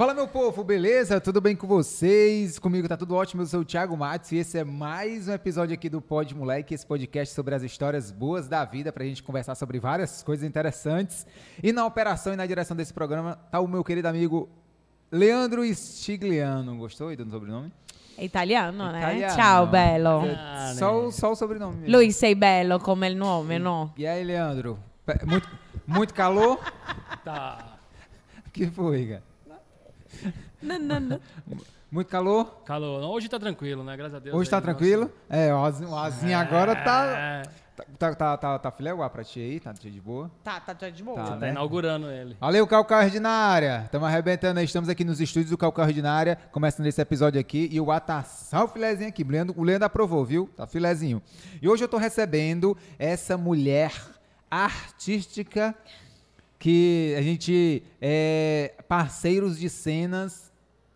Fala, meu povo, beleza? Tudo bem com vocês? Comigo tá tudo ótimo. Eu sou o Thiago Matos e esse é mais um episódio aqui do Pod Moleque, esse podcast sobre as histórias boas da vida, pra gente conversar sobre várias coisas interessantes. E na operação e na direção desse programa tá o meu querido amigo Leandro Stigliano. Gostou do sobrenome? È italiano, Italiano. eh? Ciao, bello. É, só, o- só o sobrenome. mesmo. Lui sei bello come il nome, no? E aí, Leandro? Muito, muito calor? Tá. O que foi, cara? Muito calor? Calor. Hoje tá tranquilo, né? Graças a Deus. Hoje tá aí, tranquilo? É, o Azinho, o Azinho agora tá, É, tá, tá, tá, tá filé o ar pra ti aí? Tá de boa? Tá, tá, tá de boa. Tá. tá né? inaugurando ele. Valeu, Calcaia Ordinária! Estamos arrebentando aí, estamos aqui nos estúdios do Calcaia Ordinária, começando esse episódio aqui, e o ar tá só o filézinho aqui, o Leandro, o Leandro aprovou, viu? Tá filézinho. E hoje eu tô recebendo essa mulher artística que a gente é parceiros de cenas,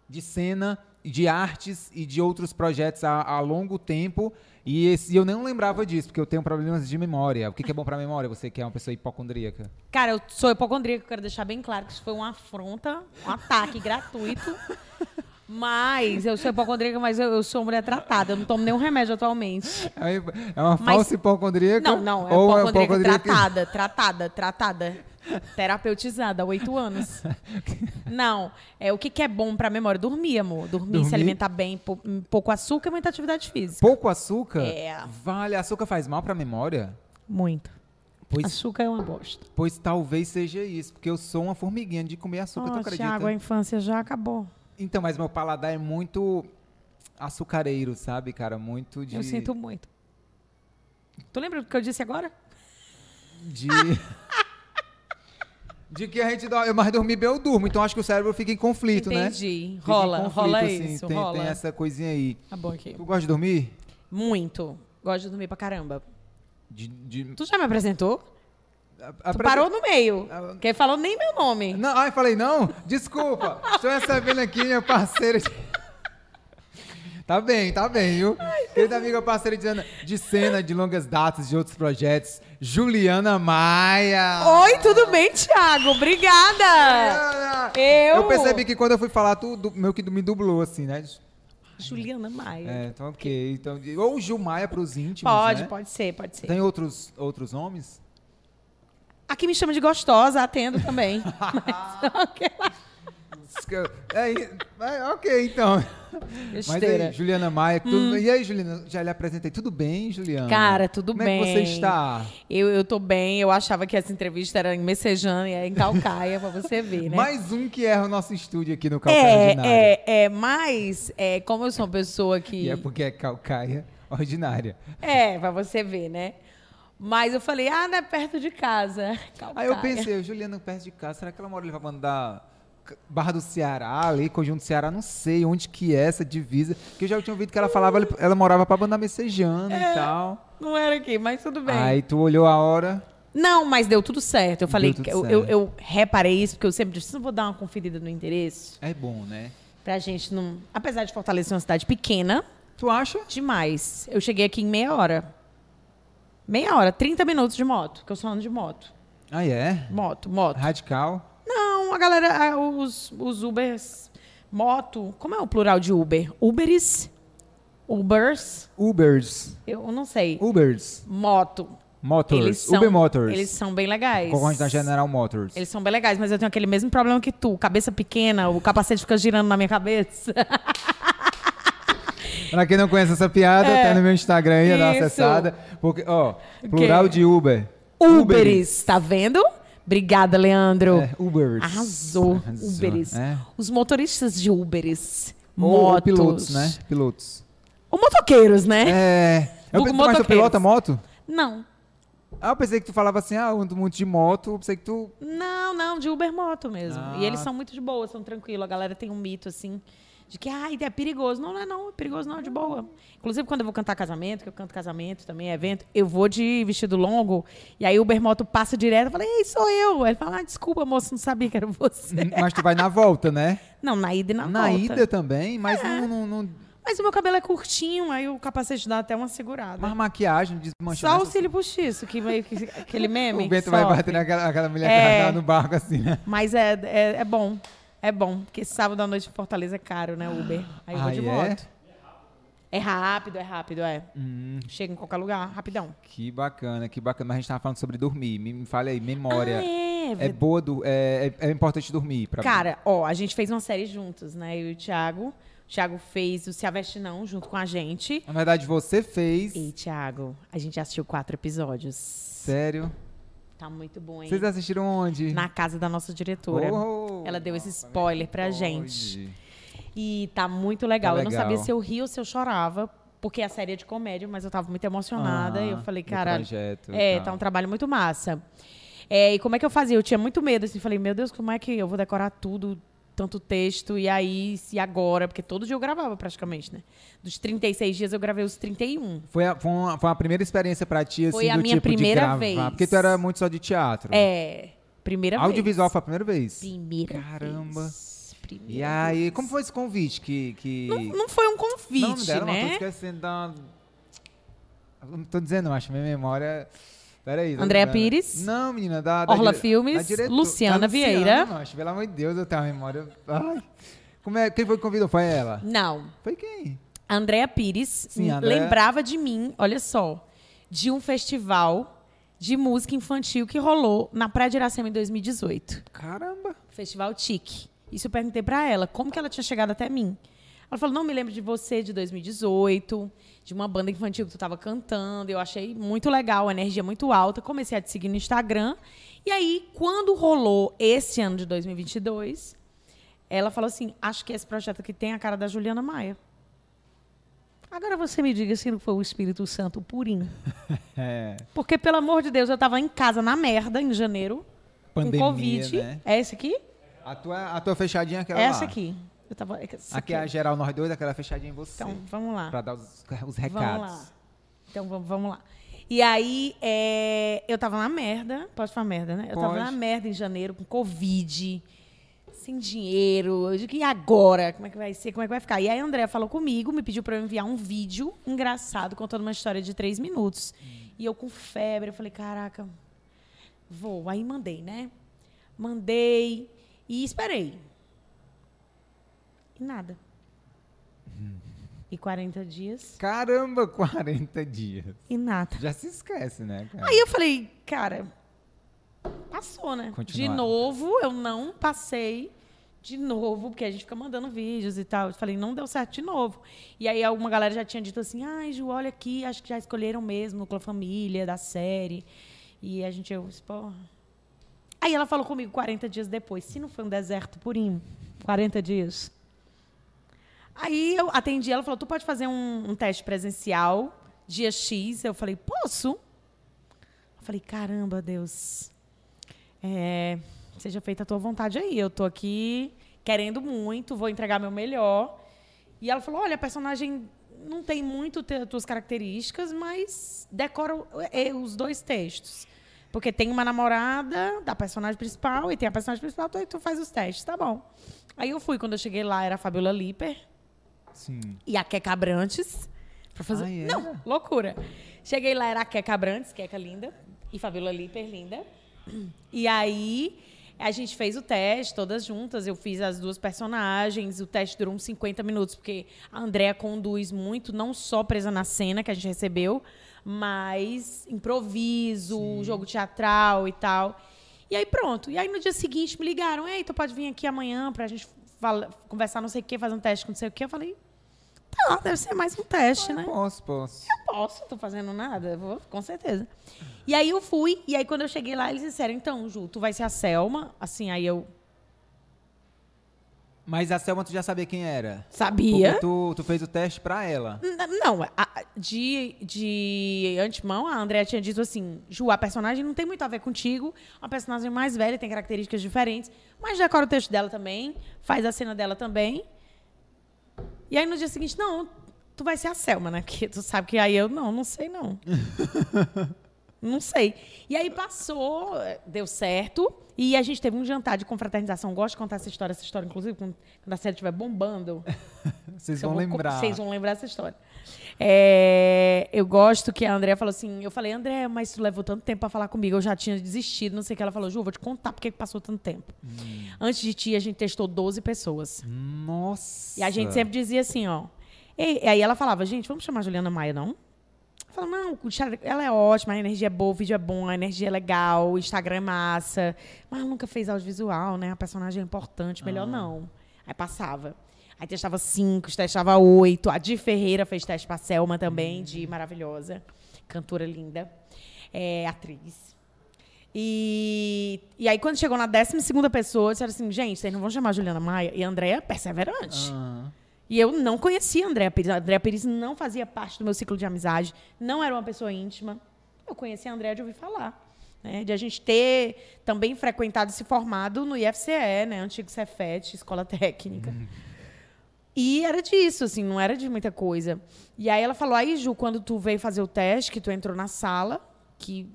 de cena, de artes e de outros projetos há, há longo tempo. E esse, eu não lembrava disso, porque eu tenho problemas de memória. O que, que é bom pra memória? Você que é uma pessoa hipocondríaca. Cara, eu sou hipocondríaca, quero deixar bem claro que isso foi uma afronta, um ataque gratuito. Mas eu sou hipocondríaca, mas eu, eu sou mulher tratada. Eu não tomo nenhum remédio atualmente. É é uma Mas- falsa hipocondríaca? Não, não, é ou hipocondríaca hipocondríaca- tratada, tratada, tratada. Terapeutizada há oito anos. Não, é o que, que é bom pra memória? Dormir, amor. Dormir, Dormir. se alimentar bem, pou- pouco açúcar e muita atividade física. Pouco açúcar? É. Vale, açúcar faz mal pra memória? Muito. Pois, Açúcar é uma bosta. pois talvez seja isso, porque eu sou uma formiguinha de comer açúcar, tu Oh, acredita? Tiago, a infância já acabou. Então, mas meu paladar é muito açucareiro, sabe, cara? Muito de... Eu sinto muito. Tu lembra do que eu disse agora? De... de que a gente... Eu mais dormir bem, eu durmo. Então acho que o cérebro fica em conflito, né? Entendi. Fica em Rola, conflito, rola assim, isso, tem, rola. tem essa coisinha aí. Tá bom aqui. Tu gosta de dormir? Muito. Gosto de dormir pra caramba. De, de... Tu já me apresentou? a- parou no meio. Ah, Porque falou nem meu nome. Não, ai, falei, não? Desculpa. Estou recebendo aqui minha parceira. De... Tá bem, tá bem, viu? Querida amiga parceira de, de cena, de longas datas, de outros projetos, Juliana Maia. Oi, tudo bem, Thiago? Obrigada. Eu- Eu percebi que quando eu fui falar, tu du- meio que me dublou, assim, né? Juliana Maia. É, então ok. Então, ou Gil Maia pros íntimos, pode, né? pode ser, pode ser. Tem outros, outros nomes? Aqui me chama de gostosa, atendo também. Mas, ok. É, ok, então. Mas aí, Juliana Maia, tudo- e aí, Juliana, já lhe apresentei. Tudo bem, Juliana? Cara, tudo Como bem. Como é que você está? Eu, eu tô bem, eu achava que essa entrevista era em Messejana e é em Calcaia, pra você ver, né? Mais um que erra o nosso estúdio aqui no Calcaia é, Ordinária. é, é, mas é, como eu sou uma pessoa que. E é porque é Calcaia Ordinária. É, pra você ver, né? Mas eu falei, ah, não é perto de casa. Aí eu Calcaia. pensei, Juliana perto de casa, será que ela mora ali pra mandar Barra do Ceará, ali, Conjunto Ceará, não sei onde que é essa divisa. Porque eu já tinha ouvido que ela falava, ela- morava pra Banda Messejana É. e tal. Não era aqui, mas tudo bem. Aí tu olhou a hora. Não, mas deu tudo certo. Eu falei, que eu, certo. eu, eu reparei isso, porque eu sempre disse, não vou dar uma conferida no endereço, É bom, né? pra gente não... Apesar de Fortaleza ser uma cidade pequena, Tu acha? demais. Eu cheguei aqui em meia hora. Meia hora, 30 minutos de moto, que eu só ando de moto. Ah, é? Moto, moto. Radical. A galera, os, os Ubers, moto, como é o plural de Uber? Uberes? Ubers? Ubers. Eu não sei. Ubers. Moto. Motors. Eles são, Uber Motors. Eles são bem legais. Concorrente da General Motors. Eles são bem legais, mas eu tenho aquele mesmo problema que tu. Cabeça pequena, o capacete fica girando na minha cabeça. Pra quem não conhece essa piada, tá no meu Instagram aí, dá uma É. Acessada. Porque, ó, plural de Uber. Uberes, tá vendo? Obrigada, Leandro. É, Ubers. Arrasou. Arrasou, Uberes. é. Os motoristas de Uberes. Ou, motos. ou pilotos, né? Pilotos. Ou motoqueiros, né? É. Eu, tu, mas tu motoqueiros. pilota moto? Não. Ah, eu pensei que tu falava assim, ah, ando muito de moto. Eu pensei que tu. Não, não, de Uber moto mesmo. Ah. E eles são muito de boa, são tranquilos. A galera tem um mito, assim, de que, ai, é perigoso. Não, não é não, é perigoso não, é de boa. Inclusive, quando eu vou cantar casamento, que eu canto casamento também, evento, eu vou de vestido longo, e aí o Uber moto passa direto, eu falei, ei, sou eu. Aí ele fala, ah, desculpa, moço, não sabia que era você. Mas tu vai na volta, né? Não, na ida e na, Na, volta. ida também, mas É. não, não, não- Mas o meu cabelo é curtinho, aí o capacete dá até uma segurada. Mas maquiagem, desmanchou. Só o cílio postiço, que meio que aquele meme. O vento vai bater naquela aquela mulher É. no barco assim, né? Mas é, é, é bom. É bom, porque sábado à noite em Fortaleza é caro, né, Uber. Aí eu vou Ah, de é? moto. É rápido, é rápido, é. Hum, Chega em qualquer lugar, rapidão. que bacana, que bacana. Mas a gente tava falando sobre dormir. Me, me fale aí, memória. Ah, é, é boa, do, é, é, é importante dormir. Pra Cara, ó, a gente fez uma série juntos, né? Eu e o Thiago. O Thiago fez o Se Aveste Não junto com a gente. Na verdade, você fez. E, Thiago, a gente assistiu quatro episódios. Sério? Tá muito bom, hein? Vocês assistiram onde? Na casa da nossa diretora. Oh, Ela deu esse spoiler pra pode. gente. E tá muito legal. Tá Eu não legal. sabia se eu ria ou se eu chorava, porque a série é de comédia, mas eu tava muito emocionada. e eu Ah, falei, caralho. projeto É, tal. tá um trabalho muito massa. É, e como é que eu fazia? Eu tinha muito medo, assim, falei, meu Deus, como é que eu vou decorar tudo, tanto texto, e aí, se agora, porque todo dia eu gravava praticamente, né? Dos 36 dias eu gravei os 31. Foi a, foi, uma, foi uma primeira experiência pra ti, assim, Foi a do minha tipo de primeira gravar. vez. Porque tu era muito só de teatro. É, primeira Audiovisual vez. foi a primeira vez. Primeira Caramba. vez. Primeira E aí, vez. como foi esse convite que... que... Não, não foi um Não, convite, me deram, não, tô né? esquecendo da... Não tô dizendo, acho, minha memória... Peraí. tô Andréa. Pires. Não, menina, da... da Orla dire- Filmes, direto- Luciana da Vieira. Macho, pelo amor de Deus, eu tenho uma memória... Ai. Como é, quem foi que convidou? Foi ela? Não. Foi quem? A Andrea Pires Sim, a Andrea- lembrava de mim, olha só, de um festival de música infantil que rolou na Praia de Iracema em 2018. Caramba. Festival TIC. Isso eu perguntei pra ela, como que ela tinha chegado até mim. Ela falou, não me lembro de você de 2018, de uma banda infantil que tu estava cantando. Eu achei muito legal, a energia muito alta. Comecei a te seguir no Instagram. E aí, quando rolou esse ano de 2022, ela falou assim, acho que esse projeto aqui tem a cara da Juliana Maia. Agora você me diga se não foi o Espírito Santo purinho. É. Porque, pelo amor de Deus, eu estava em casa na merda, em janeiro, Pandemia, com Covid. né? É esse aqui? A tua, a tua fechadinha é aquela Essa lá. aqui. Eu tava, essa Aqui é a geral nós dois, aquela fechadinha em você. Então, vamos lá. Pra dar os, os Vamos recados. lá. Então, vamos, vamos lá. E aí, é, eu tava na merda. Pode falar merda, né? Eu tava Pode. na merda em janeiro, com Covid, sem dinheiro. Eu digo, e agora? Como é que vai ser? Como é que vai ficar? E aí, a Andrea falou comigo, me pediu pra eu enviar um vídeo engraçado, contando uma história de três minutos. E eu com febre, eu falei, caraca, vou. Aí mandei, né? Mandei e esperei. Nada. E 40 dias Caramba, 40 dias. e nada. Já se esquece, né, cara? Aí eu falei, cara, passou, né? Continuar. De novo, eu não passei de novo, porque a gente fica mandando vídeos e tal. Eu falei, não deu certo de novo. E aí alguma galera já tinha dito assim, ai, Ju, olha aqui, acho que já escolheram mesmo Núcleo Família, da série. E a gente, eu, pô... Aí ela falou comigo 40 dias depois, se não foi um deserto purinho, 40 dias. Aí eu atendi, ela falou, tu pode fazer um, um teste presencial, dia X? Eu falei, posso. Eu falei, caramba, Deus. É, seja feita a tua vontade aí. Eu tô aqui querendo muito, vou entregar meu melhor. E ela falou, olha, a personagem não tem muito te- tuas características, mas decora o- é, os dois textos. Porque tem uma namorada da personagem principal e tem a personagem principal, tu, tu faz os testes, tá bom. Aí eu fui, quando eu cheguei lá, era a Fabiola Liper Sim. e a Queca Abrantes. Pra fazer... Ah, é? Não, loucura. Cheguei lá, era a Queca Abrantes, Queca linda, e Fabiola Liper, linda. E aí, a gente fez o teste, todas juntas. Eu fiz as duas personagens. O teste durou uns 50 minutos, porque a Andrea conduz muito, não só presa na cena que a gente recebeu, mas improviso, jogo teatral e tal. E aí, pronto. E aí, no dia seguinte, me ligaram. Ei, tu pode vir aqui amanhã pra gente fala- conversar não sei o quê, fazer um teste com não sei o quê. Eu falei, tá, deve ser mais um teste, né? Posso, posso. Posso, tô fazendo nada, vou, com certeza. E aí eu fui, e aí quando eu cheguei lá, eles disseram, então, Ju, tu vai ser a Selma. Assim, aí eu Mas a Selma tu já sabia quem era? sabia. Porque tu, tu fez o teste pra ela. N- Não, a- de, de antemão, a Andrea tinha dito assim: Ju, a personagem não tem muito a ver contigo, uma personagem mais velha, tem características diferentes, mas decora o texto dela também, faz a cena dela também. E aí no dia seguinte, não, tu vai ser a Selma, né? Porque tu sabe que aí eu, não, não sei não. Não sei. E aí passou, deu certo. E a gente teve um jantar de confraternização. Gosto de contar essa história, essa história, inclusive, quando a série estiver bombando. Vocês vão vou lembrar. Vocês vão lembrar essa história. É, eu gosto que a Andrea falou assim. Eu falei, André, mas tu levou tanto tempo pra falar comigo. Eu já tinha desistido, não sei o que. Ela falou, Ju, vou te contar porque que passou tanto tempo. Hum. Antes de ti, a gente testou 12 pessoas. Nossa. E a gente sempre dizia assim, ó. E, aí ela falava, gente, vamos chamar a Juliana Maia, não? Eu falava, não, ela é ótima, a energia é boa, o vídeo é bom, a energia é legal, o Instagram é massa. Mas ela nunca fez audiovisual, né? A personagem é importante, melhor não. Aí passava. Aí testava cinco, testava oito. A Di Ferreira fez teste pra Selma também, de maravilhosa. Cantora linda. É, atriz. E, e aí, quando chegou na 12 segunda pessoa, disseram assim, gente, vocês não vão chamar a Juliana Maia? E a Andrea é perseverante. Ah, E eu não conhecia a Andréa Pires. A Andréa Pires não fazia parte do meu ciclo de amizade, não era uma pessoa íntima. Eu conhecia a Andréa de ouvir falar. Né? De a gente ter também frequentado e se formado no IFCE, né? Antigo Cefet, Escola Técnica. E era disso, assim, não era de muita coisa. E aí ela falou, aí, Ju, quando tu veio fazer o teste, que tu entrou na sala, que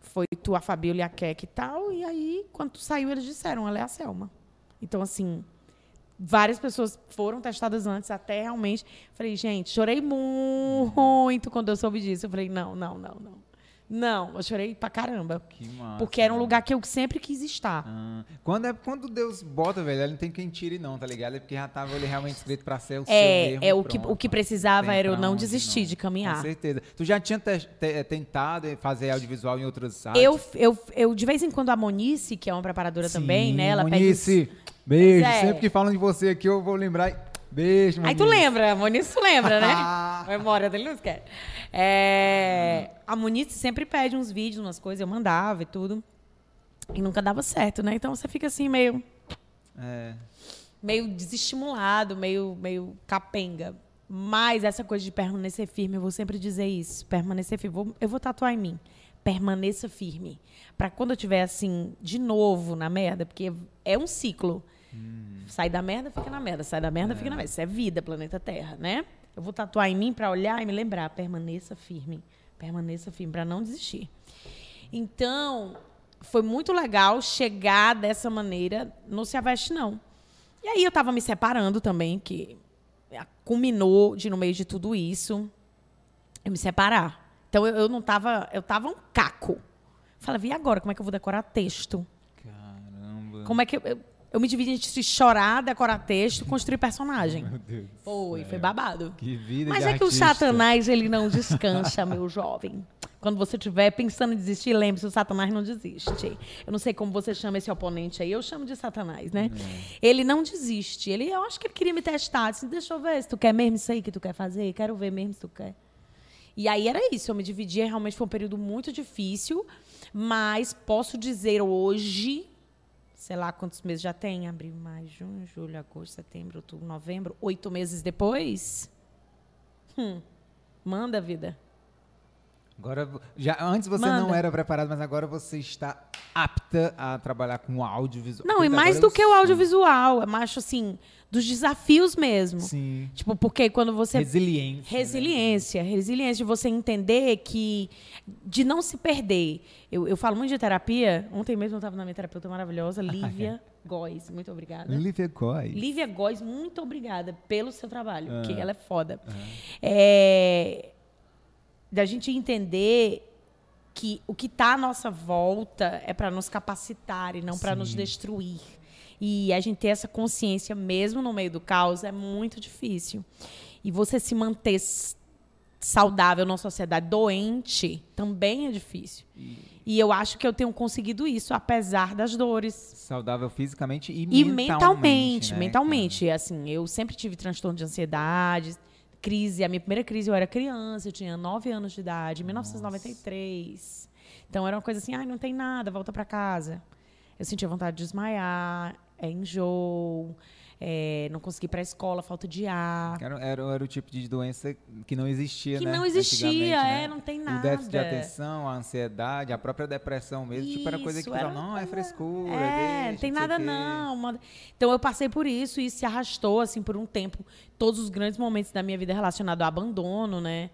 foi tu, a Fabíola e a Kek e tal, e aí, quando tu saiu, eles disseram, ela é a Selma. Então, assim, várias pessoas foram testadas antes, até realmente. Falei, gente, chorei muito quando eu soube disso. Eu falei, não, não, não, não. Não, eu chorei pra caramba. que massa. Porque era um velho. lugar que eu sempre quis estar. Ah, quando, é, quando Deus bota, velho, ele não tem quem tire, não, tá ligado? É porque já tava ele realmente escrito pra ser o seu É, mesmo, é o que, o que precisava era eu não desistir de Com caminhar. certeza. Tu já tinha te- te- tentado fazer audiovisual em outras áreas? Eu, eu, eu, de vez em quando, a Monice, que é uma preparadora também, né? Ela pede. Monice, beijo. Pois é. Sempre que falam de você aqui, eu vou lembrar. Beijo, Aí Monice. tu lembra, a Monice tu lembra, né? A memória dele não esquece. É, a Monice sempre pede uns vídeos, umas coisas, eu mandava e tudo. E nunca dava certo, né? Então você fica assim, meio, É. meio desestimulado, meio, meio capenga. Mas essa coisa de permanecer firme, eu vou sempre dizer isso. Permanecer firme. Vou- eu vou tatuar em mim. Permaneça firme. Pra quando eu estiver assim, de novo na merda, porque é um ciclo. Sai da merda, fica na merda. Sai da merda, fica na merda. Isso é vida, planeta Terra, né? Eu vou tatuar em mim pra olhar e me lembrar. Permaneça firme. Permaneça firme, pra não desistir. Então, foi muito legal chegar dessa maneira no Se Aveste Não. E aí eu tava me separando também, que culminou de, no meio de tudo isso, eu me separar. Então eu, eu não tava. Eu tava um caco. Falei, e agora? Como é que eu vou decorar texto? Caramba. Como é que eu, eu, eu me dividi entre chorar, decorar texto e construir personagem. Meu Deus. Foi, foi babado. Que vida Mas é que o artista. Satanás, ele não descansa, meu jovem. Quando você estiver pensando em desistir, lembre-se, o Satanás não desiste. Eu não sei como você chama esse oponente aí, eu chamo de Satanás, né? Ele não desiste. Ele, eu acho que ele queria me testar. Disse, deixa eu ver se tu quer mesmo isso aí que tu quer fazer. Quero ver mesmo se tu quer. E aí era isso, eu me dividia, realmente foi um período muito difícil, mas posso dizer hoje, sei lá quantos meses já tem, abril, maio, junho, julho, agosto, setembro, outubro, novembro, oito meses depois, hum, manda vida. Agora, já, antes você Manda. não era preparado, mas agora você está apta a trabalhar com audiovisual. Não, e mais do que o audiovisual, é mais assim, dos desafios mesmo. Sim. Tipo, porque quando você Resiliência. né? Resiliência, resiliência de você entender que. de não se perder. Eu, eu falo muito de terapia. Ontem mesmo eu estava na minha terapeuta maravilhosa, Lívia Góes. Muito obrigada. Lívia Góes. Lívia Góes, muito obrigada pelo seu trabalho, Ah. porque ela é foda. É, da gente entender que o que está à nossa volta é para nos capacitar e não para nos destruir. E a gente ter essa consciência, mesmo no meio do caos, é muito difícil. E você se manter saudável numa sociedade doente também é difícil. E eu acho que eu tenho conseguido isso, apesar das dores. Saudável fisicamente e, E mentalmente. mentalmente, né, mentalmente, assim, eu sempre tive transtorno de ansiedade, crise, a minha primeira crise eu era criança, eu tinha 9 anos de idade, em 1993. Então era uma coisa assim, ai, não tem nada, volta para casa. Eu sentia vontade de desmaiar, é enjoo, é, não consegui ir para a escola, falta de ar. Era, era, era o tipo de doença que não existia, Que né? não existia, antigamente, é, né? não tem O nada. déficit de atenção, a ansiedade, a própria depressão mesmo. tipo, era coisa que Isso, falava, era uma não, é frescura. É, deixa, não tem não nada o não. manda- Então eu passei por isso e se arrastou assim por um tempo. Todos os grandes momentos da minha vida relacionados ao abandono, né?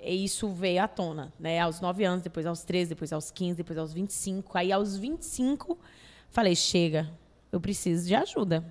E isso veio à tona, né? Aos 9 anos, depois aos 13, depois aos 15, depois aos 25. Aí, aos 25, falei: chega, eu preciso de ajuda.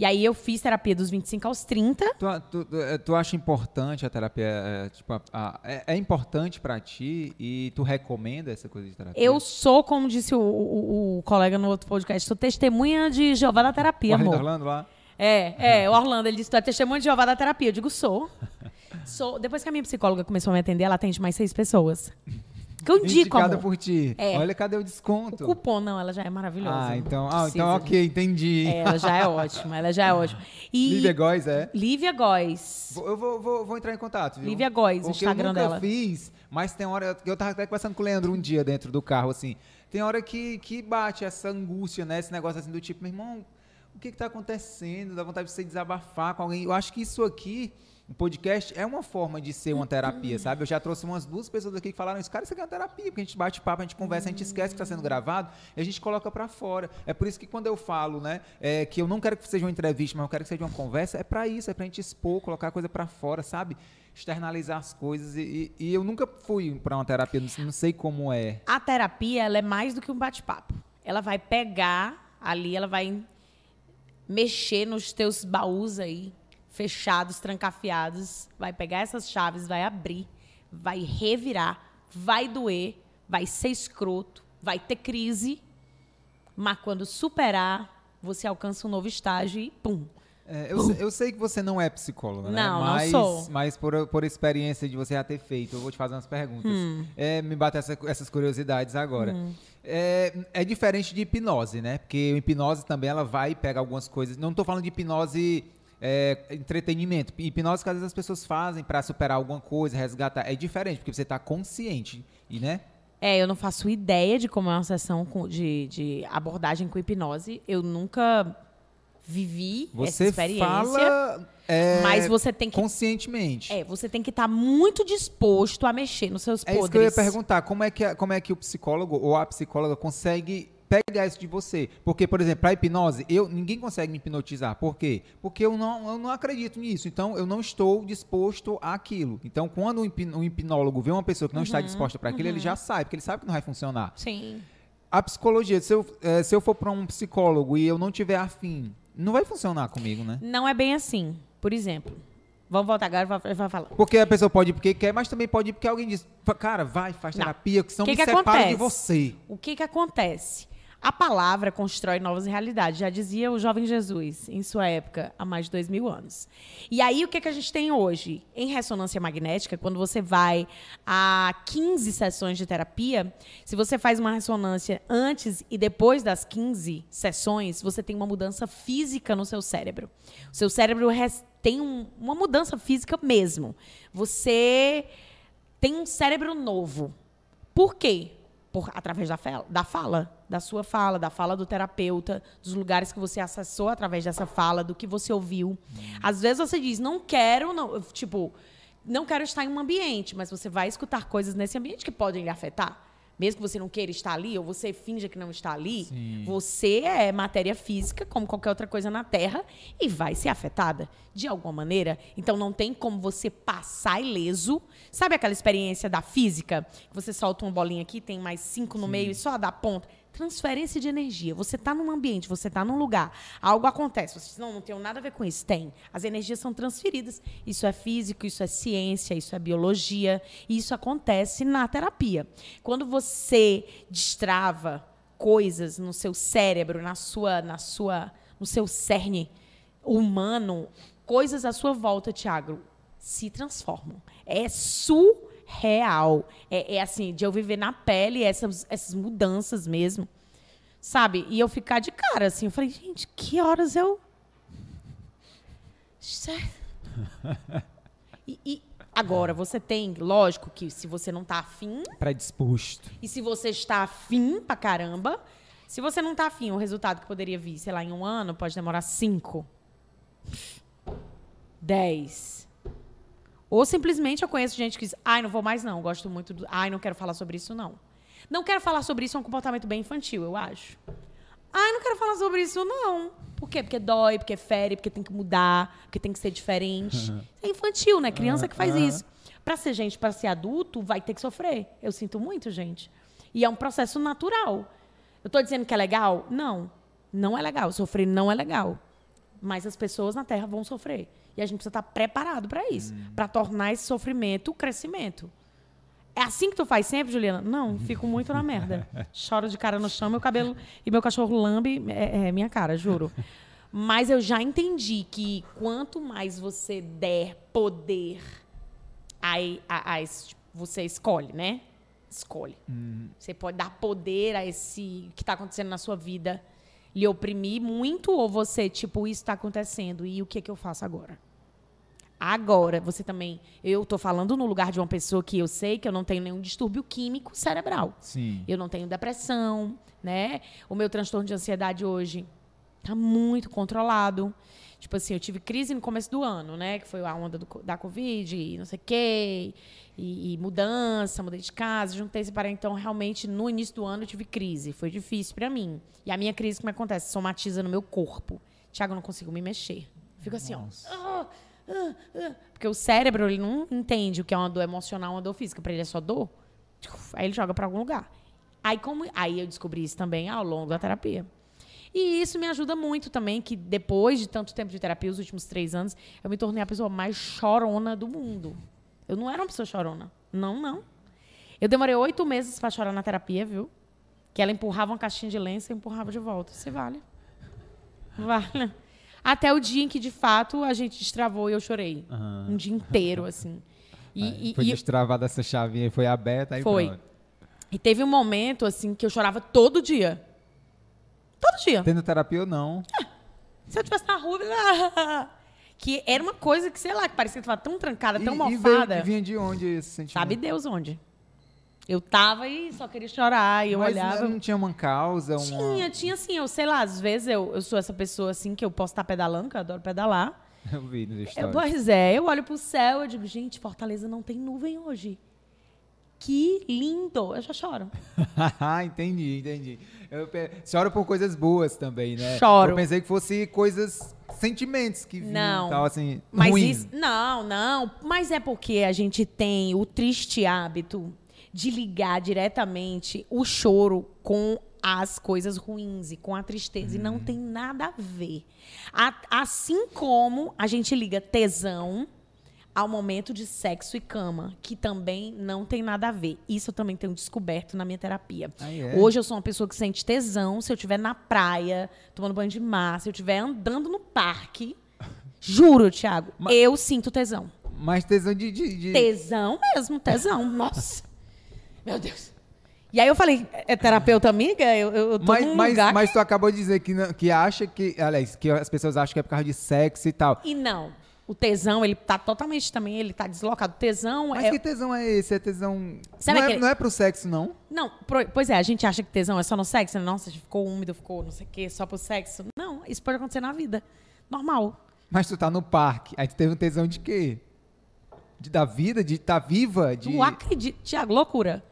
E aí, eu fiz terapia dos 25 aos 30. Tu, tu, tu acha importante a terapia? É, tipo, a, a, é, é, importante para ti e tu recomenda essa coisa de terapia? Eu sou, como disse o, o, o colega no outro podcast, sou testemunha de Jeová da terapia, o amor. Orlando lá? É, é, o Orlando, ele disse, tu é testemunha de Jeová da terapia. Eu digo, sou. sou. Depois que a minha psicóloga começou a me atender, ela atende mais seis pessoas. Que eu indico, Indicada amor. por ti. É. Olha, cadê o desconto? O cupom, não, ela já é maravilhosa. Ah, então, ah, Precisa então ok, entendi. É, ela já é ótima, ela já é ótima. E Lívia Góes, é? Lívia Góes. Eu vou, vou, vou entrar em contato, viu? Lívia Góes, o Instagram eu dela. fiz, mas tem hora... Eu tava até conversando com o Leandro um dia dentro do carro, assim. Tem hora que, que bate essa angústia, né? Esse negócio assim do tipo, meu irmão, o que que tá acontecendo? Dá vontade de você desabafar com alguém. Eu acho que isso aqui... O podcast é uma forma de ser uma terapia, sabe? Eu já trouxe umas duas pessoas aqui que falaram isso. Cara, isso aqui é uma terapia, porque a gente bate papo, a gente conversa, a gente esquece que está sendo gravado e a gente coloca para fora. É por isso que quando eu falo, né, é, que eu não quero que seja uma entrevista, mas eu quero que seja uma conversa, é para isso, é pra gente expor, colocar a coisa para fora, sabe? Externalizar as coisas. E, e- eu nunca fui para uma terapia, não sei- não sei como é. A terapia, ela é mais do que um bate-papo. Ela vai pegar ali, ela vai mexer nos teus baús aí, fechados, trancafiados, vai pegar essas chaves, vai abrir, vai revirar, vai doer, vai ser escroto, vai ter crise, mas quando superar, você alcança um novo estágio e pum. É, eu, sei, eu sei que você não é psicóloga, né? Não, não mas, sou. Mas por, por experiência de você já ter feito, eu vou te fazer umas perguntas. Hum. É, me bate essa- essas curiosidades agora. É, é diferente de hipnose, né? Porque hipnose também ela vai pegar algumas coisas. Não estou falando de hipnose é, entretenimento. Hipnose que às vezes as pessoas fazem para superar alguma coisa, resgatar. É diferente, porque você está consciente. E, né? É, eu não faço ideia de como é uma sessão de, de abordagem com hipnose. Eu nunca vivi essa Você experiência. fala é, mas você tem que conscientemente. É, você tem que estar muito disposto a mexer nos seus É podres. isso que eu ia perguntar. Como é que, como é que o psicólogo ou a psicóloga consegue pegar isso de você? Porque, por exemplo, para hipnose, eu, ninguém consegue me hipnotizar. Por quê? Porque eu não, eu não acredito nisso. Então, eu não estou disposto àquilo. Então, quando um, hipnólogo vê uma pessoa que não Uhum, está disposta para aquilo, ele já sabe, porque ele sabe que não vai funcionar. Sim. A psicologia, se eu, eh, se eu for para um psicólogo e eu não tiver afim, não vai funcionar comigo, né? Não é bem assim. Por exemplo, vamos voltar agora vai, vai falar. Porque a pessoa pode ir porque quer, mas também pode ir porque alguém diz, cara, vai, faz terapia, que senão Que me que separa de acontece? você. O que que acontece? A palavra constrói novas realidades. Já dizia o jovem Jesus, em sua época, há mais de dois mil anos. E aí, o que, que a gente tem hoje? Em ressonância magnética, quando você vai a 15 sessões de terapia, se você faz uma ressonância antes e depois das 15 sessões, você tem uma mudança física no seu cérebro. O seu cérebro tem um- uma mudança física mesmo. Você tem um cérebro novo. Por quê? Por, através da, fel- da fala, da sua fala, da fala do terapeuta, dos lugares que você acessou através dessa fala, do que você ouviu. Às vezes você diz, não quero, não, tipo, não quero estar em um ambiente, mas você vai escutar coisas nesse ambiente que podem lhe afetar. Mesmo que você não queira estar ali, ou você finja que não está ali, Sim. você é matéria física, como qualquer outra coisa na Terra, e vai ser afetada de alguma maneira. Então não tem como você passar ileso. Sabe aquela experiência da física? Que você solta uma bolinha aqui, tem mais cinco no meio e só dá ponta. Transferência de energia. Você está num ambiente, você está num lugar, algo acontece. Você diz, não, não tenho nada a ver com isso. Tem. As energias são transferidas. Isso é físico, isso é ciência, isso é biologia. E isso acontece na terapia. Quando você destrava coisas no seu cérebro, na sua, na sua, no seu cerne humano, coisas à sua volta, Tiago, se transformam. É surreal. É, é assim, de eu viver na pele essas, essas mudanças mesmo. Sabe? E eu ficar de cara, assim. Eu falei, gente, que horas eu. E, e agora, você tem, lógico que se você não tá afim, Predisposto. e se você está afim pra caramba, se você não tá afim, o resultado que poderia vir, sei lá, em um ano, pode demorar cinco, dez. Ou simplesmente eu conheço gente que diz, ai, não vou mais não, gosto muito do. Ai, não quero falar sobre isso, não. Não quero falar sobre isso é um comportamento bem infantil, eu acho. Ai, não quero falar sobre isso, não. Por quê? Porque dói, porque fere, porque tem que mudar, porque tem que ser diferente. É infantil, né? Criança que faz isso. Pra ser gente, pra ser adulto, vai ter que sofrer. Eu sinto muito, gente. E é um processo natural. Eu tô dizendo que é legal? Não. Não é legal. Sofrer não é legal. Mas as pessoas na Terra vão sofrer. E a gente precisa estar preparado para isso. Pra tornar esse sofrimento crescimento. É assim que tu faz sempre, Juliana? Não, fico muito na merda. Choro de cara no chão, meu cabelo e meu cachorro lambe é, é minha cara, juro. Mas eu já entendi que quanto mais você der poder, aí, você escolhe, né? Escolhe. Você pode dar poder a esse que está acontecendo na sua vida, lhe oprimir muito, ou você, tipo, isso está acontecendo, e o que, é que eu faço agora? Agora, você também. Eu tô falando no lugar de uma pessoa que eu sei que eu não tenho nenhum distúrbio químico cerebral. Sim. Eu não tenho depressão, né? O meu transtorno de ansiedade hoje tá muito controlado. Tipo assim, eu tive crise no começo do ano, né? Que foi a onda do da Covid, e não sei o quê, e, e mudança, mudei de casa, juntei, separei. Então, realmente, no início do ano eu tive crise. Foi difícil pra mim. E a minha crise, como acontece? Somatiza no meu corpo. Tiago, eu não consigo me mexer. Fico assim, ó. Ah, ah, ah. Porque o cérebro, ele não entende o que é uma dor emocional, uma dor física. Pra ele é só dor. Aí ele joga pra algum lugar. Aí, como, aí eu descobri isso também ao longo da terapia. E isso me ajuda muito também, que depois de tanto tempo de terapia, os últimos três anos, eu me tornei a pessoa mais chorona do mundo. Eu não era uma pessoa chorona. Não, não. Eu demorei oito meses pra chorar na terapia, viu? Que ela empurrava uma caixinha de lenço e empurrava de volta. Você vale. Vale. Até o dia em que, de fato, a gente destravou e eu chorei. Um dia inteiro, assim. E, e- foi e- destravada essa chavinha e foi aberta aí Foi. pronto. e teve um momento, assim, que eu chorava todo dia. Todo dia. Tendo terapia ou não. Se eu tivesse na rua, eu- que era uma coisa que, sei lá, que parecia que tava tão trancada, tão e, mofada. e vinha de onde esse sentimento? Sabe Deus onde? Eu tava e só queria chorar, e eu Mas olhava. não tinha uma causa, uma... Tinha, tinha assim, eu sei lá, às vezes eu, eu sou essa pessoa assim que eu posso estar pedalando, que eu adoro pedalar. Eu vi nos stories. pois é, eu olho pro céu e digo, gente, Fortaleza não tem nuvem hoje. Que lindo! Eu já choro. entendi, entendi. Eu choro por coisas boas também, né? Choro. Eu pensei que fosse coisas, sentimentos que vinham Não. e tal, assim, Mas ruim. isso. Não, não. Mas é porque a gente tem o triste hábito de ligar diretamente o choro com as coisas ruins e com a tristeza. E não tem nada a ver. A- assim como a gente liga tesão ao momento de sexo e cama, que também não tem nada a ver. Isso eu também tenho descoberto na minha terapia. Ah, é? Hoje eu sou uma pessoa que sente tesão se eu estiver na praia, tomando banho de mar, se eu estiver andando no parque. Juro, Thiago, Mas- eu sinto tesão. Mas tesão de... de, de- Tesão mesmo, tesão. Nossa. Meu Deus. E aí eu falei, é terapeuta amiga? Eu, eu, tô Mas, num mas, lugar mas tu acabou de dizer que, não- que acha que... Aliás, que as pessoas acham que é por causa de sexo e tal. E não. O tesão, ele tá totalmente também, ele tá deslocado. Tesão Mas é... que tesão é esse? É tesão... Não, é, aquele- não é pro sexo, não? Não, pro- pois é, a gente acha que tesão é só no sexo, né? Nossa, ficou úmido, ficou não sei o quê, só pro sexo. Não, isso pode acontecer na vida. Normal. Mas tu tá no parque, aí tu teve um tesão de quê? De, da vida, de estar viva, de... Tu acredita. Tiago, loucura.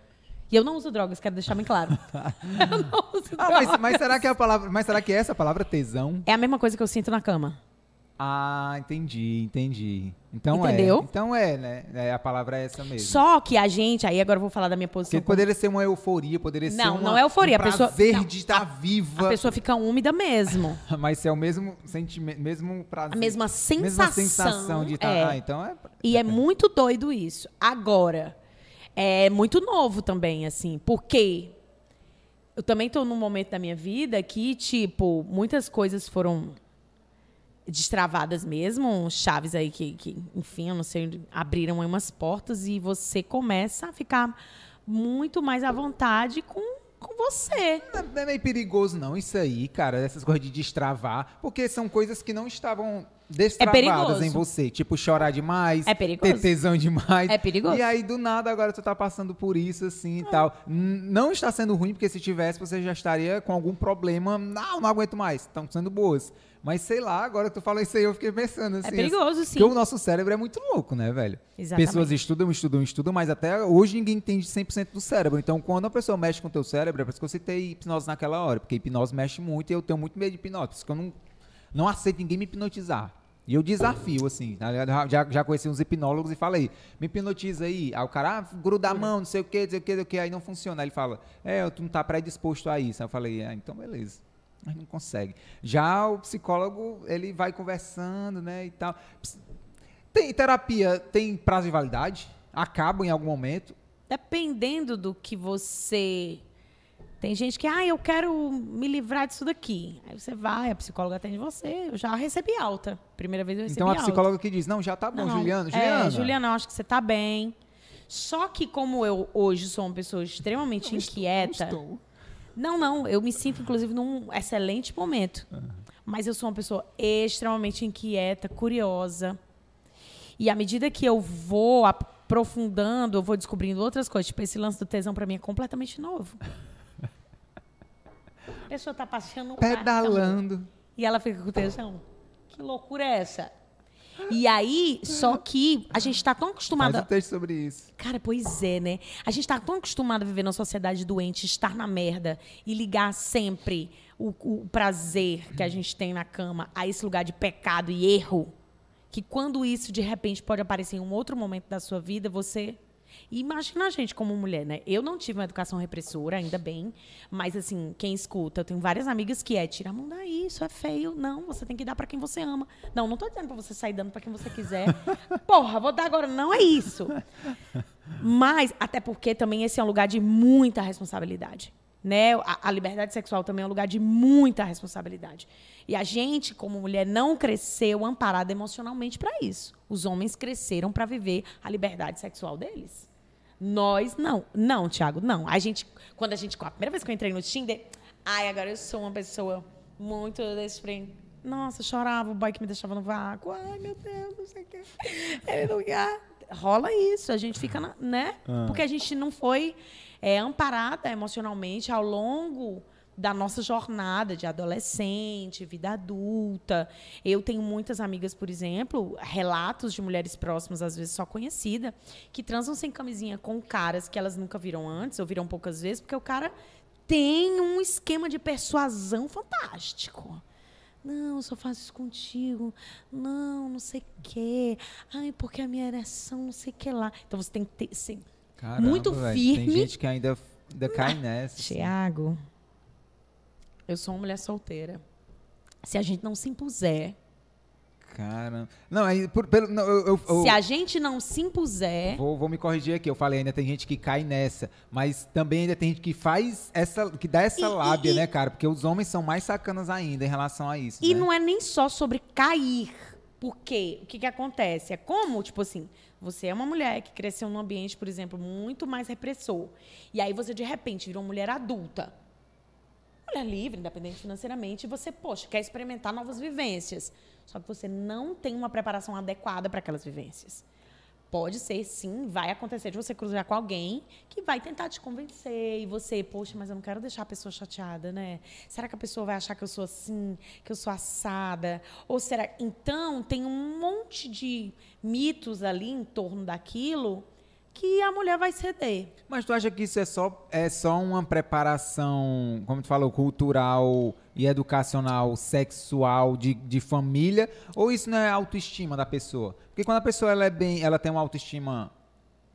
E eu não uso drogas, quero deixar bem claro. eu não uso Ah, drogas. mas, mas será que é a palavra... Mas será que é essa a palavra tesão? É a mesma coisa que eu sinto na cama. Ah, entendi, entendi. Então Entendeu? é. Então é, né? É, a palavra é essa mesmo. Só que a gente, aí agora eu vou falar da minha posição. Porque poderia ser uma euforia, poderia ser Não, uma, não é euforia, um a pessoa- de estar viva. A pessoa fica úmida mesmo. Mas é o mesmo sentimento, mesmo prazer. A mesma sensação. Mesma sensação de estar... é. Ah, então é... E é muito doido isso. Agora, é muito novo também, assim, porque eu também tô num momento da minha vida que, tipo, muitas coisas foram destravadas mesmo, chaves aí que, que enfim, eu não sei, abriram aí umas portas e você começa a ficar muito mais à vontade com, com você. Não é meio perigoso não, isso aí, cara, essas coisas de destravar, porque são coisas que não estavam destravadas perigoso. em você, tipo chorar demais, É perigoso. ter tesão demais. É perigoso. E aí do nada agora tu tá passando por isso assim e tal. N- Não está sendo ruim, porque se tivesse você já estaria com algum problema, não, não aguento mais, estão sendo boas. Mas sei lá, agora que tu fala isso aí, eu fiquei pensando assim. É perigoso, sim. Porque o nosso cérebro é muito louco, né, velho? Exatamente. Pessoas estudam, estudam, estudam, mas até hoje ninguém entende 100% do cérebro. Então, quando a pessoa mexe com o teu cérebro, é por isso que eu citei hipnose naquela hora, porque hipnose mexe muito e eu tenho muito medo de hipnose. Por isso que eu não, não aceito ninguém me hipnotizar. E eu desafio, assim, ligado? já, já conheci uns hipnólogos e falei, me hipnotiza aí. Aí o cara, ah, gruda a mão, não sei o que, não sei o que, não sei o que, aí não funciona. Aí ele fala, é, tu não tá predisposto a isso. Aí eu falei, ah, então beleza. Mas não consegue. Já o psicólogo, ele vai conversando, né, e tal. Tem terapia, tem prazo de validade? Acaba em algum momento? Dependendo do que você tem gente que, ah, eu quero me livrar disso daqui. Aí você vai, a psicóloga atende você. Eu já recebi alta. Primeira vez eu recebi Então a alta. psicóloga que diz, não, já tá bom, Não, É, Juliana. Juliana, eu acho que você tá bem. Só que como eu hoje sou uma pessoa extremamente inquieta. Estou. Não, não, eu me sinto, inclusive, num excelente momento. Mas eu sou uma pessoa extremamente inquieta, curiosa. E à medida que eu vou aprofundando, eu vou descobrindo outras coisas. Tipo, esse lance do tesão pra mim é completamente novo. A pessoa tá passeando amor, Pedalando. E ela fica com tesão. Que loucura é essa? E aí, só que a gente tá tão Faz acostumada. um texto sobre isso. Cara, pois é, né? A gente tá tão acostumado a viver numa sociedade doente, estar na merda e ligar sempre o, o prazer que a gente tem na cama a esse lugar de pecado e erro, que quando isso de repente pode aparecer em um outro momento da sua vida, você. E imagina a gente como mulher, né? Eu não tive uma educação repressora, ainda bem. Mas, assim, quem escuta, eu tenho várias amigas que é tira a mão daí, isso é feio. Não, você tem que dar pra quem você ama. Não, não tô dizendo pra você sair dando pra quem você quiser. Porra, vou dar agora. Não é isso. Mas, até porque também esse é um lugar de muita responsabilidade. Né? A, a liberdade sexual também é um lugar de muita responsabilidade. E a gente, como mulher, não cresceu amparada emocionalmente para isso. Os homens cresceram para viver a liberdade sexual deles. Nós não. Não, Thiago, não. A gente, quando a gente, a primeira vez que eu entrei no Tinder, ai, agora eu sou uma pessoa muito desprendida. Nossa, chorava, o boy que me deixava no vácuo. Ai, meu Deus, não sei o quê. Ele não quer. Rola isso, a gente fica, na, né? Porque a gente não foi é, amparada emocionalmente ao longo da nossa jornada de adolescente, vida adulta. Eu tenho muitas amigas, por exemplo, relatos de mulheres próximas, às vezes só conhecida, que transam sem camisinha com caras que elas nunca viram antes, ou viram poucas vezes, porque o cara tem um esquema de persuasão fantástico. Não, só faço isso contigo. Não, não sei o quê. Ai, porque a minha ereção, não sei o que lá. Então você tem que ter. Assim, Caramba, Muito velho, firme. Tem gente que ainda, ainda cai nessa. assim. Tiago, eu sou uma mulher solteira. Se a gente não se impuser, Caramba. Não, aí, por, pelo, não, eu, eu- eu- se a gente não se impuser, vou, vou me corrigir aqui. Eu falei, ainda tem gente que cai nessa. Mas também ainda tem gente que faz essa. que dá essa e- lábia, e- né, cara? Porque os homens são mais sacanas ainda em relação a isso. E né? não é nem só sobre cair. Porque o que, que acontece? É como, tipo assim, você é uma mulher que cresceu num ambiente, por exemplo, muito mais repressor. E aí você, de repente, virou uma mulher adulta. Mulher livre, independente financeiramente, e você, poxa, quer experimentar novas vivências. Só que você não tem uma preparação adequada para aquelas vivências. Pode ser, sim, vai acontecer de você cruzar com alguém que vai tentar te convencer e você, poxa, mas eu não quero deixar a pessoa chateada, né? Será que a pessoa vai achar que eu sou assim, que eu sou assada? Ou será. Então, tem um monte de mitos ali em torno daquilo que a mulher vai ceder. Mas tu acha que isso é só, é só uma preparação, como tu falou, cultural e educacional, sexual, de, de família? Ou isso não é autoestima da pessoa? Porque quando a pessoa ela é bem, ela tem uma autoestima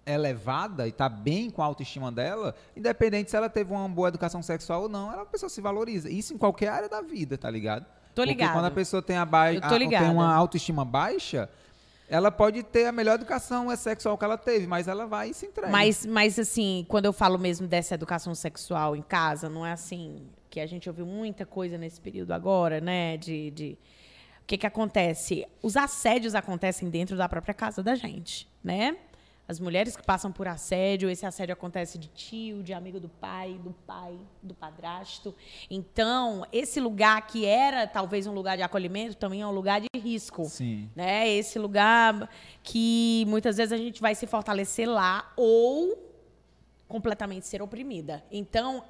elevada e tá bem com a autoestima dela, independente se ela teve uma boa educação sexual ou não, ela, a pessoa se valoriza. Isso em qualquer área da vida, tá ligado? Tô Porque ligada. quando a pessoa tem, a ba- a- tem uma autoestima baixa, ela pode ter a melhor educação sexual que ela teve, mas ela vai e se entrega. Mas, mas, assim, quando eu falo mesmo dessa educação sexual em casa, não é assim que a gente ouviu muita coisa nesse período agora, né? De. de... O que, que acontece? Os assédios acontecem dentro da própria casa da gente, né? As mulheres que passam por assédio, esse assédio acontece de tio, de amigo do pai, do pai, do padrasto. Então, esse lugar que era talvez um lugar de acolhimento, também é um lugar de risco Sim. né? Esse lugar que muitas vezes a gente vai se fortalecer lá ou completamente ser oprimida. Então,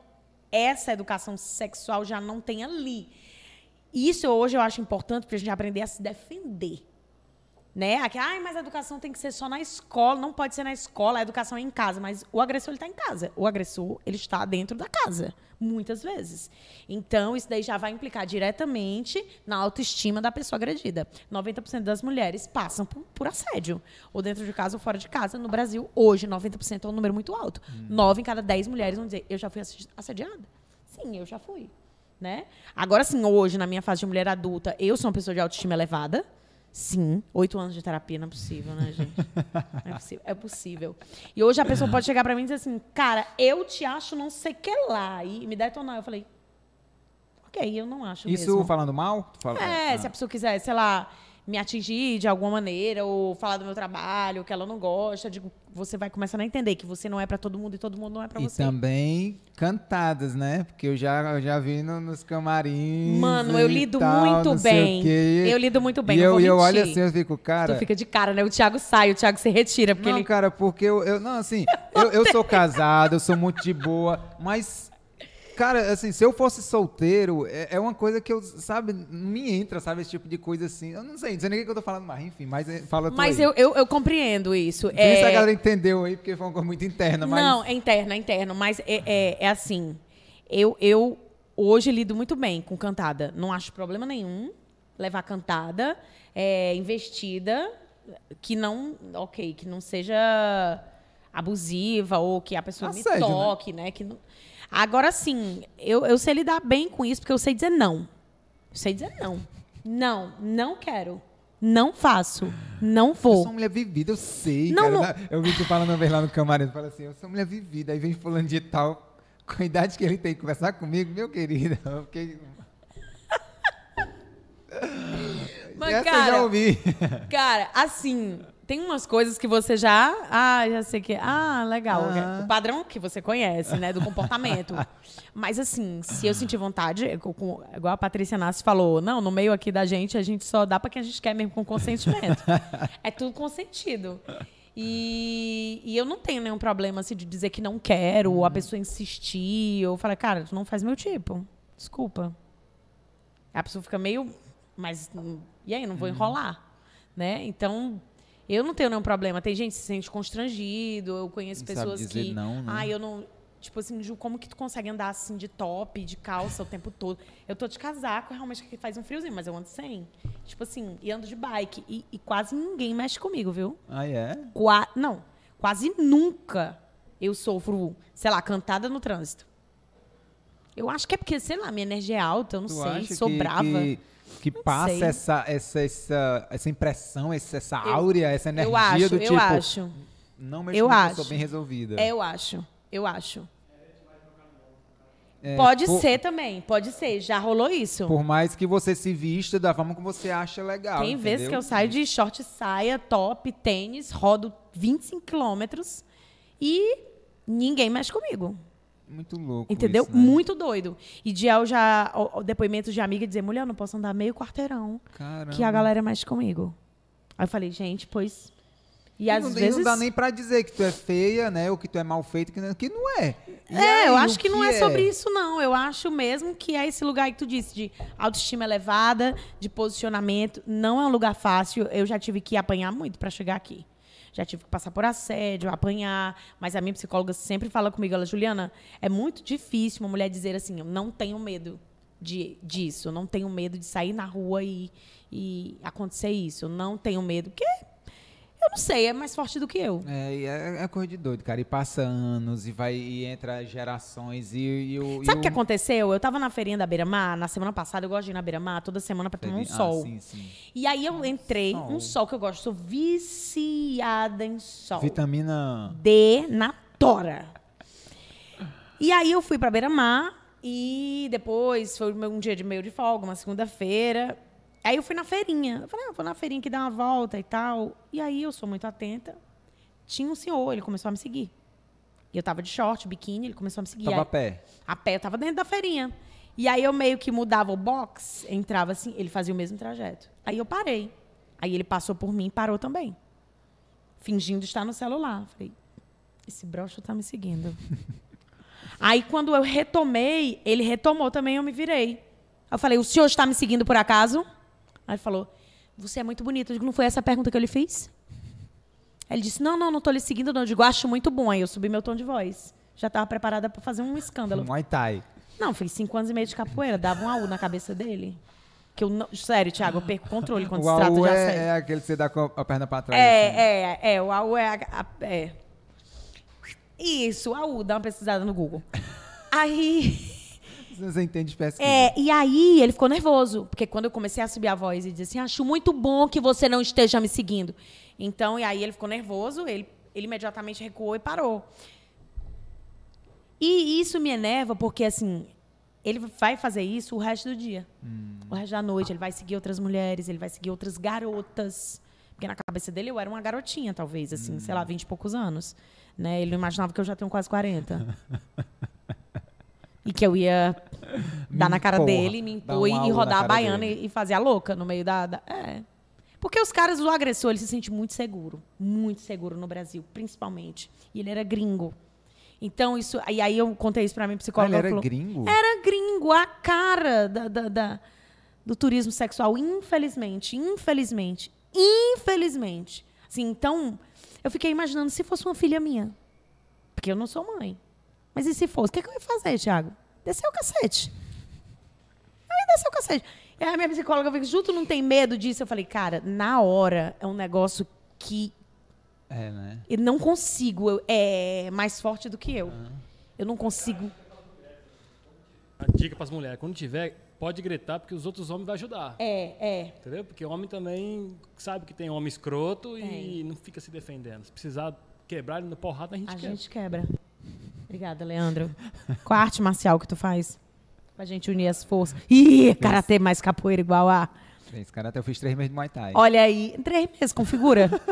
essa educação sexual já não tem ali. Isso hoje eu acho importante para a gente aprender a se defender. Né? Aqui, Ai, mas a educação tem que ser só na escola, não pode ser na escola, a educação é em casa. Mas o agressor ele está em casa. O agressor ele está dentro da casa, muitas vezes. Então, isso daí já vai implicar diretamente na autoestima da pessoa agredida. 90% das mulheres passam por, por, assédio, ou dentro de casa ou fora de casa. No Brasil, hoje, 90% é um número muito alto. Hum. 9 em cada 10 mulheres vão dizer, eu já fui assediada. Sim, eu já fui. Né? Agora sim, hoje, na minha fase de mulher adulta, eu sou uma pessoa de autoestima elevada Sim, oito anos de terapia não é possível, né, gente? Não é possível. É possível. E hoje a pessoa pode chegar para mim e dizer assim, cara, eu te acho não sei que lá. E me detonar. Eu falei, ok, eu não acho Isso mesmo. falando mal? Fala... É, ah. se a pessoa quiser, sei lá, me atingir de alguma maneira ou falar do meu trabalho que ela não gosta, digo, você vai começando a entender que você não é para todo mundo e todo mundo não é para você. E também cantadas, né? Porque eu já, eu já vi no, nos camarins. Mano, eu lido tal, muito bem. Eu lido muito bem. E eu, eu olho assim, eu fico, cara. Tu fica de cara, né? O Thiago sai, o Thiago se retira. Porque não, ele... cara, porque eu, eu. Não, assim, eu, eu sou casado, eu sou muito de boa, mas Cara, assim, se eu fosse solteiro, é, é, uma coisa que eu, sabe, não me entra, sabe, esse tipo de coisa assim. Eu não sei, não sei nem o que eu tô falando mais, enfim, mas é, fala tu Mas eu, eu, eu, compreendo isso. Não é... se a galera entendeu aí, porque foi uma coisa muito interna, mas... Não, é interno, é interno, mas é, é, é assim, eu, eu hoje lido muito bem com cantada. Não acho problema nenhum levar cantada, é, investida, que não, ok, que não seja abusiva ou que a pessoa Assédio, me né? toque, né? né? Que não, Agora sim, eu, eu sei lidar bem com isso, porque eu sei dizer não. Eu sei dizer não. Não, não quero. Não faço. Não vou. Eu sou uma mulher vivida, eu sei. Não, não... Eu vi tu falando uma vez lá no camarim, fala assim, eu sou uma mulher vivida. Aí vem fulano de tal, com a idade que ele tem, conversar comigo, meu querido. Eu fiquei... Mas, Essa cara, eu já ouvi. Cara, assim, tem umas coisas que você já. Ah, já sei que. Ah, legal. Ah. O padrão que você conhece, né? Do comportamento. Mas, assim, se eu sentir vontade, igual a Patrícia Nassi falou, não, no meio aqui da gente, a gente só dá para quem a gente quer mesmo com consentimento. é tudo consentido. E, e, eu não tenho nenhum problema assim, de dizer que não quero, ou a uhum. pessoa insistir, ou falar, cara, tu não faz meu tipo. Desculpa. A pessoa fica meio. Mas. E aí, não vou uhum. enrolar. Né? Então, eu não tenho nenhum problema. Tem gente que se sente constrangido. Eu conheço não pessoas que. Não, né? Ah, eu não. Tipo assim, Ju, como que tu consegue andar assim de top, de calça o tempo todo? Eu tô de casaco, realmente que faz um friozinho, mas eu ando sem. Tipo assim, e ando de bike. E, e quase ninguém mexe comigo, viu? Ah, é? Qua não, quase nunca eu sofro, sei lá, cantada no trânsito. Eu acho que é porque, sei lá, minha energia é alta, eu não tu sei, sou que, brava. Que que passa essa, essa, essa, essa impressão, essa, essa áurea, essa energia eu acho, do tipo. Eu acho. Não mexo eu acho. sou bem resolvida. É, eu acho. Eu acho. É, pode por, ser também, pode ser. Já rolou isso. Por mais que você se vista da forma como você acha legal. Tem entendeu? vezes que eu saio de short, saia, top, tênis, rodo 25 quilômetros e ninguém mexe comigo. Muito louco. Entendeu? Isso, né? Muito doido. E de eu já. Depoimentos de amiga dizer, mulher, eu não posso andar meio quarteirão. Caramba. Que a galera mexe comigo. Aí eu falei, gente, pois. E, e às não, vezes. não dá nem pra dizer que tu é feia, né? Ou que tu é mal feito, que não, que não é. E é, aí, eu acho que, que não é, é, sobre isso, não. Eu acho mesmo que é esse lugar que tu disse, de autoestima elevada, de posicionamento. Não é um lugar fácil. Eu já tive que apanhar muito para chegar aqui já tive que passar por assédio, apanhar, mas a minha psicóloga sempre fala comigo, ela, Juliana, é muito difícil uma mulher dizer assim, eu não tenho medo de, disso, eu não tenho medo de sair na rua e, e acontecer isso, eu não tenho medo, porque eu não sei, é mais forte do que eu. É, é, é coisa de doido, cara. E passa anos, e vai e entra gerações, e, e o... Sabe o que aconteceu? Eu tava na feirinha da Beira-Mar, na semana passada, eu gosto de ir na Beira-Mar toda semana pra tomar um ah, sol. Sim, sim. E aí eu entrei, sol. um sol que eu gosto, sou viciada em sol. Vitamina... D na tora. E aí eu fui pra Beira-Mar, e depois foi um dia de meio de folga, uma segunda-feira. Aí eu fui na feirinha. Eu falei, ah, vou na feirinha que dá uma volta e tal. E aí eu sou muito atenta. Tinha um senhor, ele começou a me seguir. E eu tava de short, biquíni, ele começou a me seguir. Tava aí, a pé? A pé, eu tava dentro da feirinha. E aí eu meio que mudava o box, entrava assim, ele fazia o mesmo trajeto. Aí eu parei. Aí ele passou por mim e parou também. Fingindo estar no celular. Falei, esse broxo tá me seguindo. aí quando eu retomei, ele retomou também, eu me virei. Eu falei, o senhor está me seguindo por acaso? Aí ele falou: Você é muito bonita. Eu digo, não foi essa a pergunta que eu lhe fiz? Aí Ele disse, não, não, não tô lhe seguindo, não. Eu digo, acho muito bom. Aí eu subi meu tom de voz. Já tava preparada pra fazer um escândalo. Muay Thai. Não, fiz cinco anos e meio de capoeira. Dava um AU na cabeça dele. Que eu não... Sério, Thiago, eu perco o controle quando O se trata de é, assédio. é aquele que você dá com a perna pra trás. assim. É, é, é. O AU é, a- a- é. Isso, AU, dá uma pesquisada no Google. Aí. Você entende de pesquisa. É, e aí ele ficou nervoso, porque quando eu comecei a subir a voz e disse assim, acho muito bom que você não esteja me seguindo. Então, e aí ele ficou nervoso, ele, ele imediatamente recuou e parou. E isso me enerva porque, assim, ele vai fazer isso o resto do dia. O resto da noite, ele vai seguir outras mulheres, ele vai seguir outras garotas. Porque na cabeça dele eu era uma garotinha, talvez, assim, sei lá, 20 e poucos anos. Né? Ele não imaginava que eu já tenho quase 40. e que eu ia dar na cara dele, me impor um e rodar a baiana dele. e, fazer a louca no meio da, da- É. Porque os caras, o agressor, ele se sente muito seguro. Muito seguro no Brasil, principalmente. E ele era gringo. Então, isso. E aí eu contei isso pra mim, Ah, psicóloga. ele ela era falou, gringo? era gringo, a cara da, da- da- do turismo sexual, infelizmente, infelizmente, infelizmente. Assim, então, eu fiquei imaginando se fosse uma filha minha. Porque eu não sou mãe. Mas e se fosse? O que, que eu ia fazer, Thiago? Descer o cacete. Eu ia descer o cacete. E aí a minha psicóloga falou, Ju, tu não tem medo disso? Eu falei, cara, na hora é um negócio que É, né? eu não consigo. eu- é mais forte do que eu. Eu não consigo. A dica pras mulheres, quando tiver, pode gritar, porque os outros homens vão ajudar. É, é. Entendeu? Porque homem também sabe que tem homem escroto e Tem. não fica se defendendo. Se precisar quebrar ele no porrada, a gente A quebra. gente quebra. Obrigada, Leandro. Qual a arte marcial que tu faz? Pra gente unir as forças. Ih, karatê mais capoeira igual a. Esse cara até eu fiz três meses de Muay Thai. Olha aí, três meses, configura.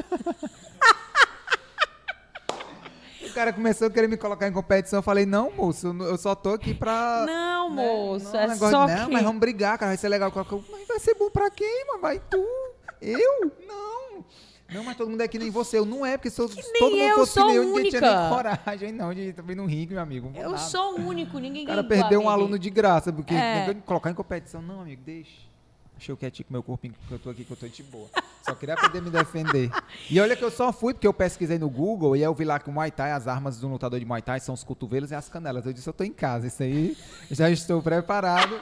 O cara começou a querer me colocar em competição. Eu falei, não, moço, eu só tô aqui pra. Não, né, moço, não, é negócio- só Não, que... mas vamos brigar, cara. Vai ser legal. Mas vai ser bom pra quem, mano? Vai tu? Eu? Não. Não, mas todo mundo é que nem você. Eu não é, porque se eu- todo mundo eu, fosse sou que nem eu, ninguém tinha única. nem coragem, não, de também no ringue, meu amigo. Não Eu nada. sou o único, ninguém O cara perdeu um aluno de graça, porque É. colocar em competição. Não, amigo, deixa. Deixa eu quietinho com meu corpinho, que eu tô aqui, que eu tô de boa. Só queria aprender a me defender. E olha que eu só fui, porque eu pesquisei no Google e aí eu vi lá que o Muay Thai, as armas do lutador de Muay Thai são os cotovelos e as canelas. Eu disse, eu tô em casa, isso aí, já estou preparado.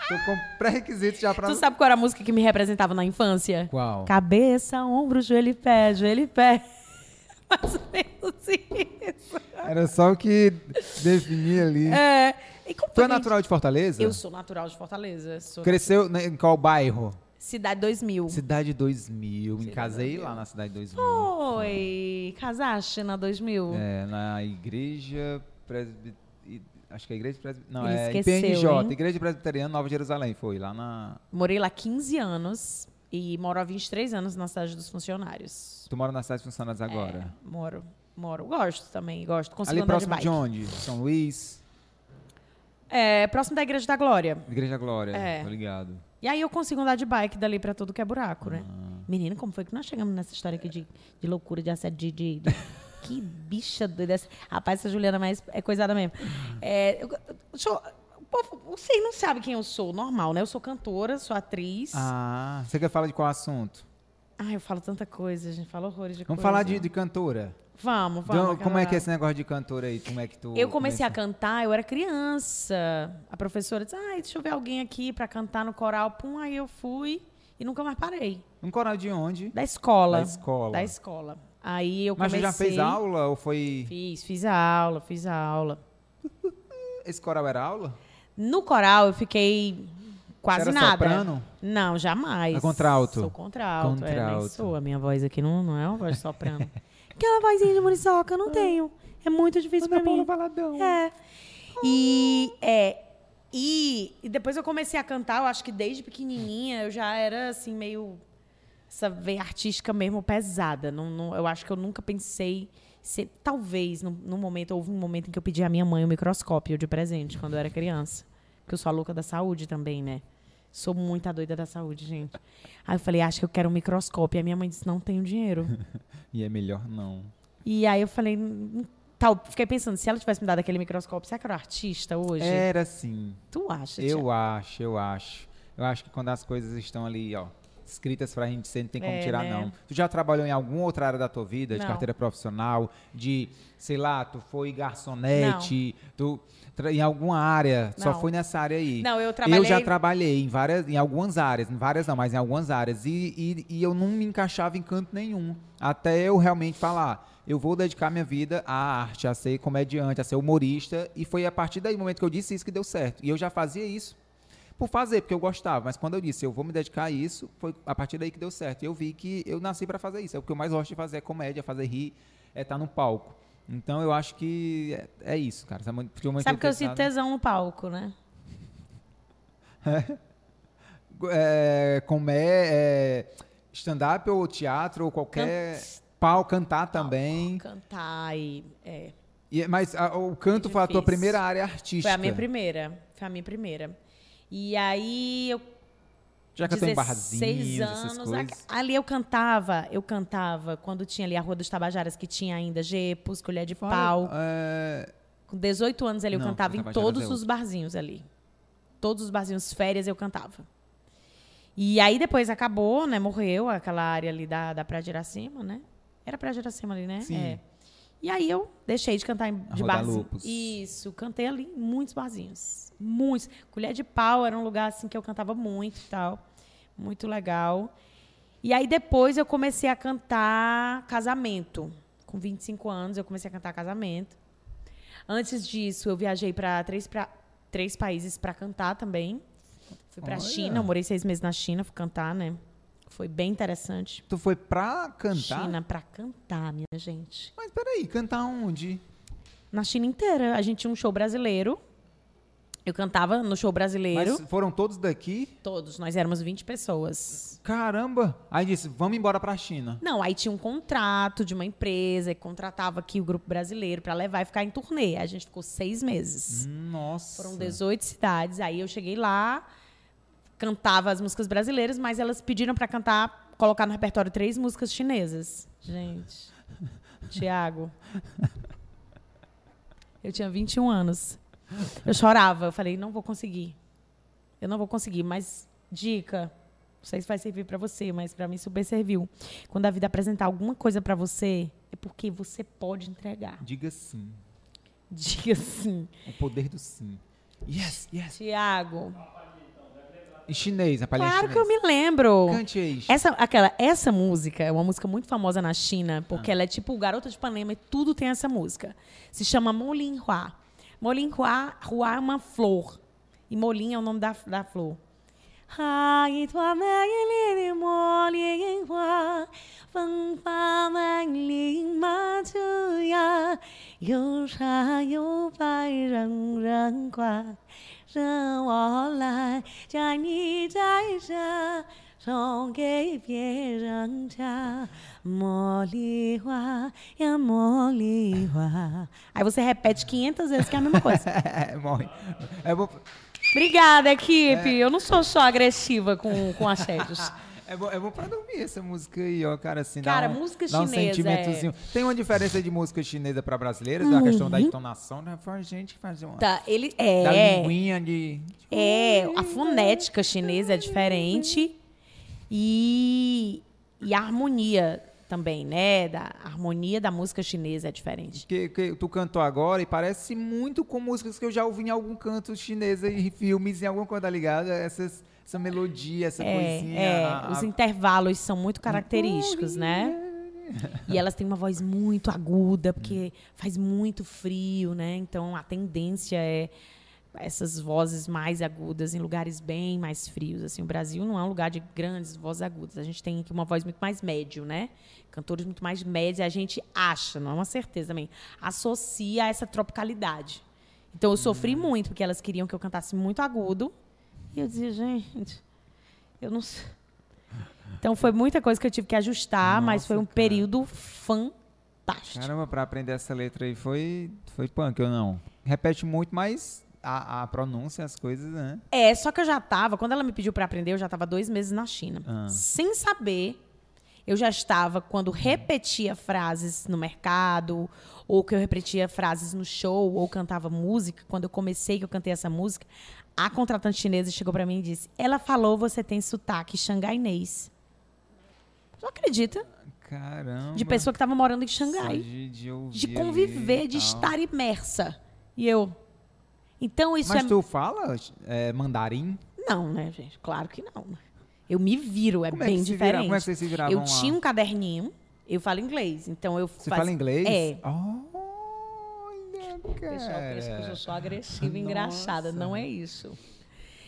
Estou com pré-requisitos já pra... Tu sabe qual era a música que me representava na infância? Qual? Cabeça, ombro, joelho e pé, joelho e pé. Mais ou menos isso. Era só o que definia ali. É. E Tu é natural de Fortaleza? Eu sou natural de Fortaleza. Cresceu né, em qual bairro? Cidade 2000. Cidade 2000. Me casei 2000. lá na Cidade 2000. Oi, casaste na 2000? É, na igreja presbi... Acho que é a igreja presbiteriana. Não, Ele é esqueceu, IPNJ, hein? Igreja Presbiteriana Nova Jerusalém. Foi lá na. Morei lá 15 anos e moro há 23 anos na cidade dos funcionários. Tu mora na cidade de funcionários agora? É, moro, moro. Gosto também, gosto. Consigo Ali de próximo bike. de onde? São Luís, É, próximo da Igreja da Glória. Igreja Glória. É. Tô ligado. E aí eu consigo andar de bike dali pra tudo que é buraco, né? Ah. Menina, como foi que nós chegamos nessa história aqui de, de loucura, de assédio, de... de- de- que bicha doida. essa- Rapaz, essa Juliana mais é coisada mesmo. É, eu, deixa eu- o povo, vocês não sabem quem eu sou, normal, né? Eu sou cantora, sou atriz. Ah, você quer falar de qual assunto? Ai, eu falo tanta coisa, a gente fala horrores de Vamos coisa. falar de, de cantora. Vamos, vamos. Então, como é que é esse negócio de cantora aí? Como é que tu. Eu comecei a cantar, eu era criança. A professora disse, ai, deixa eu ver alguém aqui pra cantar no coral. Pum, aí eu fui e nunca mais parei. Um coral de onde? Da escola. Da escola. Da escola. Aí eu Mas você comecei... já fez aula ou foi. Fiz, fiz aula, fiz aula. Esse coral era aula? No coral eu fiquei quase Você era nada. soprano? Não, jamais. É contralto? Sou contralto. É, Contralto. sou. A minha voz aqui não, não é uma voz de soprano. Aquela vozinha de muriçoca eu não tenho. É muito difícil pra mim. Valadão. É. E, é, e, e depois eu comecei a cantar, eu acho que desde pequenininha eu já era assim, meio. Essa veia artística mesmo pesada. Não, não- eu acho que eu nunca pensei. Ser, talvez, no momento, houve um momento em que eu pedi à minha mãe um microscópio de presente, quando eu era criança. Porque eu sou a louca da saúde também, né? Sou muita doida da saúde, gente. Aí eu falei, acho que eu quero um microscópio. E a minha mãe disse, não tenho dinheiro. E é melhor não. E aí eu falei, "Hum, tal, fiquei pensando, se ela tivesse me dado aquele microscópio, será que eu era artista hoje? Era assim. Tu acha? Eu Tiago? acho, eu acho. Eu acho que quando as coisas estão ali, ó, escritas pra gente, você não tem como É, tirar, né? não. Tu já trabalhou em alguma outra área da tua vida, de Não. carteira profissional, de, sei lá, tu foi garçonete, tu tra- em alguma área, só Não. foi nessa área aí. Não, eu trabalhei- Eu já trabalhei em várias, em algumas áreas, em várias não, mas em algumas áreas, e, e, e eu não me encaixava em canto nenhum, até eu realmente falar, eu vou dedicar minha vida à arte, a ser comediante, a ser humorista, e foi a partir daí, momento que eu disse isso, que deu certo. E eu já fazia isso por fazer, porque eu gostava, mas quando eu disse eu vou me dedicar a isso, foi a partir daí que deu certo. E eu vi que eu nasci para fazer isso, é o que eu mais gosto de fazer, é comédia, fazer rir, é estar no palco. Então eu acho que é, é isso, cara. Sabe que eu sinto tesão no palco, né? é, é, stand-up ou teatro ou qualquer pau cantar também. Cantar e. É. E- mas a- o canto É foi a tua primeira área artística. Foi a minha primeira. Foi a minha primeira. E aí eu Já cantou em 16 barrazinhos, essas anos. coisas. a- Ali eu cantava, eu cantava quando tinha ali a Rua dos Tabajaras, que tinha ainda Gepos, Colher de Fala, Pau. é, Com 18 anos ali eu Não, cantava em todos é os barzinhos ali. Todos os barzinhos, férias eu cantava. E aí depois acabou, né? Morreu aquela área ali da, da Praia de Iracema, né? Era Praia de Iracema ali, né? Sim. É. E aí eu deixei de cantar em, de Roda barzinho. Lupus. Isso, cantei ali em muitos barzinhos. Muitos. Colher de Pau era um lugar assim que eu cantava muito e tal. Muito legal. E aí depois eu comecei a cantar casamento. Com 25 anos eu comecei a cantar casamento. Antes disso, eu viajei para três, pra- três países para cantar também. Fui para Olha. China, morei seis meses na China, fui cantar, né? Foi bem interessante. tu foi pra cantar? China para cantar, minha gente. Mas peraí, cantar onde? Na China inteira, a gente tinha um show brasileiro. Eu cantava no show brasileiro. Mas foram todos daqui? Todos, nós éramos 20 pessoas. Caramba! Aí disse, vamos embora pra China. Não, aí tinha um contrato de uma empresa que contratava aqui o grupo brasileiro para levar e ficar em turnê. A gente ficou seis meses. Nossa. Foram 18 cidades. Aí eu cheguei lá, cantava as músicas brasileiras, mas elas pediram para cantar, colocar no repertório três músicas chinesas. Gente, Tiago. Eu tinha 21 anos. Eu chorava. Eu falei, não vou conseguir. Eu não vou conseguir, mas dica. Não sei se vai servir para você, mas para mim super serviu. Quando a vida apresentar alguma coisa para você, é porque você pode entregar. Diga sim. Diga sim. O poder do sim. Yes, yes. Tiago. Em chinês, a palhinha Claro que eu me lembro. Cante aí. Essa, aquela, essa música é uma música muito famosa na China, porque ela é tipo Garota de Ipanema e tudo tem essa música. Se chama Molin Hua. Hua, Hua é uma flor. E Molin é o nome da, da flor. Hai tua mei li molin hua, feng fa mang li ma chu ya, you sha you bai ren ren gua, 让我来在你在这送给别人家，茉莉花呀茉莉花。Aí você repete 500 vezes que é a mesma coisa. É, morre. É bom, Obrigada, equipe. Eu não sou só agressiva com, com assédios. é, bom, é bom pra dormir essa música aí, ó, cara, assim. Cara, dá um, música dá um chinesa, sentimentozinho. Tem uma diferença de música chinesa pra brasileira, da questão da entonação, né? Foi a gente que fazia uma... Tá, ele Da é. linguinha de... É, a fonética chinesa é diferente e, e a harmonia também, né? Da a harmonia da música chinesa é diferente. Que, que tu cantou agora e parece muito com músicas que eu já ouvi em algum canto chinês, em filmes, em alguma coisa, tá ligado? Essas, essa melodia, essa É, coisinha. é, a- os a- intervalos são muito característicos, né? E elas têm uma voz muito aguda, porque faz muito frio, né? Então a tendência é essas vozes mais agudas em lugares bem mais frios. Assim, o Brasil não é um lugar de grandes vozes agudas. A gente tem aqui uma voz muito mais médio, né? Cantores muito mais médios. e A gente acha, não é uma certeza também, associa a essa tropicalidade. Então eu sofri muito porque elas queriam que eu cantasse muito agudo. E eu dizia, gente, eu não sei. Então foi muita coisa que eu tive que ajustar, mas Nossa, foi um cara. período fantástico. Caramba, pra aprender essa letra aí foi, foi punk ou não? Repete muito, mas a, a pronúncia, as coisas, né? É, só que eu já estava, quando ela me pediu para aprender, eu já estava dois meses na China. Ah. Sem saber, eu já estava, quando repetia frases no mercado, ou que eu repetia frases no show, ou cantava música, quando eu comecei, que eu cantei essa música, a contratante chinesa chegou para mim e disse: Ela falou, você tem sotaque xangainês. Tu acredita? Caramba. De pessoa que estava morando em Xangai. de, de, De conviver, de estar imersa. E eu. Então isso Mas é. tu fala é, mandarim? Não, né, gente? Claro que não. Eu me viro, é Como é bem se vira- diferente. como é que vocês se viravam eu lá? tinha um caderninho, eu falo inglês. Então eu Você faz- fala inglês? É. Olha, O pessoal pensa que eu cara. sou agressiva e engraçada. Não é isso.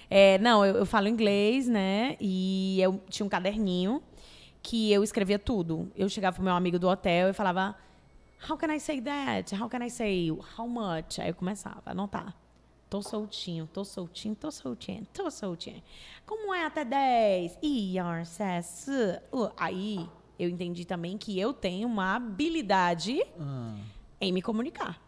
É, não, eu, eu falo inglês, né? E eu tinha um caderninho que eu escrevia tudo. Eu chegava pro meu amigo do hotel e falava, How can I say that? How can I say how much? Aí eu começava a anotar. Tô soltinho, tô soltinho, tô soltinho, tô soltinho. Como é até 10? IR, CS. Uh, Aí eu entendi também que eu tenho uma habilidade Ah. em me comunicar.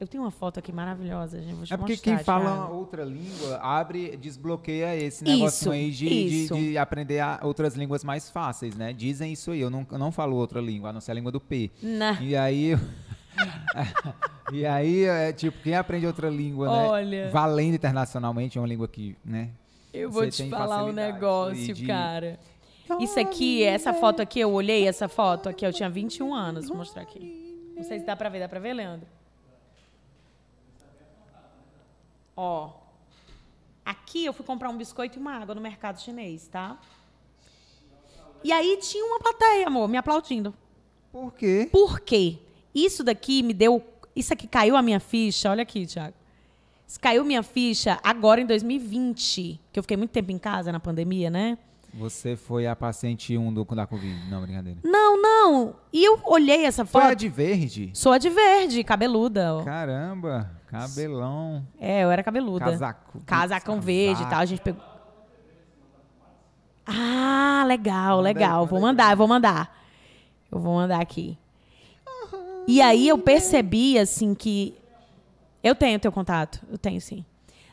Eu tenho uma foto aqui maravilhosa, gente. Vou te É porque mostrar, quem fala outra língua abre, desbloqueia esse Isso, negocinho aí de, de, de aprender outras línguas mais fáceis, né? Dizem isso aí. Eu não, eu não falo outra língua, a não ser a língua do P. Né? E aí. e aí, é tipo, quem aprende outra língua, né? Olha. Valendo internacionalmente, é uma língua que, né? Eu vou te falar um negócio, de- cara. Isso aqui, essa foto aqui, eu olhei essa foto aqui, eu tinha 21 anos. Vou mostrar aqui. Não sei se dá pra ver. Dá pra ver, Leandro? Ó. Aqui eu fui comprar um biscoito e uma água no mercado chinês, tá? E aí tinha uma plateia, amor, me aplaudindo. Por quê? Por quê? Isso daqui me deu. Isso aqui caiu a minha ficha. Olha aqui, Thiago. Isso caiu minha ficha agora em 2020. Que eu fiquei muito tempo em casa na pandemia, né? Você foi a paciente 1 do, da Covid. Não, brincadeira. Não, não. E eu olhei essa Foi foto. a de verde? Sou a de verde, cabeluda. ó. Caramba, cabelão. É, eu era cabeluda. Casaco. Casacão Casaco. verde e tal. A gente pegou. Ah, legal, legal. vou mandar, eu vou mandar. Eu vou mandar aqui. E aí eu percebi, assim, que. Eu tenho teu contato. Eu tenho, sim.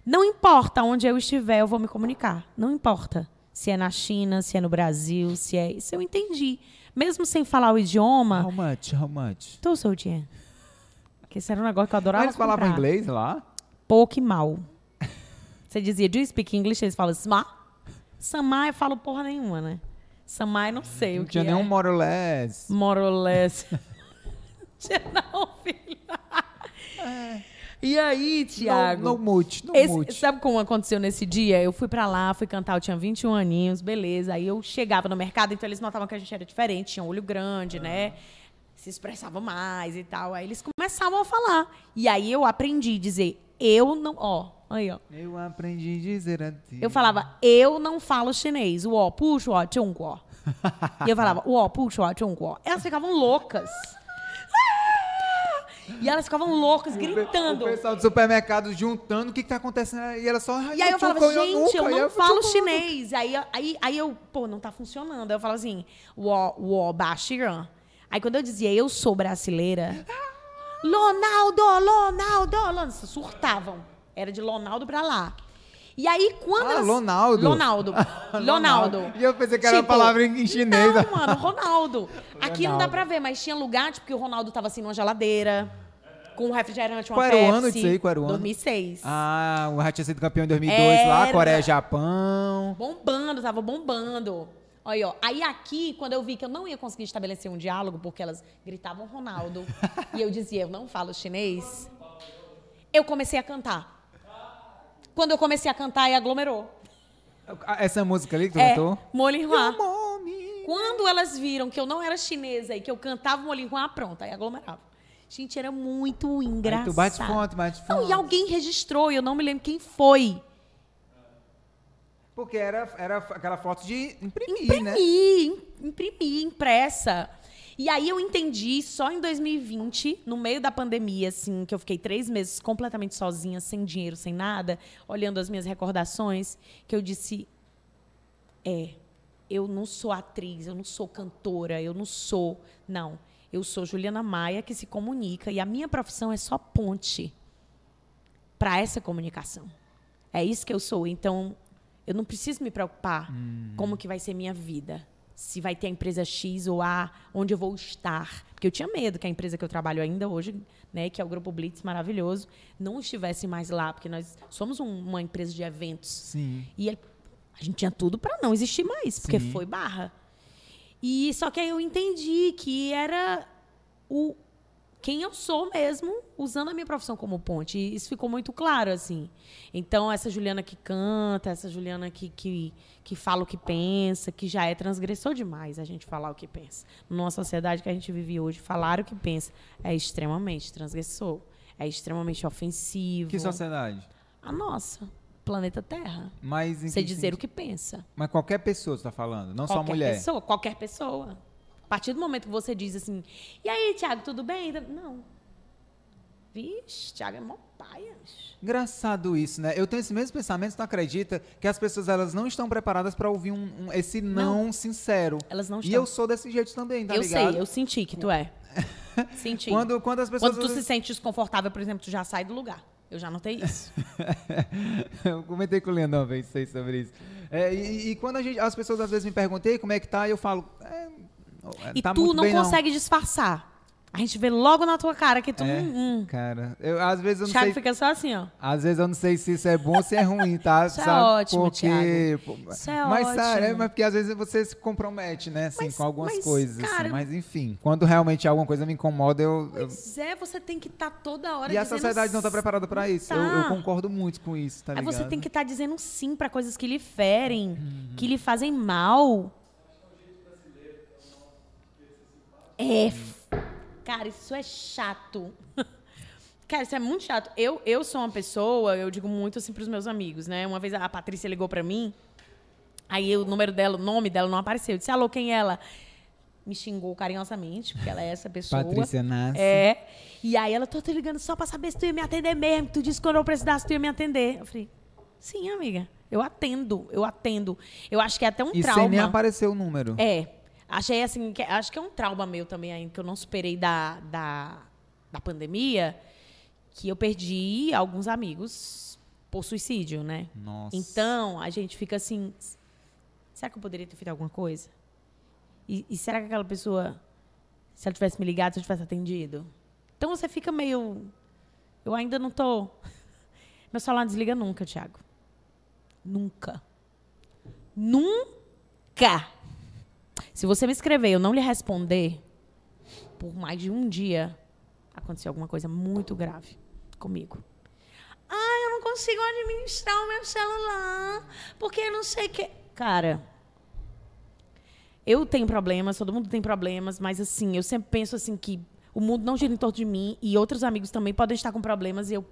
Não importa onde eu estiver, eu vou me comunicar. Não importa. Se é na China, se é no Brasil, se é. Isso eu entendi. Mesmo sem falar o idioma. How much? How much? Tô soltinha. Que esse era um negócio que eu adorava. Mas eles falavam inglês lá? Pouco e mal. Você dizia, do you speak English? Eles falam, Smá. Samá eu falo porra nenhuma, né? Samá eu não sei Não o que tinha é. nenhum more or less. More or less. Tinha não, filho. E aí, Tiago? Não, não mute, não Esse- mute. sabe como aconteceu nesse dia? Eu fui pra lá, fui cantar, eu tinha 21 aninhos, beleza. Aí eu chegava no mercado, então eles notavam que a gente era diferente, tinha olho grande, né? Se expressava mais e tal. Aí eles começavam a falar. E aí eu aprendi a dizer, eu não. Ó, aí, ó. Eu aprendi a dizer a ti. Eu falava, eu não falo chinês. O ó, puxa, ó, tchung, ó. E eu falava, o ó, puxa, ó, tchung, ó. Elas ficavam loucas. Ah! E elas ficavam loucas, gritando. O pessoal do supermercado juntando, o que que tá acontecendo? E ela só... E aí eu falava, gente, eu não falo chinês. Aí, aí, aí eu, pô, não tá funcionando. Aí eu falava assim, uó, uó, baxiran. Aí quando eu dizia, eu sou brasileira, Lonaldo, Lonaldo, Lonaldo, surtavam. Era de Lonaldo pra lá. E aí quando Ah, elas... Lonaldo. Lonaldo. Lonaldo. E eu pensei que era uma Tipo, palavra em chinês. Não, mano, Ronaldo. Aqui não dá Ronaldo. pra ver, mas tinha lugar, tipo, que o Ronaldo tava assim numa geladeira, com um refrigerante, uma Qual era o Pepsi. ano disso aí? Qual era o ano? 2006. Ah, o Rato tinha sido campeão em 2002 lá, Era. Coreia, Japão. Bombando, tava bombando. Aí, ó. Aí aqui, quando eu vi que eu não ia conseguir estabelecer um diálogo, porque elas gritavam Ronaldo, e eu dizia, eu não falo chinês, eu comecei a cantar. Quando eu comecei a cantar, aí aglomerou. Essa música ali que tu É, cantou? Molinhua. Quando elas viram que eu não era chinesa e que eu cantava Molinhua, pronto, aí aglomerava. Gente, era muito engraçado. Aí tu bate fonte, bate fonte. Não, e alguém registrou, e eu não me lembro quem foi. Porque era, era aquela foto de imprimir, né? Imprimi, im- imprimi, impressa. E aí eu entendi só em 2020, no meio da pandemia, assim, que eu fiquei três meses completamente sozinha, sem dinheiro, sem nada, olhando as minhas recordações, que eu disse: é, eu não sou atriz, eu não sou cantora, eu não sou. Não. Eu sou Juliana Maia, que se comunica, e a minha profissão é só ponte para essa comunicação. É isso que eu sou. Então, eu não preciso me preocupar como que vai ser minha vida. Se vai ter a empresa X ou A, onde eu vou estar. Porque eu tinha medo que a empresa que eu trabalho ainda hoje, né, que é o Grupo Blitz, maravilhoso, não estivesse mais lá, porque nós somos um- uma empresa de eventos. Sim. E a gente tinha tudo para não existir mais, porque Sim. foi barra. E só que aí eu entendi que era o quem eu sou mesmo, usando a minha profissão como ponte. E isso ficou muito claro, assim. Então, essa Juliana que canta, essa Juliana que, que, que fala o que pensa, que já é transgressor demais a gente falar o que pensa. Numa sociedade que a gente vive hoje, falar o que pensa é extremamente transgressor. É extremamente ofensivo. Que sociedade? A nossa. Planeta Terra. Mas em Você dizer sentido? o que pensa. Mas qualquer pessoa você tá falando, não só qualquer mulher. pessoa, qualquer pessoa. A partir do momento que você diz assim, e aí, Thiago, tudo bem? Não. Vixe, Thiago é mó paias. Engraçado isso, né? Eu tenho esse mesmo pensamento, você não acredita que as pessoas elas não estão preparadas para ouvir um, um- esse não, sincero. Elas não E estão. eu sou desse jeito também, tá eu ligado? sei, eu senti que tu é. Senti. Quando, quando as pessoas. Quando tu se sente desconfortável, por exemplo, tu já sai do lugar. Eu já notei isso. eu comentei com o Leandro uma vez sei sobre isso. É, e, e quando a gente- as pessoas às vezes me perguntam, "Ei, como é que tá? Eu falo. "É, E tá tu não bem, consegue disfarçar. A gente vê logo na tua cara que tu. É, hum. Cara, eu, às vezes eu não Thiago sei. fica só assim, ó. Às vezes eu não sei se isso é bom ou se é ruim, tá? Isso é Sabe? ótimo, porque, Thiago. Isso é mas, sabe, é, ótimo. mas porque às vezes você se compromete, né? Assim, Mas- com algumas mas, coisas. assim. cara- Mas enfim, quando realmente alguma coisa me incomoda, eu. eu- Pois é, você tem que estar toda hora E a sociedade não tá sim. preparada pra isso. Eu, tá. eu concordo muito com isso, tá Aí ligado? você tem que estar dizendo sim pra coisas que lhe ferem, Uhum. que lhe fazem mal. É. Cara, isso é chato. Cara, isso é muito chato. Eu, eu sou uma pessoa, eu digo muito assim pros meus amigos, né? Uma vez a Patrícia ligou pra mim, aí o número dela, o nome dela não apareceu. Eu disse, alô, quem é ela? Me xingou carinhosamente, porque ela é essa pessoa. Patrícia Nasce. É. E aí ela, tô te ligando só pra saber se tu ia me atender mesmo. Tu disse que quando eu precisasse, tu ia me atender. Eu falei, sim, amiga. Eu atendo, eu atendo. Eu acho que é até um E trauma. sem nem aparecer o número. É. Achei assim, que, acho que é um trauma meu também ainda, que eu não superei da, da, da pandemia, que eu perdi alguns amigos por suicídio, né? Nossa. Então, a gente fica assim, será que eu poderia ter feito alguma coisa? E, e será que aquela pessoa, se ela tivesse me ligado, se eu tivesse atendido? Então você fica meio, eu ainda não tô, meu celular não desliga nunca, Thiago. Nunca. Nunca. Se você me escrever e eu não lhe responder, por mais de um dia, aconteceu alguma coisa muito grave comigo. Ah, eu não consigo administrar o meu celular, porque eu não sei o que. Cara, eu tenho problemas, todo mundo tem problemas, mas assim, eu sempre penso assim que o mundo não gira em torno de mim e outros amigos também podem estar com problemas e eu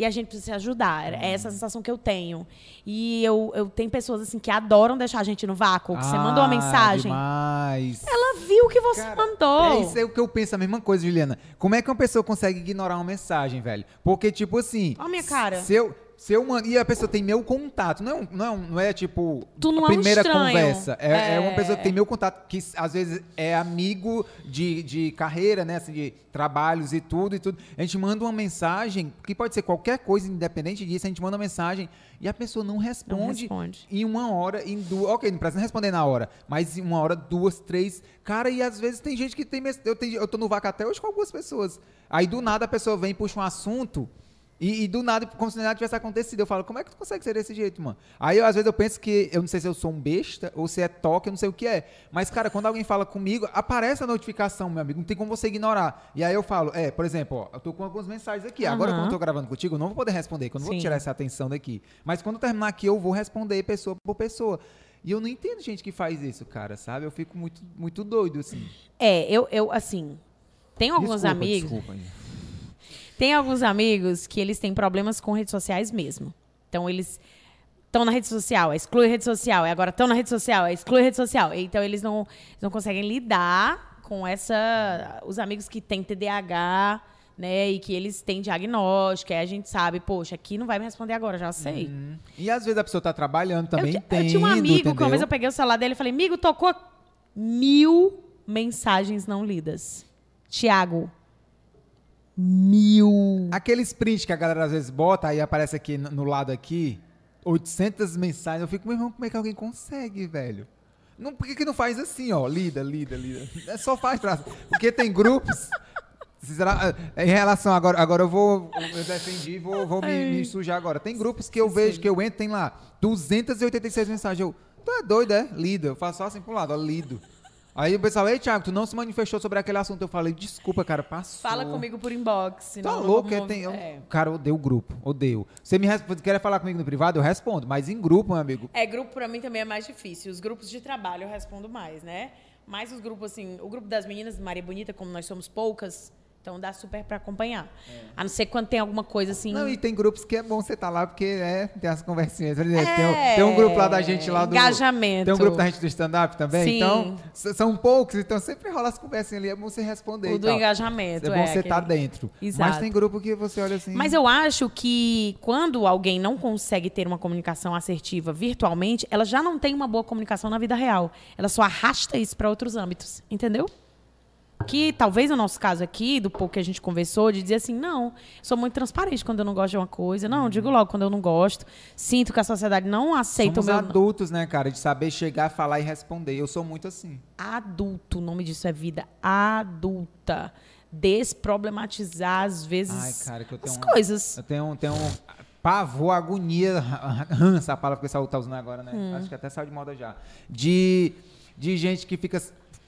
e a gente precisa se ajudar. É essa a sensação que eu tenho. E eu, eu tenho pessoas assim que adoram deixar a gente no vácuo, que você mandou uma Ah, mensagem, Demais. ela viu o que você Cara, mandou. É isso é o que eu penso, a mesma coisa, Juliana. Como é que uma pessoa consegue ignorar uma mensagem, velho? Porque, tipo assim. Ó a minha cara. Se eu. Se eu mando, e a pessoa tem meu contato, não é, um- não é, um- não é tipo Tu não a é um primeira estranho. conversa. É, é uma É. pessoa que tem meu contato, que às vezes é amigo de, de carreira, né? Assim, de trabalhos e tudo e tudo. A gente manda uma mensagem, que pode ser qualquer coisa, independente disso, a gente manda uma mensagem e a pessoa não responde. responde. Em uma hora, em duas. Ok, não precisa responder na hora. Mas em uma hora, duas, três. Cara, e às vezes tem gente que tem. Eu, tenho, eu tô no vaca até hoje com algumas pessoas. Aí do nada a pessoa vem e puxa um assunto. E, e do nada, como se nada tivesse acontecido. Eu falo, como é que tu consegue ser desse jeito, mano? Aí eu, às vezes eu penso que, eu não sei se eu sou um besta ou se é toque, eu não sei o que é. Mas, cara, quando alguém fala comigo, aparece a notificação, meu amigo, não tem como você ignorar. E aí eu falo, é, por exemplo, ó, eu tô com algumas mensagens aqui. Agora, Aham. quando eu tô gravando contigo, eu não vou poder responder, que eu não vou Sim. tirar essa atenção daqui. Mas quando terminar aqui, eu vou responder pessoa por pessoa. E eu não entendo gente que faz isso, cara, sabe? Eu fico muito, muito doido, assim. É, eu, eu assim, tenho alguns Desculpa, amigos. Desculpa. Tem alguns amigos que eles têm problemas com redes sociais mesmo. Então, eles estão na rede social, aí exclui a rede social, e agora estão na rede social, aí exclui a rede social. Então, eles não, eles não conseguem lidar com essa. Os amigos que têm TDAH, né? E que eles têm diagnóstico, aí a gente sabe, poxa, aqui não vai me responder agora, já sei. Hum. E às vezes a pessoa tá trabalhando também, eu, entendo, eu tinha um amigo que uma entendeu? vez eu peguei o celular dele e falei, amigo, tocou mil mensagens não lidas. Tiago, mil. Aqueles print que a galera às vezes bota, aí aparece aqui no lado aqui, 800 mensagens. Eu fico, meu irmão, como é que alguém consegue, velho? Não, por que, que não faz assim, ó? Lida, lida, lida. É só faz pra... Porque tem grupos... Será- Em relação agora, agora eu vou, eu defendi, vou, vou me, me sujar agora. Tem grupos que eu vejo, que eu entro, tem lá 286 mensagens. Eu, tu é doido, é? Lido. Eu faço só assim pro lado, ó, lido. Aí o pessoal, ei, Thiago, tu não se manifestou sobre aquele assunto. Eu falei, desculpa, cara, passou. Fala comigo por inbox. Tá eu louco, é, eu- é. cara, odeio o grupo, odeio. Você me responde, quer falar comigo no privado, eu respondo, mas em grupo, meu amigo, É, grupo pra mim também é mais difícil. Os grupos de trabalho eu respondo mais, né? Mas os grupos, assim, o grupo das meninas, Maria Bonita, como nós somos poucas, então dá super pra acompanhar. A não ser quando tem alguma coisa assim. É. Não, e tem grupos que é bom você estar lá, porque é, tem as conversinhas. Por exemplo, É, tem, um, tem um grupo lá da gente lá do. engajamento. Tem um grupo da gente do stand-up também. Sim. Então, são poucos, então sempre rola as conversinhas ali, é bom você responder. o e do tal. engajamento. É bom você estar aquele- dentro. Mas Exato. tem grupo que você olha assim. Mas eu acho que quando alguém não consegue ter uma comunicação assertiva virtualmente, ela já não tem uma boa comunicação na vida real. Ela só arrasta isso para outros âmbitos, entendeu? Que talvez no nosso caso aqui, do pouco que a gente conversou, de dizer assim, não, sou muito transparente quando eu não gosto de uma coisa. Não, digo logo quando eu não gosto. Sinto que a sociedade não aceita Somos o meu adultos, né, cara? De saber chegar, falar e responder. Eu sou muito assim. adulto. O nome disso é vida adulta. Desproblematizar, às vezes, Ai, cara, que eu tenho as uma- coisas. Eu tenho, tenho um pavor, agonia, rança, a palavra que o pessoal tá usando agora, né? Hum. Acho que até saiu de moda já. De, de gente que fica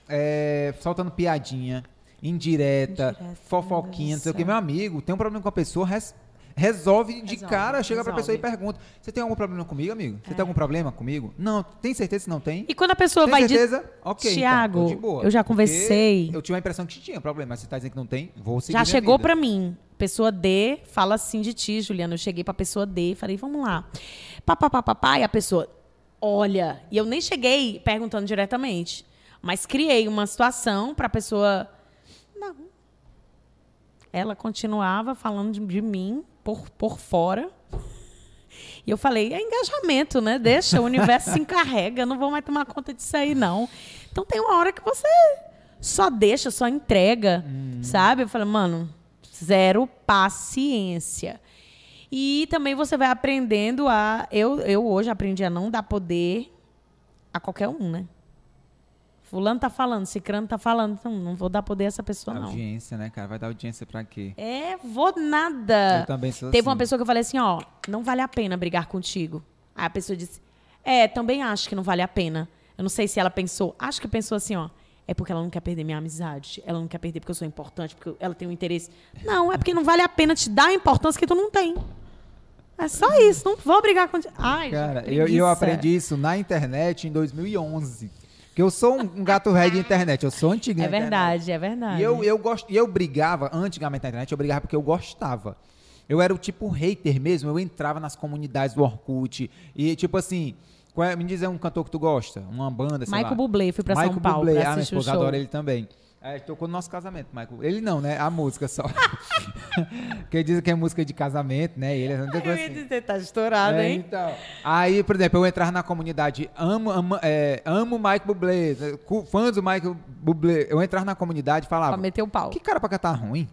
é, soltando piadinha, indireta, Indireta, fofoquinha, não sei o que. Meu amigo, tem um problema com a pessoa, res- resolve de Resolve, cara, chega pra pessoa e pergunta: Você tem algum problema comigo, amigo? Você É. tem algum problema comigo? Não, tem certeza que não tem? E quando a pessoa Tem vai dizer. certeza? Ok. Tiago, então, de boa. eu já conversei. Eu tinha a impressão que tinha problema, mas você tá dizendo que não tem, vou seguir. Já chegou vida. pra mim. Pessoa D fala assim de ti, Juliana. Eu cheguei pra pessoa D e falei, vamos lá. Papapá, papá, e a pessoa, olha. E eu nem cheguei perguntando diretamente. Mas criei uma situação pra pessoa. Não. Ela continuava falando de, de mim por, por fora. E eu falei, é engajamento, né? Deixa, o universo se encarrega, não vou mais tomar conta disso aí, não. Então tem uma hora que você só deixa, só entrega, sabe? Eu falei, mano, zero paciência. E também você vai aprendendo a. Eu, eu hoje aprendi a não dar poder a qualquer um, né? Fulano tá falando, Cicrano tá falando, então não vou dar poder a essa pessoa, não. Audiência, né, cara? Vai dar audiência pra quê? É, vou nada. Eu também sou Teve assim. uma pessoa que eu falei assim, ó, não vale a pena brigar contigo. Aí a pessoa disse, é, também acho que não vale a pena. Eu não sei se ela pensou, acho que pensou assim, ó, é porque ela não quer perder minha amizade, ela não quer perder porque eu sou importante, porque ela tem um interesse. Não, é porque não vale a pena te dar a importância que tu não tem. É só isso, não vou brigar contigo. Ai, Cara, gente, eu, eu aprendi isso na internet em 2011. Porque eu sou um, gato velho de internet, eu sou antigo É internet. verdade, é verdade. E eu, eu, gosto, e eu brigava, antigamente na internet, eu brigava porque eu gostava. Eu era o tipo hater mesmo, eu entrava nas comunidades do Orkut. E tipo assim, é- me diz um cantor que tu gosta, uma banda, sei Michael lá. Bublé, fui pra Michael São Paulo Bublé, pra ah, minha assistir esposa adora ele também. É, tocou no nosso casamento, Michael. Ele não, né? A música só. Porque dizem que é música de casamento, né? Ele não tem coisa assim. dizer, tá estourado, É, hein? então. Aí, por exemplo, eu entrar na comunidade, amo, amo, é, amo Michael Bublé, fãs do Michael Bublé. Eu entrar na comunidade e falava, Pra meter o pau. que cara pra cantar ruim?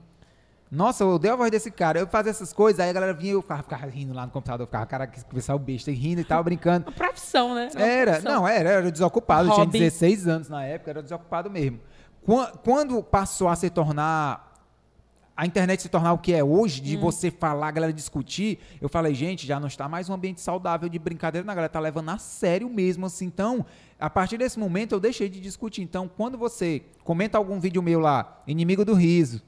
Nossa, eu odeio a voz desse cara. Eu fazia essas coisas, aí a galera vinha e eu ficava, ficava rindo lá no computador, eu ficava, cara, que pessoal besta, e rindo e tal, brincando. Uma profissão, né? É uma Era, profissão. não, era, era desocupado. Eu tinha Hobby. 16 anos na época, era desocupado mesmo. Quan- Quando passou a se tornar. A internet se tornar o que é hoje, Hum. de você falar, a galera discutir, eu falei, gente, já não está mais um ambiente saudável de brincadeira, não, a galera tá levando a sério mesmo, assim. Então, a partir desse momento, eu deixei de discutir. Então, quando você comenta algum vídeo meu lá, inimigo do riso,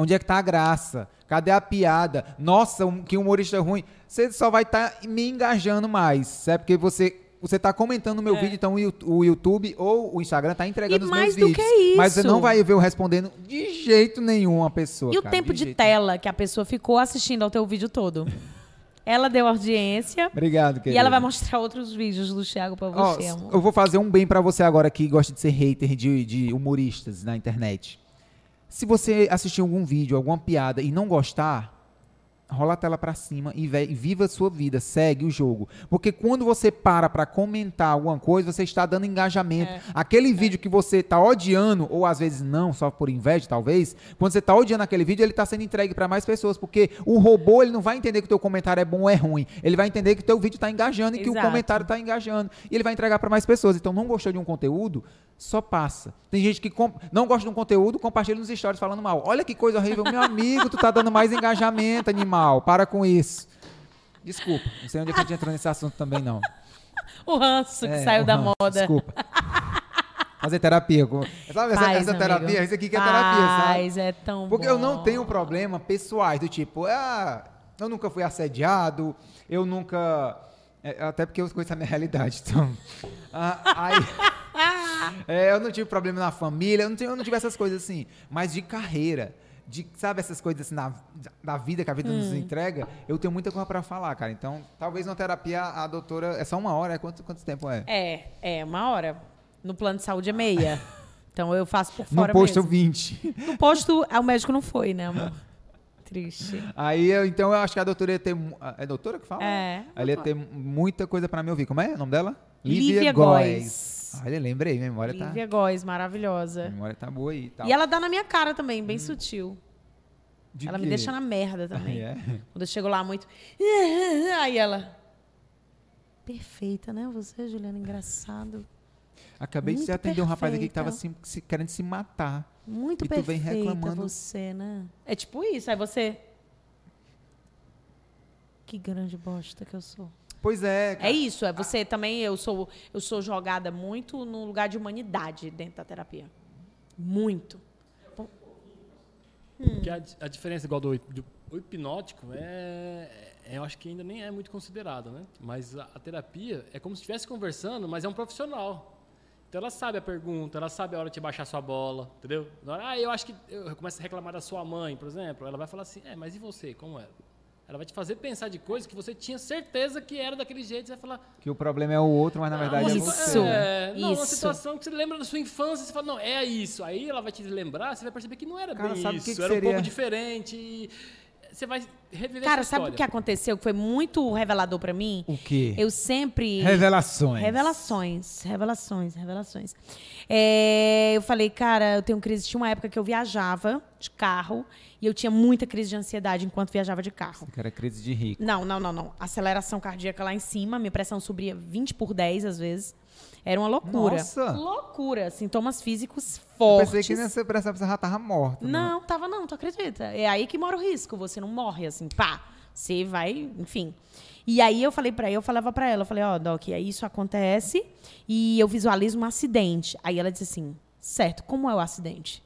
Onde é que tá a graça? Cadê a piada? Nossa, um- que humorista ruim. Você só vai estar me engajando mais, certo? Porque você você tá comentando o meu vídeo, então o o YouTube ou o Instagram tá entregando É. E os mais meus do que vídeos. Mas você não vai ver eu respondendo de jeito nenhum a pessoa, E o cara, tempo de, jeito tela que a pessoa ficou assistindo ao teu vídeo todo? Ela deu audiência Obrigado, querido. e ela vai mostrar outros vídeos do Thiago pra você, amor. eu vou fazer um bem pra você agora que gosta de ser hater de, de humoristas na internet. Se você assistir algum vídeo, alguma piada e não gostar, rola a tela pra cima e, viva a sua vida, segue o jogo. Porque quando você para pra comentar alguma coisa, você está dando engajamento. É. Aquele vídeo que você tá odiando, ou às vezes não, só por inveja talvez, quando você tá odiando aquele vídeo, ele tá sendo entregue pra mais pessoas, porque o robô, ele não vai entender que o teu comentário é bom ou é ruim. Ele vai entender que o teu vídeo tá engajando e que o Exato. comentário tá engajando. E ele vai entregar pra mais pessoas. Então, não gostou de um conteúdo, só passa. Tem gente que não gosta de um conteúdo, compartilha nos stories falando mal. Olha que coisa horrível, meu amigo, tu tá dando mais engajamento, animal. Para com isso. Desculpa, não sei onde é que a gente entrou nesse assunto também, não. O ranço que É, saiu da uhum, moda. Desculpa. fazer terapia. Sabe essa, Faz, essa amigo. terapia? Isso aqui que é terapia, sabe? Faz, é tão Porque eu não bom. tenho problema pessoais, do tipo, ah, eu nunca fui assediado, eu nunca. É, até porque eu conheço a minha realidade, então. Ah, aí, é, eu não tive problema na família, eu não, tive, eu não tive essas coisas assim. Mas de carreira, de, sabe, essas coisas assim, na, da vida que a vida Hum. nos entrega, eu tenho muita coisa pra falar, cara. Então, talvez na terapia a doutora. É só uma hora, é quanto, quanto tempo é? É, é, uma hora. No plano de saúde é meia. Então eu faço por No fora posto mesmo. 20. No posto, o médico não foi, né, amor? Triste. Aí, eu, então, eu acho que a doutora ia ter. mu- É doutora que fala? É. Ela ia ter muita coisa pra me ouvir. Como é o nome dela? Lívia Góes. Góes. Olha, lembrei, minha memória Lívia Góes, maravilhosa. tá. Minha memória tá boa aí. e Tal. E ela dá na minha cara também, bem sutil. De ela me quê? deixa na merda também. É. Quando eu chego lá muito. Aí ela. Perfeita, né? Você, Juliana, engraçado. Acabei de Muito atender um rapaz aqui que tava perfeita. se- se- querendo se matar. Muito E tu vem perfeita reclamando. você, né? É tipo isso. Aí você. Que grande bosta que eu sou. Pois é. cara. É isso, é você também, eu sou, eu sou jogada muito no lugar de humanidade dentro da terapia. Muito. Porque a, a diferença igual do, do o hipnótico é, é- eu acho que ainda nem é muito considerado, né? Mas a, a terapia é como se estivesse conversando, mas é um profissional. Então ela sabe a pergunta, ela sabe a hora de baixar sua bola, entendeu? Na hora, ah, eu acho que eu começo a reclamar da sua mãe, por exemplo, ela vai falar assim, é, mas e você, como é? Ela vai te fazer pensar de coisas que você tinha certeza que era daquele jeito, você vai falar, Que o problema é o outro, mas na verdade é Isso. você. é, não, uma Isso. situação que você lembra da sua infância, você fala, não, é isso. Aí ela vai te lembrar, você vai perceber que não era Cara, bem isso, que que era um seria? pouco diferente. e Você vai reviver Cara, essa sabe o que aconteceu que foi muito revelador pra mim? O quê? Eu sempre. Revelações. Revelações, revelações, revelações. É, eu falei, cara, eu tenho crise. Tinha uma época que eu viajava de carro e eu tinha muita crise de ansiedade enquanto viajava de carro. Que era crise de rico. Não, não, não, não. Aceleração cardíaca lá em cima, minha pressão subia 20 por 10 às vezes. Era uma loucura. Nossa! Loucura. Sintomas físicos Eu fortes. pensei que nessa você já tava morta. né? Não, tava não, tu acredita? É aí que mora o risco, você não morre assim, pá. Você vai, enfim. E aí eu falei pra ela, eu falava pra ela, eu falei, ó, Doc, aí isso acontece e eu visualizo um acidente. Aí ela disse assim, certo, como é o acidente?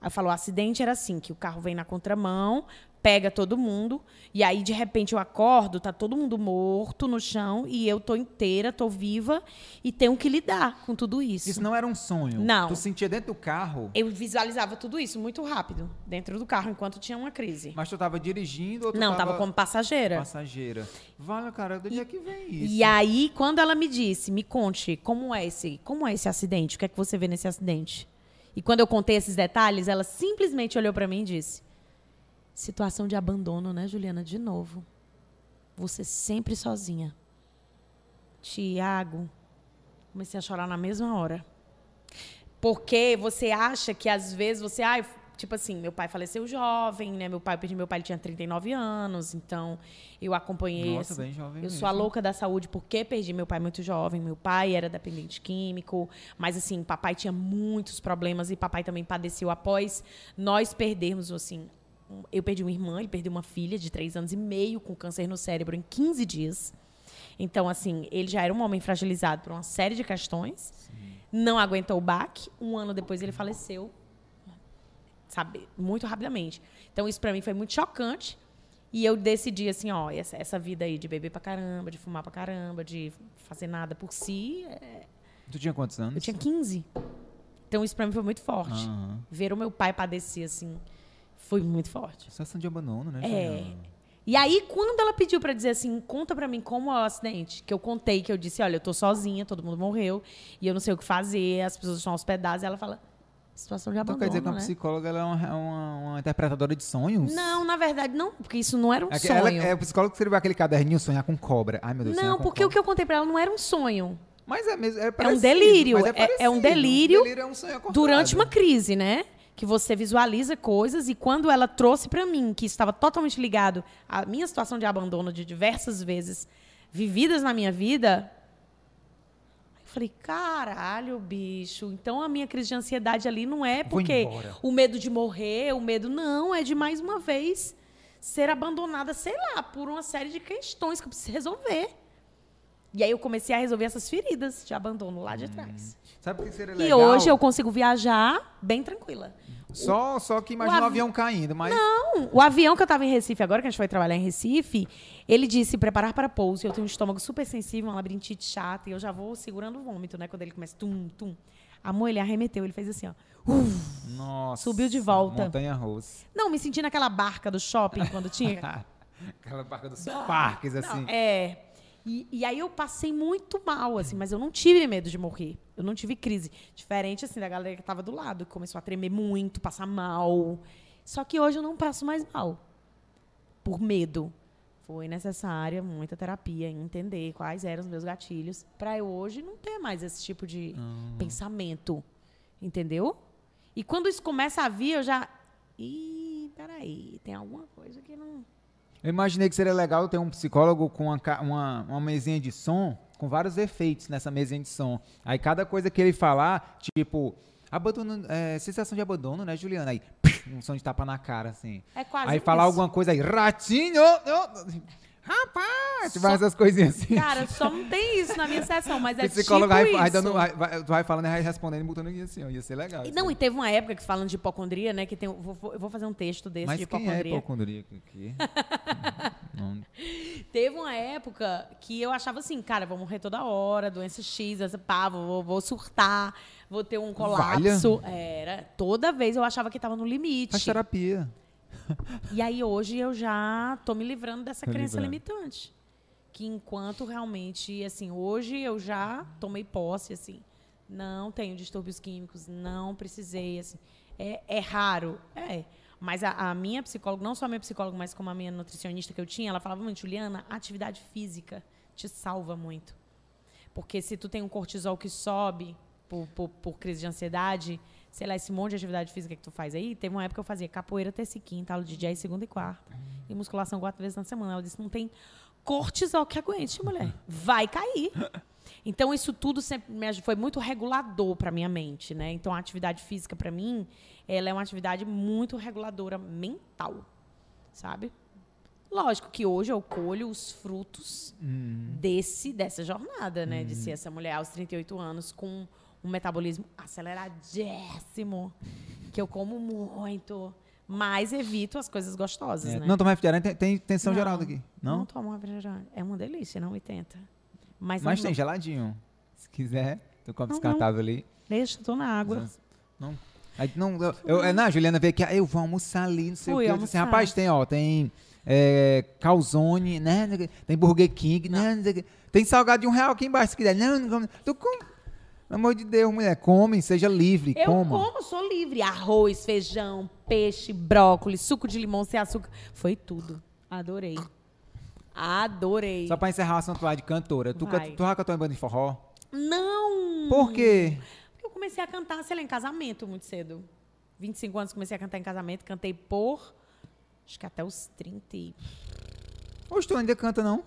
Aí falou, o acidente era assim, que o carro vem na contramão, pega todo mundo, e aí de repente eu acordo, tá todo mundo morto no chão, e eu tô inteira, tô viva, e tenho que lidar com tudo isso. Isso não era um sonho. Não. Tu sentia dentro do carro, Eu visualizava tudo isso muito rápido, dentro do carro, enquanto tinha uma crise. mas tu tava dirigindo ou tu Não, tava tava como passageira. passageira? Vale, cara, do dia que vem isso? E aí, quando ela me disse, me conte, como é esse, como é esse acidente? O que é que você vê nesse acidente? E quando eu contei esses detalhes, ela simplesmente olhou pra mim e disse: Situação de abandono, né, Juliana? De novo. Você sempre sozinha. Tiago. Comecei a chorar na mesma hora. Porque você acha que às vezes você. Ai, tipo assim, meu pai faleceu jovem, né? Meu pai, eu perdi meu pai, ele tinha 39 anos, então eu acompanhei. Nossa, assim, bem jovem Eu sou a mesmo. louca da saúde porque perdi meu pai muito jovem. Meu pai era dependente químico, mas assim, papai tinha muitos problemas e papai também padeceu após nós perdermos, assim. Eu perdi uma irmã, ele perdeu uma filha de três anos e meio com câncer no cérebro em 15 dias. Então, assim, ele já era um homem fragilizado por uma série de questões. Não aguentou o baque. Um ano depois ele faleceu. Sabe? Muito rapidamente. Então, isso pra mim foi muito chocante. E eu decidi, assim, ó, essa, essa vida aí de beber pra caramba, de fumar pra caramba, de fazer nada por si. é- Tu tinha quantos anos? Eu tinha 15. Então, isso pra mim foi muito forte. Aham. Ver o meu pai padecer, assim, foi muito forte. Sensação de abandono, né, É. E aí, quando ela pediu pra dizer assim, conta pra mim como é o acidente, que eu contei, que eu disse, olha, eu tô sozinha, todo mundo morreu, e eu não sei o que fazer, as pessoas estão hospedadas, ela fala, situação de Então abandono, quer dizer que uma né? psicóloga ela é uma, uma- uma interpretadora de sonhos? Não, na verdade, não, porque isso não era um É, sonho. ela, é o psicólogo que escreveu aquele caderninho Sonhar com Cobra. Ai, meu Deus, não, porque o que eu contei pra ela não era um sonho. Mas é mesmo. É, parecido, delírio, mas é- é um delírio delírio é um sonho acordado. Durante uma crise, né? Que você visualiza coisas e quando ela trouxe pra mim, que estava totalmente ligado à minha situação de abandono de diversas vezes vividas na minha vida, eu falei, caralho, bicho. Então a minha crise de ansiedade ali não é porque o medo de morrer, o medo não, é de mais uma vez ser abandonada, sei lá, por uma série de questões que eu preciso resolver. E aí eu comecei a resolver essas feridas de abandono lá de trás. Sabe o que seria E legal? hoje eu consigo viajar bem tranquila. Só, só que imagina o, o avi- avião caindo, mas... Não, o avião que eu tava em Recife agora, que a gente foi trabalhar em Recife, ele disse preparar para pouso. Eu tenho um estômago super sensível, uma labirintite chata, e eu já vou segurando o vômito, né? Quando ele começa tum, tum. Amor, ele arremeteu, ele fez assim, ó. Nossa. Subiu de volta. Montanha russa. Não, me senti naquela barca do shopping quando tinha. Aquela barca dos parques, assim. Não, é. E, e aí eu passei muito mal, assim, mas eu não tive medo de morrer. Eu não tive crise. Diferente, assim, da galera que tava do lado, que começou a tremer muito, passar mal. Só que hoje eu não passo mais mal. Por medo. Foi necessária muita terapia em entender quais eram os meus gatilhos para eu hoje não ter mais esse tipo de pensamento. Entendeu? E quando isso começa a vir, eu já. Ih, peraí, tem alguma coisa que não. Eu imaginei que seria legal ter um psicólogo com uma, uma, uma mesinha de som, com vários efeitos nessa mesinha de som. Aí cada coisa que ele falar, tipo, abandono, é, sensação de abandono, né, Juliana? Aí, um som de tapa na cara, assim. É quase Aí falar isso. alguma coisa aí, ratinho! oh, rapaz! Tipo, essas coisinhas assim. Cara, só não tem isso na minha sessão, mas é psicólogo tipo vai, vai isso. vai, vai- tu vai falando e vai respondendo e botando assim, ó. Ia ser legal. E Não, e teve uma época que falando de hipocondria, né? Que tem, vou, vou fazer um texto desse Mas de quem é hipocondria. aqui? Não- Teve uma época que eu achava assim, cara, vou morrer toda hora, doença X, essa pá, vou, vou surtar, vou ter um colapso. Era. Toda vez eu achava que tava no limite. Faz terapia. E aí hoje eu já tô me livrando dessa crença livrando. limitante. Que enquanto realmente, assim, hoje eu já tomei posse, assim, não tenho distúrbios químicos, não precisei, assim. É, é raro, é. Mas a, a minha psicóloga, não só a minha psicóloga, mas como a minha nutricionista que eu tinha, ela falava muito, Juliana, atividade física te salva muito. Porque se tu tem um cortisol que sobe por, por, por crise de ansiedade, sei lá, esse monte de atividade física que tu faz aí, teve uma época que eu fazia capoeira terça e quinta, aula de jazz segunda e quarta. E musculação quatro vezes na semana. Ela disse, não tem cortisol que aguente, mulher. Vai cair. Então, isso tudo sempre me foi muito regulador para minha mente, né? Então, a atividade física, para mim, ela é uma atividade muito reguladora mental, sabe? Lógico que hoje eu colho os frutos desse dessa jornada, né? De ser essa mulher aos 38 anos com um metabolismo aceleradíssimo, que eu como muito, mas evito as coisas gostosas, É, né? Não tomar refrigerante, tem, tem tensão Não, Geraldo aqui. Não? Não tomo refrigerante. É uma delícia, não me tenta. Mas, Mas não, tem não. geladinho. Se quiser, tu Não, descartável ali. Deixa, tô na água. Não. Não, eu, eu, é, não, a Juliana veio aqui, ah, eu vou almoçar ali, não sei Fui o. Eu disse assim, rapaz, tem, ó, tem é, calzone, né? Tem Burger King, né? não quê. Tem salgado de um real aqui embaixo, se quiser. Não, não. Tu come. Pelo amor de Deus, mulher, come, seja livre, Eu coma. como, sou livre. Arroz, feijão, peixe, brócolis, suco de limão sem açúcar. Foi tudo. Adorei. Adorei. Só pra encerrar o assunto lá de cantora. Tu, Vai. canta- tu já cantou em banda de forró? Não! Por quê? Porque eu comecei a cantar, sei lá, em casamento muito cedo. 25 anos comecei a cantar em casamento. Cantei por, acho que até os 30 e... Hoje tu ainda canta, não?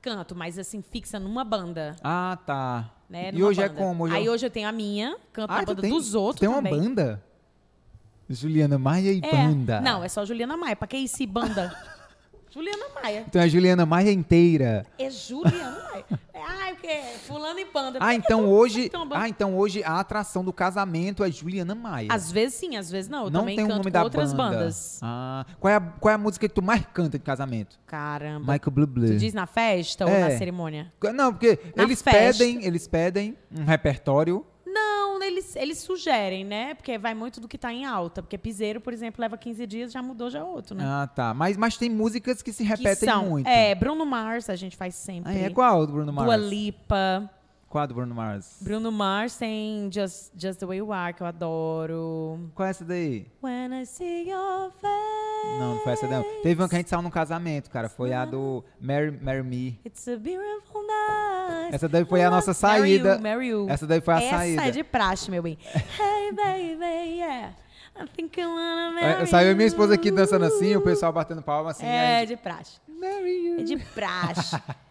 Canto, mas assim, fixa numa banda. Ah, tá. Né, e hoje é banda. como? Hoje Aí é... hoje eu tenho a minha, canto Ah, na tu banda tem, dos outros tem uma também. banda? Juliana Maia e É. banda. Não, é só Juliana Maia. Pra que isso, banda? Juliana Maia. Então é Juliana Maia inteira. É Juliana Maia. É, fulano e banda. Ah, então hoje, ah, então hoje a atração do casamento é Juliana Maia. Às vezes sim, às vezes não. Eu não também tem o canto nome com da outras banda. bandas. Ah, qual é, a, qual é a música que tu mais canta de casamento? Caramba. Michael Bublé. Tu diz na festa ou É. na cerimônia? Não, porque Na eles festa. pedem, eles pedem um repertório. Eles, eles sugerem, né? Porque vai muito do que tá em alta. Porque piseiro, por exemplo, leva 15 dias, já mudou, já é outro, né? Ah, tá. Mas, mas tem músicas que se que repetem são, muito. É, Bruno Mars a gente faz sempre. Ah, é qual do Bruno Mars? Dua Lipa. Qual do Bruno Mars? Bruno Mars tem Just, Just The Way You Are, que eu adoro. Qual é essa daí? When I see your face. Não, não foi essa não. Teve uma que a gente saiu num casamento, cara. Foi a do Marry, Marry Me. It's a beautiful night. Essa daí foi a nossa saída. you, marry you. Essa daí foi a Essa saída. é de praxe, meu bem. hey, baby, yeah. I think I wanna marry É, Saiu minha you. esposa aqui dançando assim, o pessoal batendo palma assim. É de praxe. Marry you. É de praxe.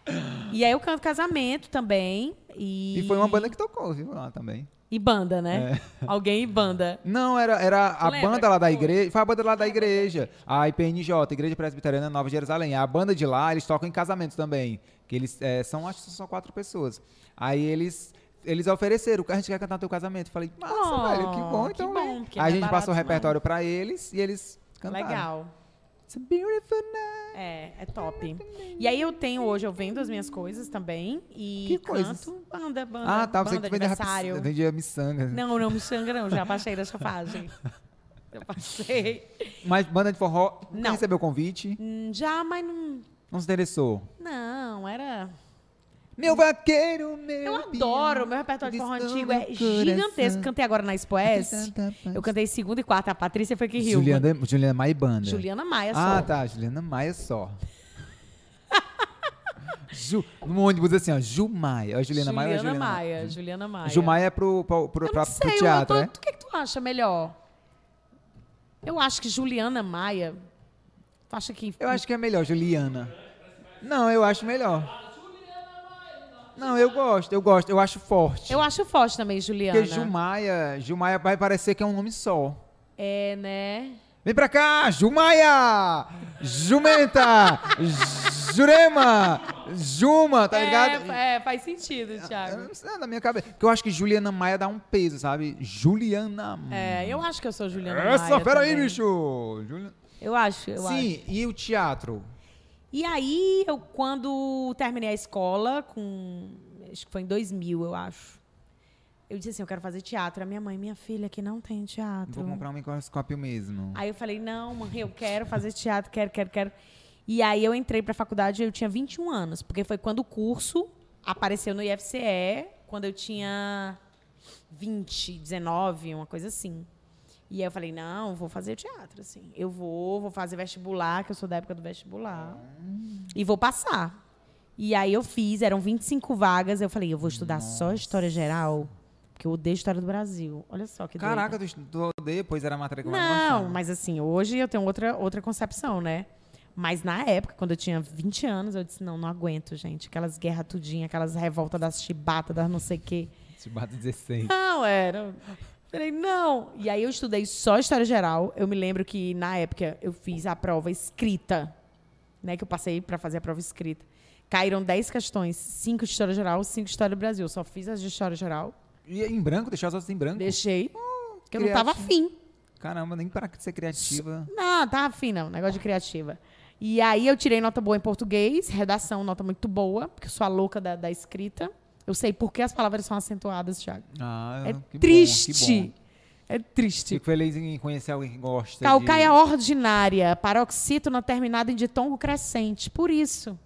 e aí eu canto casamento também. E, E foi uma banda que tocou, viu? Lá também. E banda, né? Alguém e banda. Não, era, era a lembra banda lá da igreja. Foi a banda lá da igreja. A IPNJ, Igreja Presbiteriana Nova Jerusalém. A banda de lá, eles tocam em casamentos também. Que eles é, são, acho que são quatro pessoas. Aí eles. Eles ofereceram, a gente quer cantar no teu casamento. Eu Falei, massa, Oh, velho, que bom, que então. bom, Aí a é gente barato passou o repertório pra eles e eles cantaram. Legal. It's a beautiful night. É, é top. E aí eu tenho hoje, eu vendo as minhas coisas também. E Que canto coisas? banda, banda, Ah, tá. Você que vendia, aniversário. vendia miçanga. Não, não me sangra não, já passei dessa fase. Eu passei. Mas banda de forró, Não. recebeu convite, Hum, Já, mas não... não se interessou. Não, era... Meu vaqueiro, meu Eu adoro, meu repertório de forró antigo é gigantesco. Cantei agora na Expo S. Eu cantei segunda e quarta. A Patrícia foi que riu. Juliana, Juliana Maia e banda. Juliana Maia só. Ah, tá. Juliana Maia só. Ju, no ônibus assim, ó. Ju Maia. Ó, Juliana, Maia Juliana Juliana Maia. Juliana Maia. Ju Maia é pro, pro, pro, Eu pra- não pro sei, teatro, eu né? tô, o que, que tu acha melhor? Eu acho que Juliana Maia. Tu acha que. Eu acho que é melhor, Juliana. Não, eu acho melhor. Não, eu gosto, eu gosto, eu acho forte. Eu acho forte também, Juliana. Porque Ju Maia, Ju Maia vai parecer que é um nome só. É, né? Vem pra cá, Jumaia! Jumenta! Jurema! Juma, tá ligado? É, é, faz sentido, Thiago. é da minha cabeça. Porque eu acho que Juliana Maia dá um peso, sabe? Juliana Maia. É, eu acho que eu sou Juliana Maia. Essa fera aí, também. bicho! Juli- Eu acho, eu acho. Sim, e o teatro? E aí, eu, quando terminei a escola, com. Acho que foi em 2000, eu acho. Eu disse assim: eu quero fazer teatro. A minha mãe, minha filha, que não tem teatro. Vou comprar um microscópio mesmo. Aí eu falei, não, mãe, eu quero fazer teatro, quero, quero, quero. E aí eu entrei pra faculdade, eu tinha 21 anos, porque foi quando o curso apareceu no IFCE, quando eu tinha 20, 19, uma coisa assim. E aí eu falei, não, vou fazer teatro, assim. Eu vou, vou fazer vestibular, que eu sou da época do vestibular. E vou passar. E aí eu fiz, eram 25 vagas, eu falei, eu vou estudar só História Geral, porque eu odeio História do Brasil. Olha só que doido. Caraca, tu estudou depois, era a matéria que eu Não, mas assim, hoje eu tenho outra, outra concepção, né? Mas na época, quando eu tinha 20 anos, eu disse, não, não aguento, gente. Aquelas guerras tudinha, aquelas revoltas das chibatas, das não sei o quê. Bato 16. Não, era. Falei, não. E aí eu estudei só História Geral. Eu me lembro que, na época, eu fiz a prova escrita, né? Que eu passei para fazer a prova escrita. Caíram 10 questões, 5 de História Geral, 5 de História do Brasil. Eu só fiz as de História Geral. E em branco, deixar as outras em branco? Deixei, porque eu não tava afim. Caramba, nem para ser criativa. Não, tá afim, não. Negócio de criativa. E aí eu tirei nota boa em português, redação, nota muito boa, porque eu sou a louca da, da escrita. Eu sei por que as palavras são acentuadas, Thiago. Ah, É triste. bom. É triste. Fico feliz em conhecer alguém que gosta Calcaia de... ordinária, paroxítona terminada em ditongo crescente. Por isso.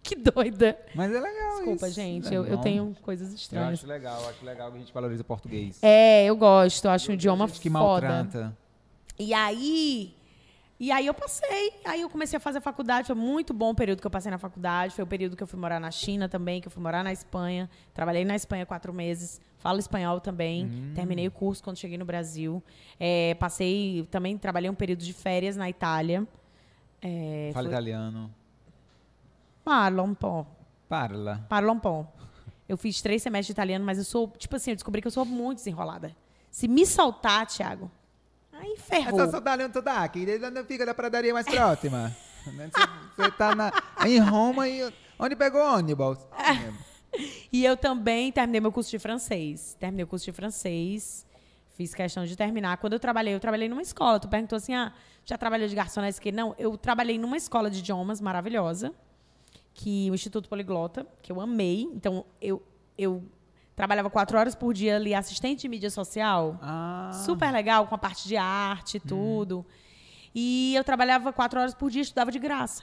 Que doida. Mas é legal Desculpa, isso. gente. É Eu, eu tenho coisas Eu estranhas. acho legal, eu acho legal que a gente valoriza português. É, eu gosto. Eu acho um idioma gente que foda. maltrata. E aí, e aí eu passei. Aí eu comecei a fazer a faculdade. Foi muito bom o período que eu passei na faculdade. Foi o período que eu fui morar na China também, que eu fui morar na Espanha. Trabalhei na Espanha quatro meses. Falo espanhol também. Hum. Terminei o curso quando cheguei no Brasil. É, passei, também trabalhei um período de férias na Itália. É, Fala foi- italiano. Parla um po'. Parla. Parla um po'. Eu fiz três semestres de italiano, mas eu sou, tipo assim, eu descobri que eu sou muito desenrolada. Se me soltar, Thiago, aí ferrou. Essa saudade onde tu tá? Que ele não fica da pradaria mais próxima. Você, você tá na, em Roma e... Onde pegou o ônibus? E eu também terminei meu curso de francês. Terminei o curso de francês. Fiz questão de terminar. Quando eu trabalhei, eu trabalhei numa escola. Tu perguntou assim, ah, já trabalhou de garçonete? Que Não, eu trabalhei numa escola de idiomas maravilhosa, que o Instituto Poliglota, que eu amei. Então, eu, eu trabalhava quatro horas por dia ali, assistente de mídia social. Ah, Super legal, com a parte de arte e tudo. E eu trabalhava quatro horas por dia, estudava de graça.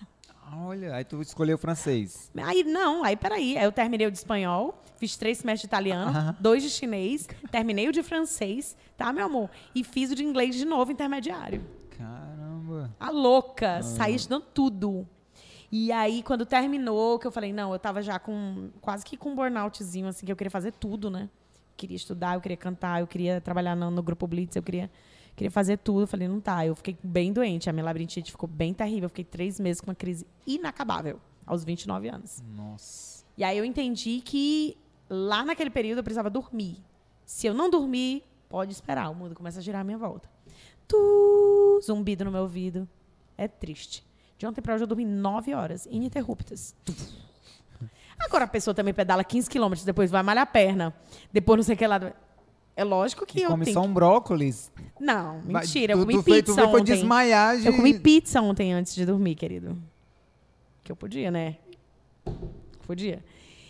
olha, aí tu escolheu francês. Aí, não, aí peraí. Aí eu terminei o de espanhol, fiz três semestres de italiano, Aham. dois de chinês, terminei o de francês, tá, meu amor? E fiz o de inglês de novo, intermediário. Caramba. A louca, saí estudando tudo. E aí, quando terminou, que eu falei, não, eu tava já com quase que com um burnoutzinho, assim, que eu queria fazer tudo, né? Queria estudar, eu queria cantar, eu queria trabalhar no, no grupo Blitz, eu queria, queria fazer tudo. Eu falei, não tá. Eu fiquei bem doente, a minha labirintite ficou bem terrível. Eu fiquei três meses com uma crise inacabável, aos 29 anos. Nossa. E aí eu entendi que lá naquele período eu precisava dormir. Se eu não dormir, pode esperar. O mundo começa a girar à minha volta. Tu, zumbido no meu ouvido. É triste. De ontem pra hoje eu dormi 9 horas, ininterruptas. Agora a pessoa também pedala 15 quilômetros, depois vai malhar a perna. Depois não sei o que lá. É lógico que E eu come tenho só um brócolis. Não, Vai- mentira. Eu tu- comi foi- tu pizza foi- foi ontem. desmaiar de- Eu comi pizza ontem antes de dormir, querido. Que eu podia, né? Podia.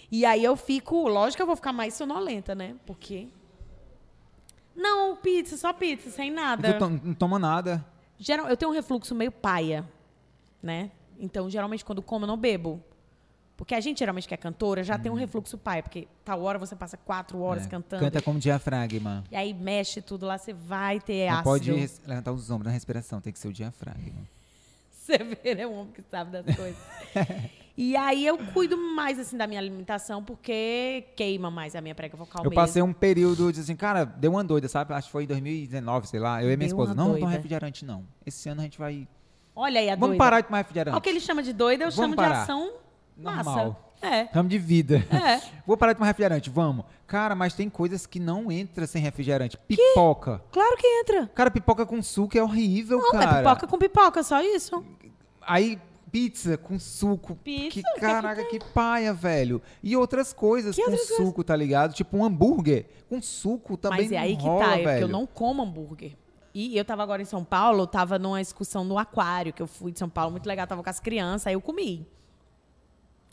E aí eu fico... Lógico que eu vou ficar mais sonolenta, né? Porque... Não, pizza, só pizza, sem E nada. tu não toma nada. Geral, eu tenho um refluxo meio paia, né? Então, geralmente, quando como, eu não bebo. Porque a gente, geralmente, que é cantora, já tem um refluxo paia. Porque tal hora você passa quatro horas Hum. É, cantando. Canta como diafragma. E aí mexe tudo lá, você vai ter Não ácido. pode levantar os ombros na respiração, tem que ser o diafragma. Você vê, né? Um homem que sabe das coisas. e aí eu cuido mais, assim, da minha alimentação, porque queima mais a minha prega vocal Eu mesmo. passei um período de assim, cara, deu uma doida, sabe? Acho que foi em 2019, sei lá. Eu e minha Deu esposa, não, não toma refrigerante, não. Esse ano a gente vai. Olha aí a Vamos doida. parar de tomar refrigerante. Olha O que ele chama de doida, eu Vamos chamo parar. de ação massa. Normal. É. Ramo de vida. É. Vou parar de tomar refrigerante, vamos. Cara, mas tem coisas que não entra sem refrigerante. Pipoca. Claro que entra. Cara, pipoca com suco é horrível, Não, cara. é pipoca com pipoca, só isso. Aí, pizza com suco. Pizza? Que O que que caraca, que paia, velho. E outras coisas Que com suco, tá ligado? Tipo um hambúrguer com suco também Mas é não aí que rola, tá, é velho. porque eu não como hambúrguer. E eu tava agora em São Paulo, tava numa excursão no aquário, que eu fui de São Paulo, muito legal, tava com as crianças, aí eu comi.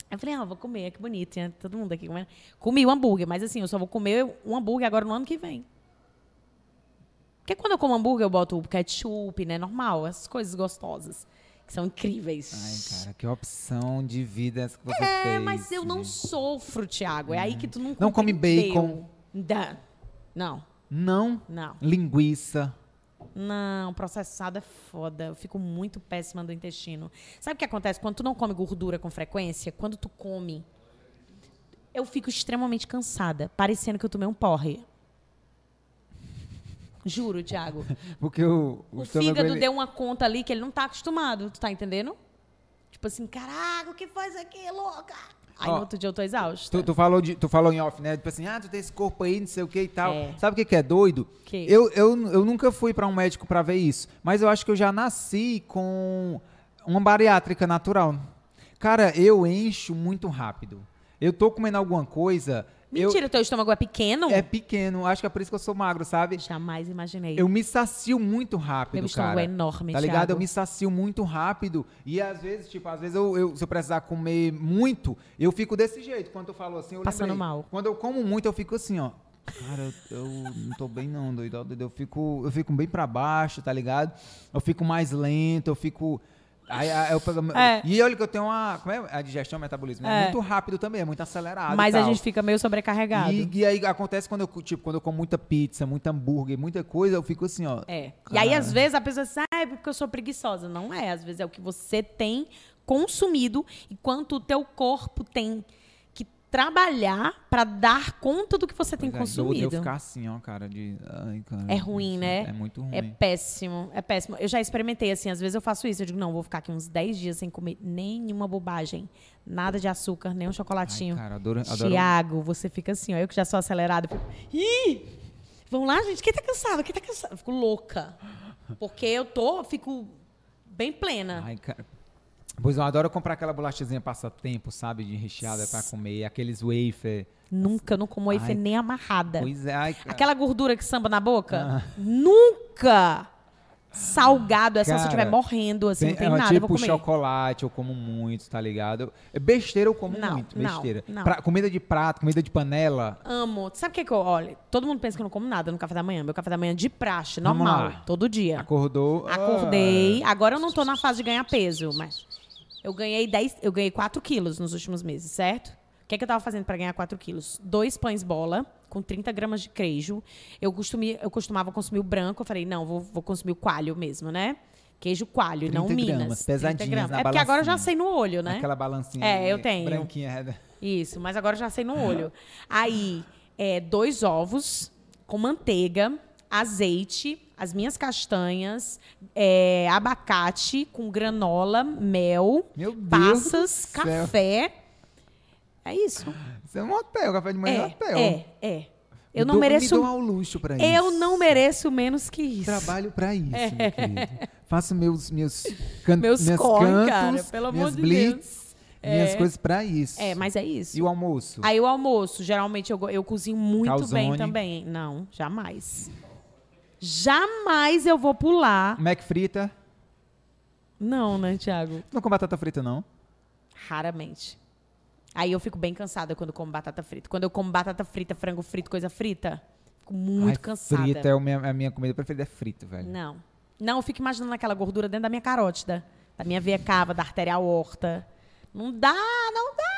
Aí eu falei, ah, vou comer, que bonito, tinha todo mundo aqui comendo. Comi o hambúrguer, mas assim, eu só vou comer um hambúrguer agora no ano que vem. Porque quando eu como hambúrguer, eu boto ketchup, né? Normal, essas coisas gostosas, que são incríveis. Ai, cara, que opção de vida essa que você É, fez. mas eu não gente. sofro, Thiago. É aí que tu não Não come bacon? Não, Não. não. Linguiça. Não, processado é foda. Eu fico muito péssima do intestino. Sabe o que acontece quando tu não come gordura com frequência? Quando tu come, eu fico extremamente cansada, parecendo que eu tomei um porre. Juro, Thiago. Porque o, o, O fígado ele- deu uma conta ali que ele não tá acostumado, tu tá entendendo? Tipo assim, caraca, o que faz aqui, louca? Aí Ó, no outro dia eu tô exausta. Tu, tu falou de, tu falou em off, né? Tipo assim, ah, tu tem esse corpo aí, não sei o que e tal. É. Sabe o que, que é doido? Que? Eu, eu, eu nunca fui pra um médico pra ver isso, mas eu acho que eu já nasci com uma bariátrica natural. Cara, eu encho muito rápido. Eu tô comendo alguma coisa, Mentira, teu estômago é pequeno? eu, é pequeno, acho que é por isso que eu sou magro, sabe? Jamais imaginei. Eu me sacio muito rápido, Meu estômago cara. é enorme, Tá ligado? Thiago. Eu me sacio muito rápido. E às vezes, tipo, às vezes eu, eu- se eu precisar comer muito, eu fico desse jeito. Quando tu falou assim, eu Passando lembrei. mal. Quando eu como muito, eu fico assim, ó. Cara, eu, eu não tô bem não, doido. Eu fico, eu fico bem pra baixo, tá ligado? Eu fico mais lento, eu fico... Aí, aí eu pego- É. E olha que eu tenho uma... Como é? A digestão, o metabolismo. É, É. muito rápido também, é muito acelerado Mas a gente fica meio sobrecarregado. E, e aí acontece quando eu, tipo, quando eu como muita pizza, muito hambúrguer, muita coisa, eu fico assim, ó. É. E aí, às vezes, a pessoa diz, ah, é porque eu sou preguiçosa. Não é. Às vezes é o que você tem consumido e quanto o teu corpo tem trabalhar pra dar conta do que você tem Pois é, eu odeio consumido. ficar assim, ó, cara, de... Ai, cara, É ruim, isso né? É muito ruim. É péssimo, é péssimo. Eu já experimentei, assim, às vezes eu faço isso. Eu digo, não, vou ficar aqui uns 10 dias sem comer nenhuma bobagem. Nada de açúcar, nem um chocolatinho. Ai, cara, adoro... adoro... Tiago, você fica assim, ó. Eu que já sou acelerada. eu Fico, Ih! Vamos lá, gente. Quem tá cansado? Quem tá cansado? Eu fico louca. Porque eu tô, fico bem plena. Ai, cara... Pois eu adoro comprar aquela bolachazinha passatempo, sabe? De recheada pra comer. Aqueles wafer. Nunca, eu não como wafer Ai, nem amarrada. Pois é, ai. Aquela gordura que samba na boca? Ah. Nunca! Salgado, é só se eu estiver morrendo, assim, não tem é, nada, eu tipo vou comer. chocolate, eu como muito, tá ligado? É Besteira eu como Não, muito, besteira. não. Pra- comida de prato, comida de panela. Amo. Sabe o que que eu... Olha, todo mundo pensa que eu não como nada no café da manhã. Meu café da manhã é de praxe, normal, todo dia. Acordou. ah, Acordei. Agora eu não tô na fase de ganhar peso, mas eu ganhei 10, eu ganhei 4 quilos nos últimos meses, certo? O que, é que eu tava fazendo para ganhar 4 quilos? Dois pães bola com 30 gramas de queijo. Eu, costumi, eu costumava consumir o branco. Eu falei, não, vou, vou consumir o coalho mesmo, né? Queijo coalho, não 30 Minas. gramas, 30 pesadinhas gramas. É porque agora eu já sei no olho, né? Aquela balancinha É, eu tenho. branquinha. reda- Isso, mas agora eu já sei no olho. Aí, é, dois ovos com manteiga, azeite, as minhas castanhas, é, abacate com granola, mel, Meu Deus passas, do café. É isso. Isso é um hotel, café de manhã é, É, hotel. é, é. Eu não dou- mereço. Me dou ao luxo pra isso. Eu não mereço menos que isso. Trabalho pra isso, meu querido. Faço meus meus can... Meus minhas corre, cantos, cara, pelo amor minhas de blitz, minhas É. coisas pra isso. É, mas é isso. E o almoço? Aí o almoço, geralmente eu, eu cozinho muito Calzone. bem também. Não, jamais. Jamais eu vou pular. Mac frita? Não, né, Thiago? Não com batata frita, não? Raramente. Aí eu fico bem cansada quando como batata frita. Quando eu como batata frita, frango frito, coisa frita, fico muito Ai, cansada. Frita é o minha, a minha comida preferida, é frito, velho. Não. Não, eu fico imaginando aquela gordura dentro da minha carótida, da minha veia cava, da artéria aorta. Não dá, não dá.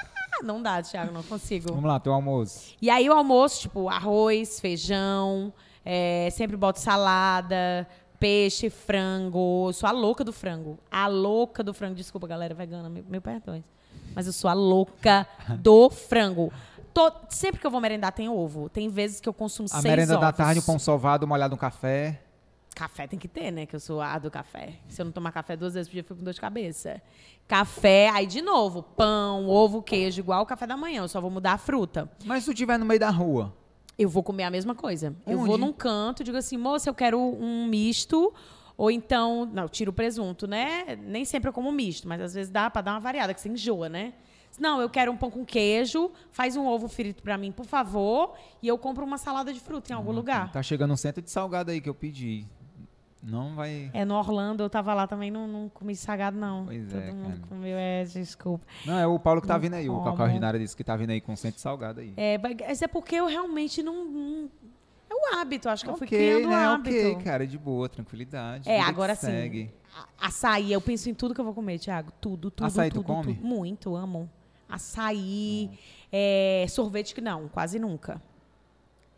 Não dá, Thiago, não consigo. Vamos lá, teu almoço. E aí o almoço, tipo, arroz, feijão, é, sempre boto salada, peixe, frango. Eu sou a louca do frango. A louca do frango. Desculpa, galera vegana, meu, meu perdões. Mas eu sou a louca do frango. To- sempre que eu vou merendar tem ovo. Tem vezes que eu consumo A seis merenda da ovos. tarde, um pão sovado molhado no café. Café tem que ter, né? Que eu sou a do café. Se eu não tomar café duas vezes por dia, eu fico com dor de cabeça. Café, aí de novo, pão, ovo, queijo, igual o café da manhã. Eu só vou mudar a fruta. Mas se tu estiver no meio da rua, Eu vou comer a mesma coisa. Eu Onde? vou num canto digo assim, moça, eu quero um misto. Ou então, não, tiro o presunto, né? Nem sempre eu como misto, mas às vezes dá pra dar uma variada, que você enjoa, né? Não, eu quero um pão com queijo, faz um ovo frito pra mim, por favor, e eu compro uma salada de fruta em algum lugar. tá chegando um centro de salgado aí que eu pedi. Não vai. É, no Orlando, eu tava lá também, não, não comi sagado, não. Pois Todo é, mundo cara. comeu, é, desculpa. Não, é o Paulo que tá Não vindo aí. O como. Cacau Ordinário disse que tá vindo aí com centro salgado aí. É, mas é porque eu realmente não... não- é o hábito, acho que eu fui criando o né? hábito. Ok, cara, de boa, tranquilidade. É, agora sim. segue. Açaí, eu penso em tudo que eu vou comer, Thiago. Tudo, tudo, Açaí tu tudo, come? tudo. Muito, amo. Açaí, é, sorvete que não, quase nunca.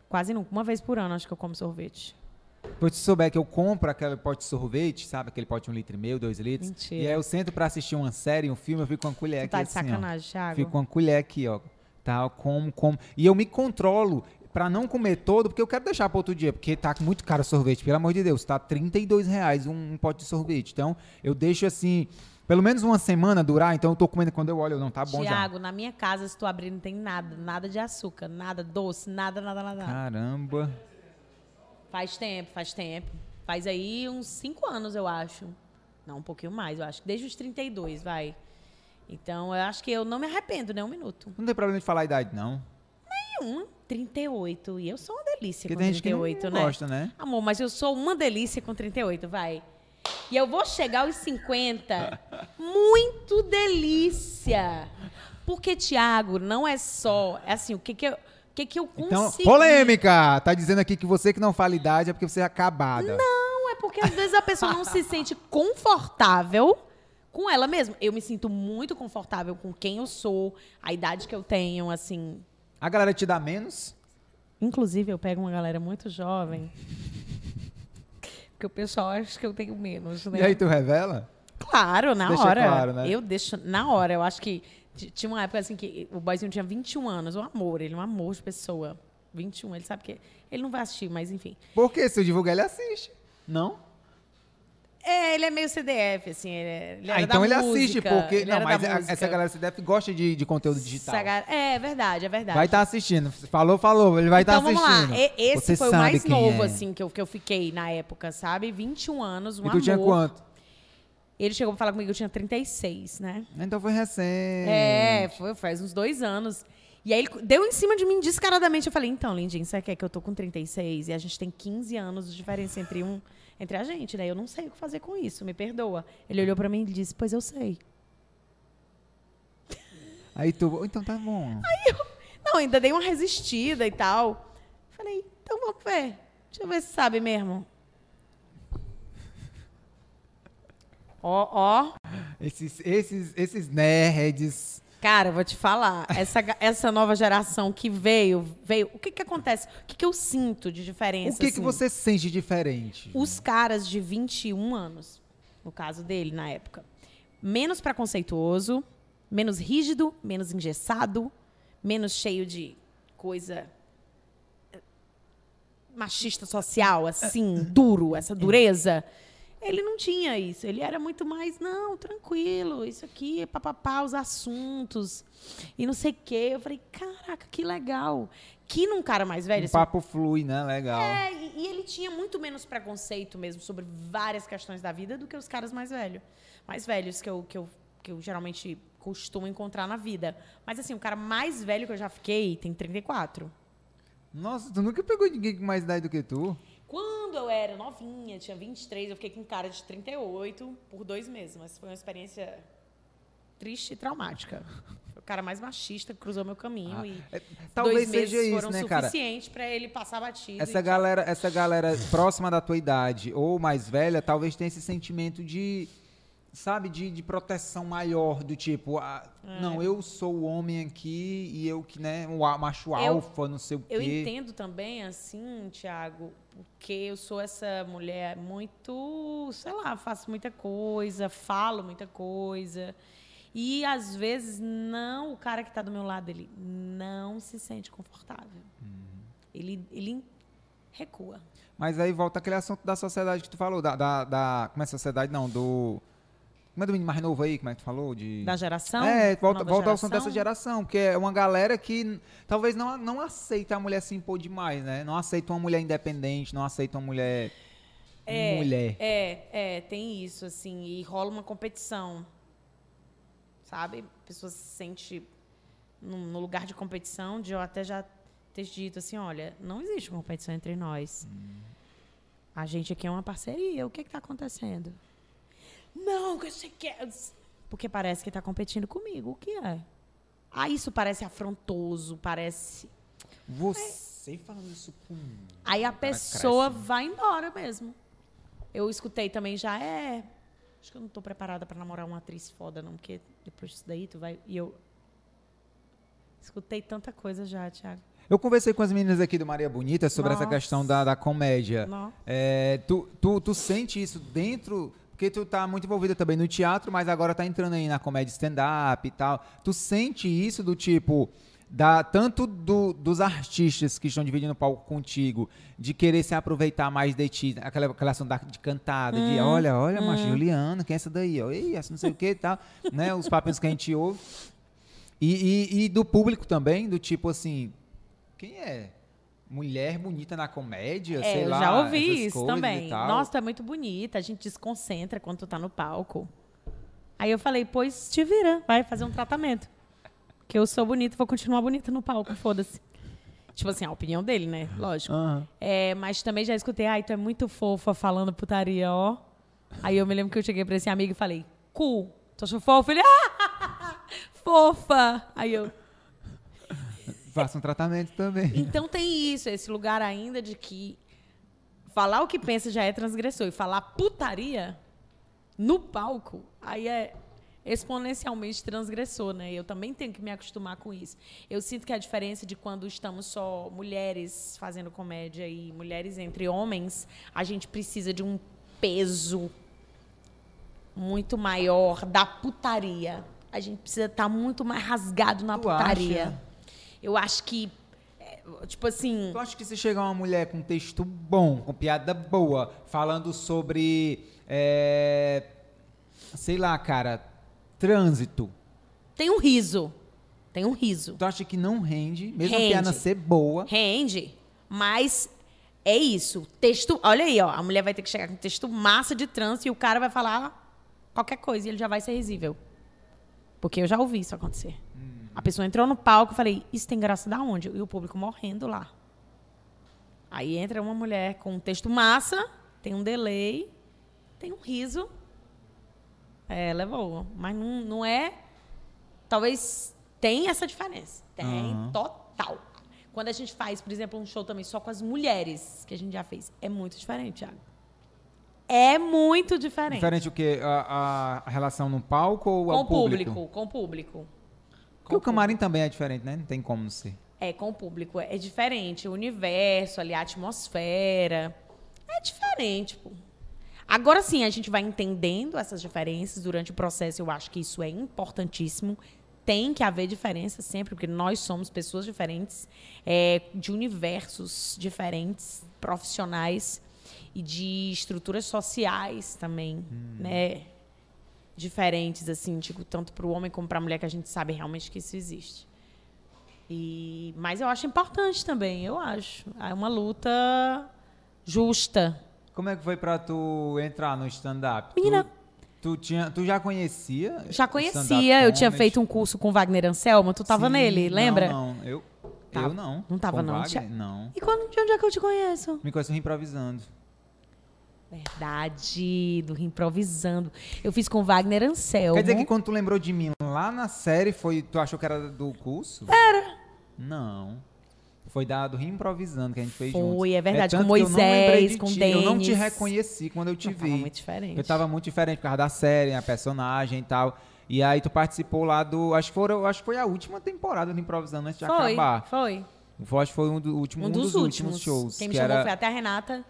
Quase nunca. Uma vez por ano acho que eu como sorvete. Depois se souber que eu compro aquele pote de sorvete, sabe? Aquele pote de um litro e meio, dois litros. Mentira. E aí eu sento pra assistir uma série, um filme, eu fico com uma colher Tu aqui tá de assim, ó. sacanagem, Thiago. Fico com uma colher aqui, ó. Tá, como, como. E eu me controlo pra não comer todo, porque eu quero deixar pra outro dia, porque tá muito caro o sorvete, pelo amor de Deus. Tá 32 reais um, um pote de sorvete. Então, eu deixo assim, pelo menos uma semana durar, então eu tô comendo quando eu olho, eu não, tá bom Thiago, na minha casa, se tu abrir, não tem nada. Nada de açúcar, nada doce, nada, nada, nada. Caramba. Faz tempo, faz tempo. Faz aí uns cinco anos, eu acho. Não, um pouquinho mais, eu acho. Desde os 32, vai. Então, eu acho que eu não me arrependo, nem um minuto. Não tem problema de falar a idade, não. Nenhum. 38. E eu sou uma delícia Porque com tem gente que não 38, né? gosta, né? Amor, mas eu sou uma delícia com 38, vai. E eu vou chegar aos 50 muito delícia. Porque, Tiago, não é só. É assim, o que que eu, que que eu consegui. Então, polêmica! Tá dizendo aqui que você que não fala idade é porque você é acabada. Não, é porque às vezes a pessoa não se sente confortável com ela mesma. Eu me sinto muito confortável com quem eu sou, a idade que eu tenho, assim. A galera te dá menos? Inclusive, eu pego uma galera muito jovem. Porque o pessoal acha que eu tenho menos, né? E aí tu revela? Claro, na Deixa hora. claro, né? Eu deixo na hora. Eu acho que tinha uma época assim que o boyzinho tinha 21 anos, um amor, ele é um amor de pessoa. 21, ele sabe que ele não vai assistir, mas enfim. Porque se eu divulgar, ele assiste. Não? É, ele é meio CDF, assim, ele, é- ele ah, então ele música, assiste, porque. ele Não, mas a- essa galera CDF gosta de, de conteúdo digital. Essa É, é verdade, é verdade. Vai estar assistindo. Falou, falou. Ele vai estar então vamos assistindo. lá. E- Esse Você foi o mais novo, é. assim, que eu, que eu fiquei na época, sabe? 21 anos, um E tu amor. tinha quanto? Ele chegou pra falar comigo, eu tinha 36, né? Então foi recente. É, foi, faz uns dois anos. E aí ele deu em cima de mim descaradamente. Eu falei, então, Lindinho, você quer que eu tô com 36 e a gente tem 15 anos de diferença entre um entre a gente, né? Eu não sei o que fazer com isso, me perdoa. Ele olhou pra mim e disse, pois eu sei. Aí tu. Então tá bom. Não, ainda dei uma resistida e tal. Falei, então vamos ver. Deixa eu ver se sabe mesmo. Ó, ó. Esses, esses, esses nerds. Cara, eu vou te falar, essa, essa nova geração que veio, veio. O que que acontece? O que que eu sinto de diferença? O que, que assim? você sente diferente? Os caras de 21 anos, no caso dele, na época, menos preconceituoso, menos rígido, menos engessado, menos cheio de coisa eh, machista social, assim, duro, essa dureza. Ele não tinha isso. Ele era muito mais, não, tranquilo, isso aqui, papapá, os assuntos e não sei o quê. Eu falei, caraca, que legal. Que num cara mais velho. Um assim, papo flui, né? Legal. é, e, e ele tinha muito menos preconceito mesmo sobre várias questões da vida do que os caras mais velhos. Mais velhos que eu, que eu, que eu geralmente costumo encontrar na vida. Mas assim, o cara mais velho que eu já fiquei tem 34. Nossa, tu nunca pegou ninguém com mais idade do que tu? Quando eu era novinha, tinha 23, eu fiquei com cara de 38 por dois meses. Mas foi uma experiência triste e traumática. Foi o cara mais machista que cruzou meu caminho Ah, e é, talvez dois meses seja isso, foram né, cara? suficientes para ele passar batido. Essa galera, essa galera próxima da tua idade ou mais velha, talvez tenha esse sentimento de, sabe, de, de proteção maior, do tipo, ah, É. não, eu sou o homem aqui e eu que, né, o macho alfa, não sei o quê. Eu entendo também, assim, Tiago, porque eu sou essa mulher muito, sei lá, faço muita coisa, falo muita coisa. E às vezes não, o cara que está do meu lado, ele não se sente confortável. Ele, ele recua. Mas aí volta aquele assunto da sociedade que tu falou, da, da, da- como é sociedade, não, do, como é do menino mais novo aí, como é que tu falou? De... Da geração? É, volta, volta ao assunto dessa geração. porque é uma galera que talvez não, não aceita a mulher se impor demais, né? Não aceita uma mulher independente, não aceita uma mulher. É, mulher. É, é, tem isso, assim, e rola uma competição. Sabe? A pessoa se sente no, no lugar de competição, de eu até já ter dito assim, olha, não existe competição entre nós. A gente aqui é uma parceria, o que está acontecendo? Não, que você quer. Porque parece que está competindo comigo, o que é? Ah, isso parece afrontoso, parece. Você falando isso com. Aí a pessoa cresce, né? vai embora mesmo. Eu escutei também já, é. Acho que eu não tô preparada para namorar uma atriz foda, não, porque depois disso daí tu vai. E eu. Escutei tanta coisa já, Thiago. Eu conversei com as meninas aqui do Maria Bonita sobre essa Nossa. questão da, da comédia. Não. É, tu, tu, tu sente isso dentro. Porque tu tá muito envolvida também no teatro, mas agora tá entrando aí na comédia stand-up e tal. Tu sente isso do tipo. Da, tanto do- dos artistas que estão dividindo o palco contigo, de querer se aproveitar mais de ti, aquela, aquela ação da- de cantada, de Hum, olha, olha, macho, Juliana, quem é essa daí? Ó, Ei, essa não sei o que e tal, né? Os papéis que a gente ouve. E, e- e do público também, do tipo assim, quem é? Mulher bonita na comédia? É, sei eu lá, já ouvi isso também. Nossa, tu é muito bonita, a gente desconcentra quando tu tá no palco. Aí eu falei, pois te vira, vai fazer um tratamento. Que eu sou bonita, vou continuar bonita no palco, foda-se. Tipo assim, a opinião dele, né? Lógico. Aham. É, mas também já escutei, ai, tu é muito fofa falando putaria, ó. Aí eu me lembro que eu cheguei pra esse amigo e falei, cu, tu achou fofa? Ele, ah, fofa. Aí eu, Faça um tratamento também. então tem isso, esse lugar ainda de que falar o que pensa já é transgressor. E falar putaria no palco, aí é exponencialmente transgressor, né? Eu também tenho que me acostumar com isso. Eu sinto que a diferença de quando estamos só mulheres fazendo comédia e mulheres entre homens, a gente precisa de um peso muito maior da putaria. A gente precisa estar muito mais rasgado na Tu putaria. acha? Eu acho que, é, tipo assim, Tu acha que se chegar uma mulher com texto bom, com piada boa, falando sobre, é, sei lá, cara, trânsito, tem um riso. Tem um riso. tu acha que não rende, mesmo Rende. a piada ser boa? Rende, mas é isso. Texto, olha aí, ó, a mulher vai ter que chegar com texto massa de trânsito e o cara vai falar qualquer coisa e ele já vai ser risível. Porque eu já ouvi isso acontecer. A pessoa entrou no palco e falei, isso tem graça da onde? E o público morrendo lá. Aí entra uma mulher com um texto massa, tem um delay, tem um riso. É, levou. Mas não, não é. Talvez tem essa diferença. Tem, Aham. total. Quando a gente faz, por exemplo, um show também só com as mulheres, que a gente já fez, é muito diferente, Thiago. É muito diferente. Diferente o quê? A, a- relação no palco ou com ao o público, com o público. Porque o camarim também é diferente, né? Não tem como não ser. É, com o público. É diferente. O universo, ali, a atmosfera. É diferente, pô. Agora sim, a gente vai entendendo essas diferenças durante o processo. Eu acho que isso é importantíssimo. Tem que haver diferença sempre, porque nós somos pessoas diferentes, é, de universos diferentes, profissionais. e de estruturas sociais também, Hum. né? Diferentes, assim, tipo, tanto para o homem como para a mulher, que a gente sabe realmente que isso existe. E, mas eu acho importante também, eu acho. É uma luta justa. Como é que foi pra tu entrar no stand-up? Menina. Tu, tu, tinha, tu já conhecia? Já conhecia, eu tinha feito um curso com Wagner Anselmo, tu tava Sim, nele, lembra? Não, não. Eu, eu não. Não tava, Com não. Wagner, Não. E quando, de onde é que eu te conheço? Me conheço improvisando. Verdade, do improvisando. Eu fiz com Wagner Anselmo. Quer dizer que quando tu lembrou de mim lá na série, foi, tu achou que era do curso? Era. Não. Foi da do Improvisando que a gente fez Foi, juntos. é verdade, tanto com eu Moisés, com ti, Eu não te Denis. reconheci quando eu te Não, vi. tava muito diferente. Eu tava muito diferente por causa da série, a personagem e tal. E aí tu participou lá do. Acho que, foram, acho que foi a última temporada do Improvisando antes de Foi, acabar. foi. Foi, acho que foi um, do, último, Um, dos, últimos. shows. Quem me chamou era... foi até a Renata.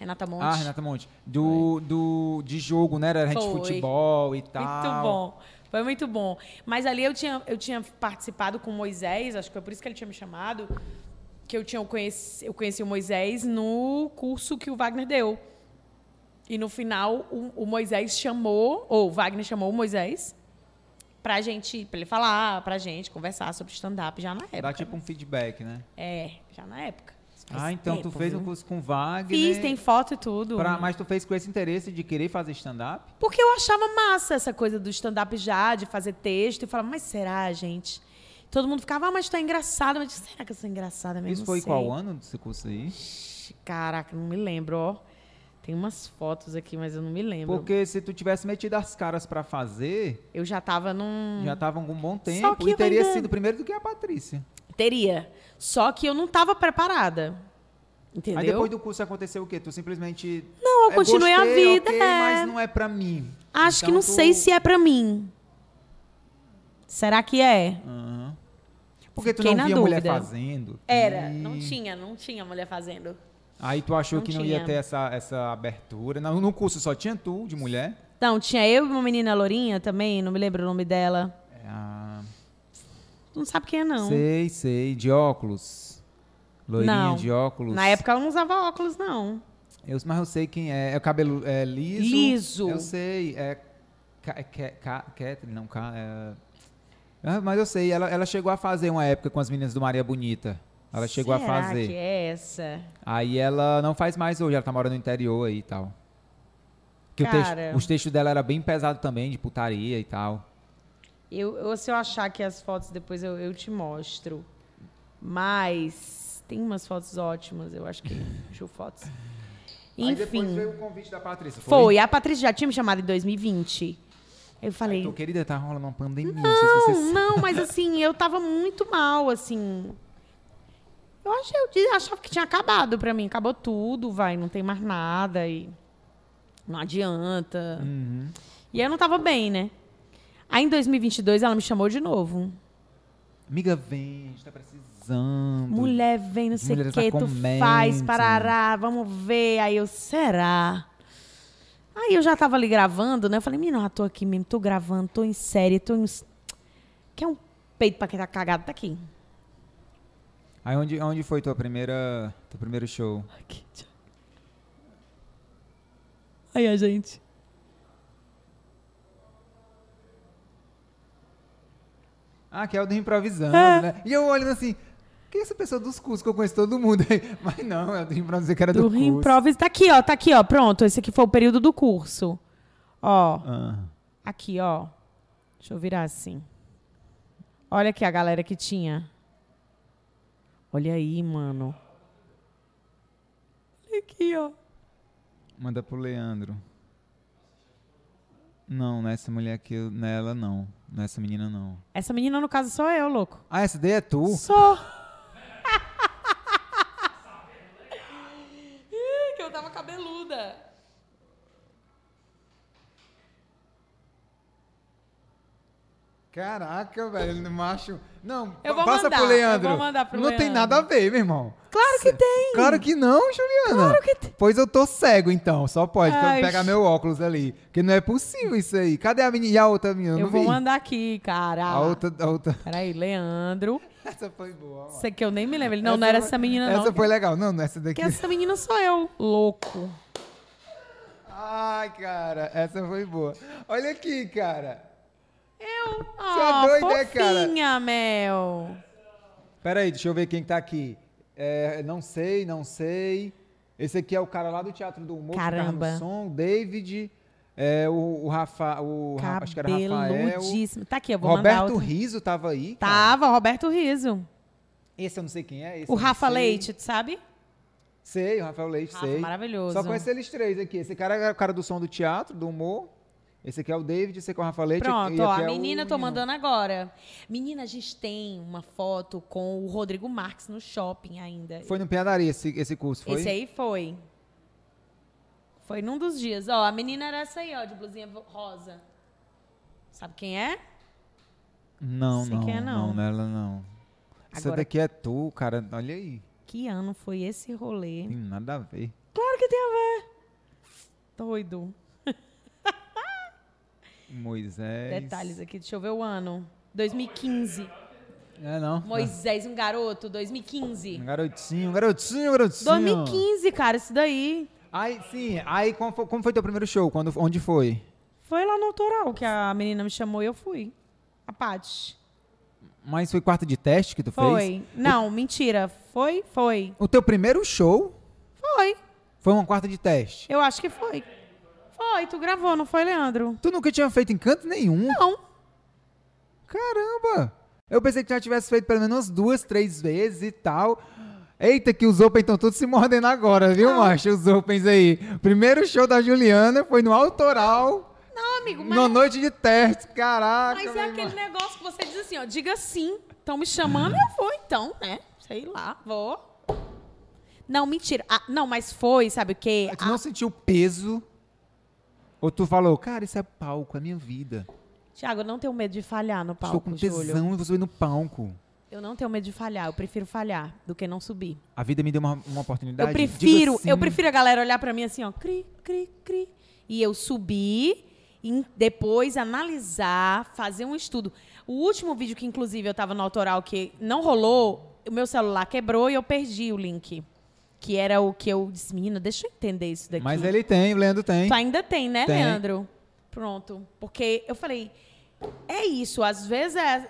Renata Monte. Ah, Renata Monte. Do, do, de jogo, né? Era gente de futebol e tal. Muito bom. Foi muito bom. Mas ali eu tinha, eu tinha participado com o Moisés, acho que foi por isso que ele tinha me chamado, que eu, tinha, eu, conheci, eu conheci o Moisés no curso que o Wagner deu. E no final, o, o Moisés chamou, ou o Wagner chamou o Moisés pra gente, pra ele falar pra gente, conversar sobre stand-up já na época. Dá tipo um feedback, né? É, já na época. Faz Ah, então tu tempo, fez viu? um curso com Wagner. Fiz, tem foto e tudo. pra- mas tu fez com esse interesse de querer fazer stand-up? Porque eu achava massa essa coisa do stand-up já, de fazer texto. E falava, mas será, gente? Todo mundo ficava, ah, mas tu é engraçada. Mas será que eu sou engraçada mesmo? Isso foi qual ano desse curso aí? Caraca, não me lembro, ó. Tem umas fotos aqui, mas eu não me lembro. Porque se tu tivesse metido as caras pra fazer, Eu já tava num... já tava com um bom Só tempo que e teria ainda- sido primeiro do que a Patrícia. Teria. Só que eu não tava preparada. Entendeu? Aí depois do curso aconteceu o quê? Tu simplesmente. Não, eu é, continuei a gostei, vida, ok, é. mas não é pra mim. Acho que Então não tu- sei se é pra mim. Será que é? Aham. Porque tu Fiquei não via mulher dúvida. fazendo. Era. E- Não tinha, não tinha mulher fazendo. Aí tu achou Não que não ia tinha. ter essa, essa abertura. No, no curso só tinha tu, de mulher. Não, tinha eu e uma menina lourinha também, não me lembro o nome dela. É a- Não sabe quem é, não. Sei, sei. De óculos. Loirinha Não. de óculos. Na época ela não usava óculos, não. Eu, mas eu sei quem é. É o cabelo é, liso. Liso. Eu sei. É. Ca- Ca- Ca- Catherine, não, Ca- é... Ah, mas eu sei. Ela, ela chegou a fazer uma época com as meninas do Maria Bonita. Ela chegou Será a fazer. que é essa? Aí ela não faz mais hoje, ela tá morando no interior aí e tal. Que o texto- Cara. os textos dela era bem pesado também, de putaria e tal. Eu, eu- se eu achar aqui as fotos, depois eu, eu te mostro. Mas tem umas fotos ótimas, eu acho que. Eu fotos. Enfim. o convite da Patrícia. Foi. A Patrícia já tinha me chamado em 2020. Eu falei. Tô, querida, tá rolando uma pandemia. Não, sei se você Não, não, mas assim, eu tava muito mal, assim. Eu, achei, eu achava que tinha acabado pra mim. Acabou tudo, vai, não tem mais nada e não adianta. Uhum. E aí eu não tava bem, né? Aí em 2022 ela me chamou de novo. Amiga, vem, a gente tá precisando. Mulher, vem, não sei o que, tu faz, parará, vamos ver. Aí eu, será? Aí eu já tava ali gravando, né? Eu falei, menina, eu tô aqui mesmo, tô gravando, tô em série, tô em... Quer um peito pra quem tá cagado? Tá aqui. Aí onde, onde foi tua primeira, teu primeiro show? Aqui, tchau. Aí a gente. Ah, que é o do improvisando, É. né? E eu olhando assim, quem é essa pessoa dos cursos que eu conheço todo mundo aí? Mas não, é o do improvisando que era do, Do curso. Tá aqui, ó. Tá aqui, ó. Pronto. Esse aqui foi o período do curso. Ó. Ah. Aqui, ó. Deixa eu virar assim. Olha aqui a galera que tinha. Olha aí, mano. Olha aqui, ó. Manda pro Leandro. Não, nessa mulher aqui, nela não. Nessa menina não. Essa menina, no caso, sou eu, louco. Ah, essa daí é tu? Sou. Ih, que eu tava cabeluda. Caraca, velho, macho. Não, Eu vou passa mandar, pro Leandro. eu vou mandar pro Não tem Leandro. nada a ver, meu irmão. Claro que tem. Claro que não, Juliana. Claro que tem. Pois eu tô cego, então. Só pode. Ai, pegar meu óculos ali. Porque não é possível isso aí. Cadê a menina? E a outra menina? Eu Eu vou vi. mandar aqui, cara. A outra, a outra. Peraí, Leandro. Essa foi boa. ó. Isso que eu nem me lembro. Ele, Não, não era foi- essa menina, não. Essa foi legal. Não, não, essa daqui. Porque essa menina sou eu, louco. Ai, cara, essa foi boa. Olha aqui, cara. Eu? é Ah, doido, né, cara? fofinha, Mel. Pera aí, deixa eu ver quem tá aqui. É, não sei, não sei. Esse aqui é o cara lá do Teatro do Humor, Caramba. som, David, é, o, o Rafa, o acho que era Rafael. Tá aqui, eu vou mandar Roberto. Riso tava aí. cara. Tava, Roberto Riso. Esse eu não sei quem é. esse O Rafa. Leite, tu sabe? Sei, o Rafael Leite, Rafa, sei. maravilhoso. Só conheço eles três aqui. Esse cara é o cara do som do teatro, do humor. Esse aqui é o David, esse aqui é o Rafa Leite. Pronto, e ó, a é o menina eu tô mandando agora. Menina, a gente tem uma foto com o Rodrigo Marques no shopping ainda. Foi no Piadaria esse, esse curso, foi? Esse aí foi. Foi num dos dias. Ó, a menina era essa aí, ó, de blusinha rosa. Sabe quem é? Não, Sei não, quem é, não. não, nela não. Essa Agora- daqui é tu, cara. Olha aí. Que ano foi esse rolê? Tem nada a ver. Claro que tem a ver. Doido. Moisés. Detalhes aqui, deixa eu ver o ano. 2015. É, não. Moisés, um garoto, 2015. Um garotinho, um garotinho, um garotinho. 2015, cara, isso daí. Aí, sim. Aí, como foi, como foi teu primeiro show? Quando, onde foi? Foi lá no autoral que a menina me chamou e eu fui. A Paty. Mas foi quarto de teste que tu fez? Foi. Não, mentira. Foi? Foi. O teu primeiro show Foi. foi uma quarta de teste? Eu acho que foi. Foi, tu gravou, não foi, Leandro? Tu nunca tinha feito em canto nenhum? Não. Caramba! Eu pensei que já tivesse feito pelo menos umas duas, três vezes e tal. Eita, que os Open estão todos se mordendo agora, viu, macho? Os Opens aí. Primeiro show da Juliana foi no Autoral, Não, amigo, mas, na noite de teste. Caraca, mas é aquele irmão. negócio que você diz assim, ó, diga sim. Estão me chamando, eu vou então, né? Sei lá, vou. Não, mentira. Ah, não, mas foi, sabe o quê? Tu não sentiu peso? Ou tu falou, cara, isso é palco, é minha vida. Tiago, eu não tenho medo de falhar no Estou palco, com Júlio. tesão e vou subir no palco. Eu não tenho medo de falhar, eu prefiro falhar do que não subir. A vida me deu uma, uma oportunidade. Eu prefiro, assim, eu prefiro a galera olhar pra mim assim, ó, cri, cri, cri. E eu subir e depois analisar, fazer um estudo. O último vídeo que, inclusive, eu tava no autoral que não rolou, o meu celular quebrou e eu perdi o link. Que era o que eu disse, menina, deixa eu entender isso daqui. Mas ele tem, o Leandro tem. Tu ainda tem, né, Tem. Leandro? Pronto. Porque eu falei, é isso, às vezes é-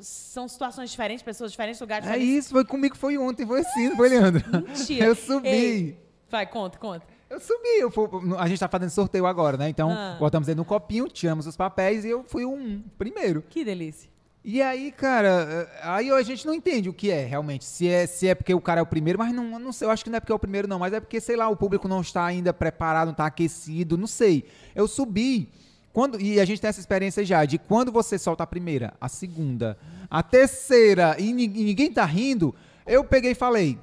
são situações diferentes, pessoas diferentes, lugares É diferentes. isso, foi comigo, foi ontem, foi assim, não foi, Leandro? Mentira. Eu subi. Ei, vai, conta, conta. Eu subi. Eu fui- a gente tá fazendo sorteio agora, né? Então, Ah. botamos aí no copinho, tiramos os papéis e eu fui um primeiro. Que delícia. E aí, cara, eh, aí a gente não entende o que é realmente. Se é, se é porque o cara é o primeiro, mas não, não sei. Eu acho que não é porque é o primeiro, não. Mas é porque, sei lá, o público não está ainda preparado, não está aquecido, não sei. Eu subi. Quando, e a gente tem essa experiência já, de quando você solta a primeira, a segunda, a terceira e, e ninguém tá rindo, eu peguei e falei.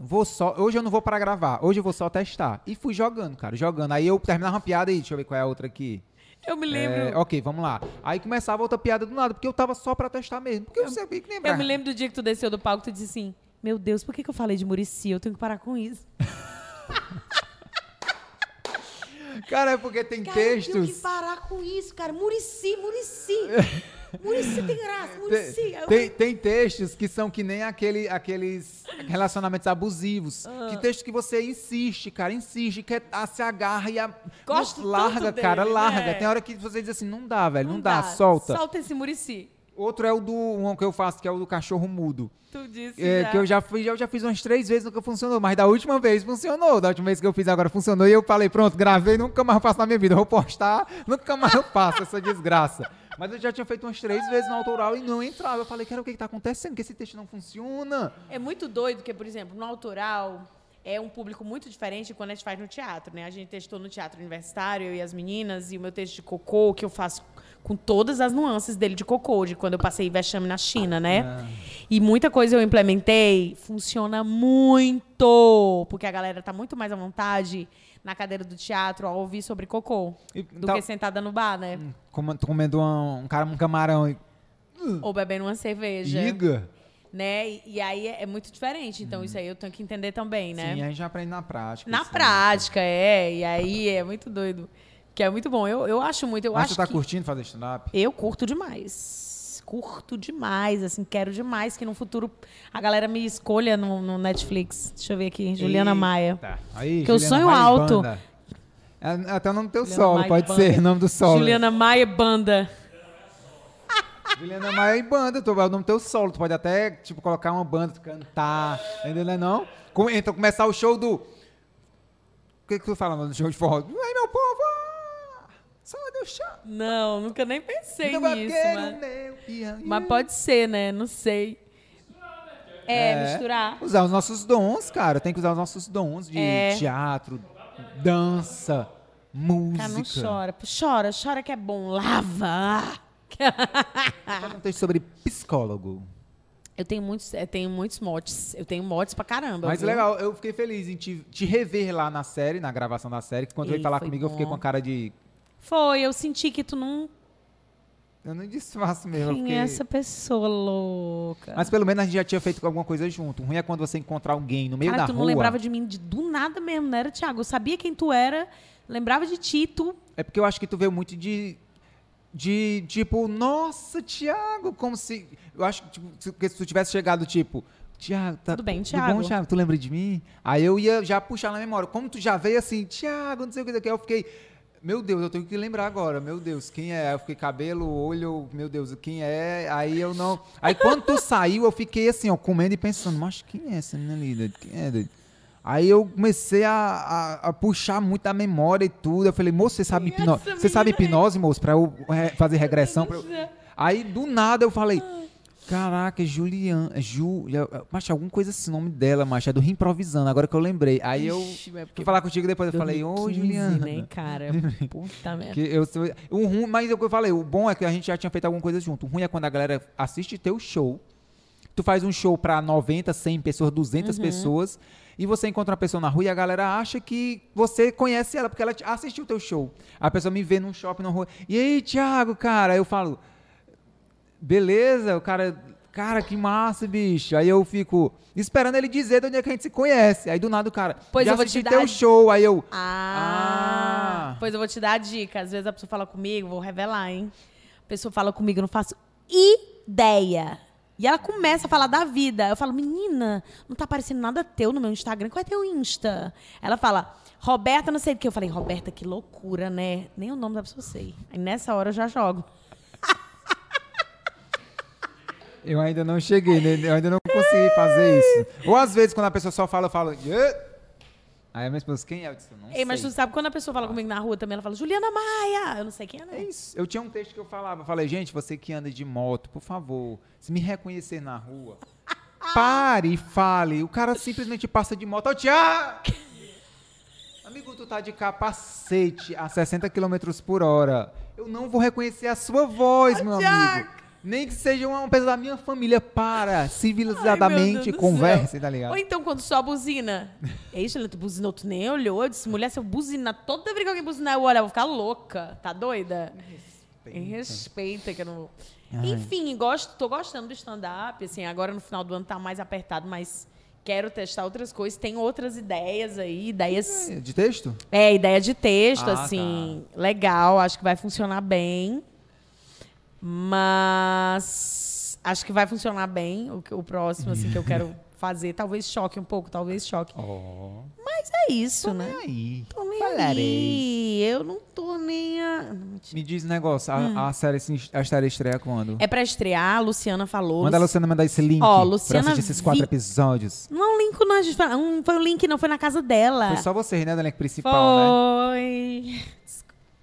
Vou só, hoje eu não vou para gravar, hoje eu vou só testar. E fui jogando, cara, jogando. Aí eu terminava uma piada aí, deixa eu ver qual é a outra aqui. Eu me lembro. É, ok, vamos lá. Aí começava outra piada do nada, porque eu tava só pra testar mesmo. Porque eu, sabia que lembrar. Eu me lembro do dia que tu desceu do palco e tu disse assim: Meu Deus, por que, que eu falei de Murici? Eu tenho que parar com isso. Cara, é porque tem Cara, eu tenho que textos. parar com isso, cara. Murici, Murici. Murici tem graça, Murici. Tem, Eu- tem, textos que são que nem aquele, aqueles relacionamentos abusivos. Ah. Que texto que você insiste, cara, insiste, quer, ah, se agarra e a, Gosto não, larga, cara, dele, larga. né? Tem hora que você diz assim, não dá, velho, não, dá, solta. Solta esse Murici. Outro é o do um que eu faço, que é o do cachorro mudo. Tu disse. É, já. que eu já fiz, eu já fiz umas três vezes, nunca funcionou. Mas da última vez funcionou. Da última vez que eu fiz agora funcionou. E eu falei, pronto, gravei, nunca mais faço na minha vida. Eu vou postar, nunca mais eu faço essa desgraça. Mas eu já tinha feito umas três vezes no autoral e não entrava. Eu falei, cara, o que, que tá acontecendo? Que esse texto não funciona. É muito doido, porque, por exemplo, no autoral, é um público muito diferente quando a gente faz no teatro, né? A gente testou no teatro universitário, eu e as meninas, e o meu texto de cocô, que eu faço com todas as nuances dele de cocô, de quando eu passei vexame na China, né? Ah. E muita coisa eu implementei, funciona muito, porque a galera tá muito mais à vontade na cadeira do teatro ao ouvir sobre cocô E do que sentada no bar, né? Tô comendo um, um cara, um camarão e. Ou bebendo uma cerveja, Iga. né? E, e aí é, é muito diferente, então isso aí eu tenho que entender também, né? Sim, a gente aprende na prática. Na isso. prática, é. E aí é muito doido. Que é muito bom. Eu, eu acho muito. Eu Mas acho tu tá que curtindo fazer stand-up? eu curto demais. Curto demais, assim, quero demais que no futuro a galera me escolha no, no Netflix. Deixa eu ver aqui, Juliana Eita. Maia. Aí, Que eu sonho Maia alto. Banda. É, até o nome do teu Juliana solo, Maia pode Banda. ser, nome do solo. Juliana Maia Banda. Juliana Maia e banda, tu, é o nome do teu solo. Tu pode até, tipo, colocar uma banda, cantar, entendeu? Não é Então, começar o show do... O que que tu fala no show de forró? Ai, meu povo! Do chão! Não, nunca nem pensei nisso, mas, meu mas pode ser, né? Não sei. É, misturar. Usar os nossos dons, cara. Tem que usar os nossos dons de É. teatro, dança, música. Cara, não chora. Chora, chora que é bom. Lava. Um texto sobre psicólogo. Eu tenho muitos, eu tenho muitos motes. Eu tenho motes pra caramba. Mas viu? legal, eu fiquei feliz em te, te rever lá na série, na gravação da série, que quando Ei, veio falar comigo eu fiquei bom. com a cara de. Foi, eu senti que tu não. Eu não disfarço mesmo. Quem fiquei- é essa pessoa louca? Mas pelo menos a gente já tinha feito alguma coisa junto. O ruim é quando você encontrar alguém no meio Cara, da tu rua. não lembrava de mim de, do nada mesmo, não era, Thiago? Eu sabia quem tu era, lembrava de ti, tu. É porque eu acho que tu veio muito de. De tipo, nossa, Thiago, como se. Eu acho que tipo, se, que se tu tivesse chegado, tipo, Thiago, tá. Tudo bem, Tudo bom, Thiago? Thiago? Tu lembra de mim? Aí eu ia já puxar na memória. Como tu já veio assim, Thiago, não sei o que eu fiquei. Meu Deus, eu tenho que lembrar agora. Meu Deus, quem é? Eu fiquei cabelo, olho, meu Deus, quem é? Aí eu não. Aí quando tu saiu, eu fiquei assim, ó, comendo e pensando, mas quem é essa menina ali? doido? Quem é? doido? Aí eu comecei a, a, a puxar muito a memória e tudo. Eu falei, moço, você sabe é hipnose? Você sabe hipnose, moço? Pra eu é, fazer regressão? pra eu- Aí do nada eu falei, caraca, Juliana, Júlia, mas alguma coisa assim, o nome dela, macho, é do Rio Improvisando, agora que eu lembrei. Aí eu Ixi, é fui falar contigo depois, eu falei, ô 2015, Juliana. né, cara? Puta merda. Eu, o ruim, mas é o que eu falei, o bom é que a gente já tinha feito alguma coisa junto. O ruim é quando a galera assiste teu show, tu faz um show pra 90, 100 pessoas, 200 Uhum. pessoas, e você encontra uma pessoa na rua e a galera acha que você conhece ela, porque ela assistiu o teu show. A pessoa me vê num shopping, na rua, e aí, Thiago, cara? Aí eu falo, beleza, o cara, cara, que massa, bicho. Aí eu fico esperando ele dizer de onde é que a gente se conhece. Aí do nada o cara, Pois já eu vou te dar teu show. Aí eu, Ah, Ah. Pois eu vou te dar a dica. Às vezes a pessoa fala comigo, vou revelar, hein? A pessoa fala comigo, eu não faço ideia. E ela começa a falar da vida. Eu falo, menina, não tá aparecendo nada teu no meu Instagram. Qual é teu Insta? Ela fala, Roberta, não sei do que. Eu falei, Roberta, que loucura, né? Nem o nome da pessoa eu sei. Aí nessa hora eu já jogo. Eu ainda não cheguei, né? Eu ainda não consegui fazer isso. Ou às vezes, quando a pessoa só fala, eu falo. "Ê?" Aí a minha esposa, quem é? Eu disse, não Ei, mas sei. tu sabe quando a pessoa fala comigo na rua também, ela fala, Juliana Maia. Eu não sei quem é, não. É isso. Eu tinha um texto que eu falava. Eu falei, gente, você que anda de moto, por favor, se me reconhecer na rua, pare e fale. O cara simplesmente passa de moto. Ô, Tiago! Amigo, tu tá de capacete a 60 km por hora. Eu não vou reconhecer a sua voz, meu amigo. Nem que seja uma pessoa da minha família. Para, Ai, civilizadamente, do converse, tá ligado? Ou então, quando só buzina. Ei, Juliana, tu buzinou, tu nem olhou. Eu disse, mulher, se eu buzinar, toda vez que alguém buzinar, eu olho, eu vou ficar louca. Tá doida? Em respeita, que eu não... Ai. Enfim, gosto, tô gostando do stand-up. Assim, agora no final do ano tá mais apertado, mas quero testar outras coisas. Tem outras ideias aí, ideias... De texto? É, ideia de texto, Ah, assim, legal, acho que vai funcionar bem. Mas acho que vai funcionar bem o, o próximo, assim, que eu quero fazer. Talvez choque um pouco, talvez choque. Ó. Mas é isso, né? Aí. Tô nem Falarei. aí. Eu não tô nem a... não. Me diz um negócio, a, a série, a série estreia quando? É pra estrear, a Luciana falou. Manda a Luci- Luciana mandar esse link Ó, pra Luciana assistir esses quatro Vi- episódios. Não é um link, não, gente, não foi um link, não, foi na casa dela. Foi só vocês, né, do elenco principal, né? Foi.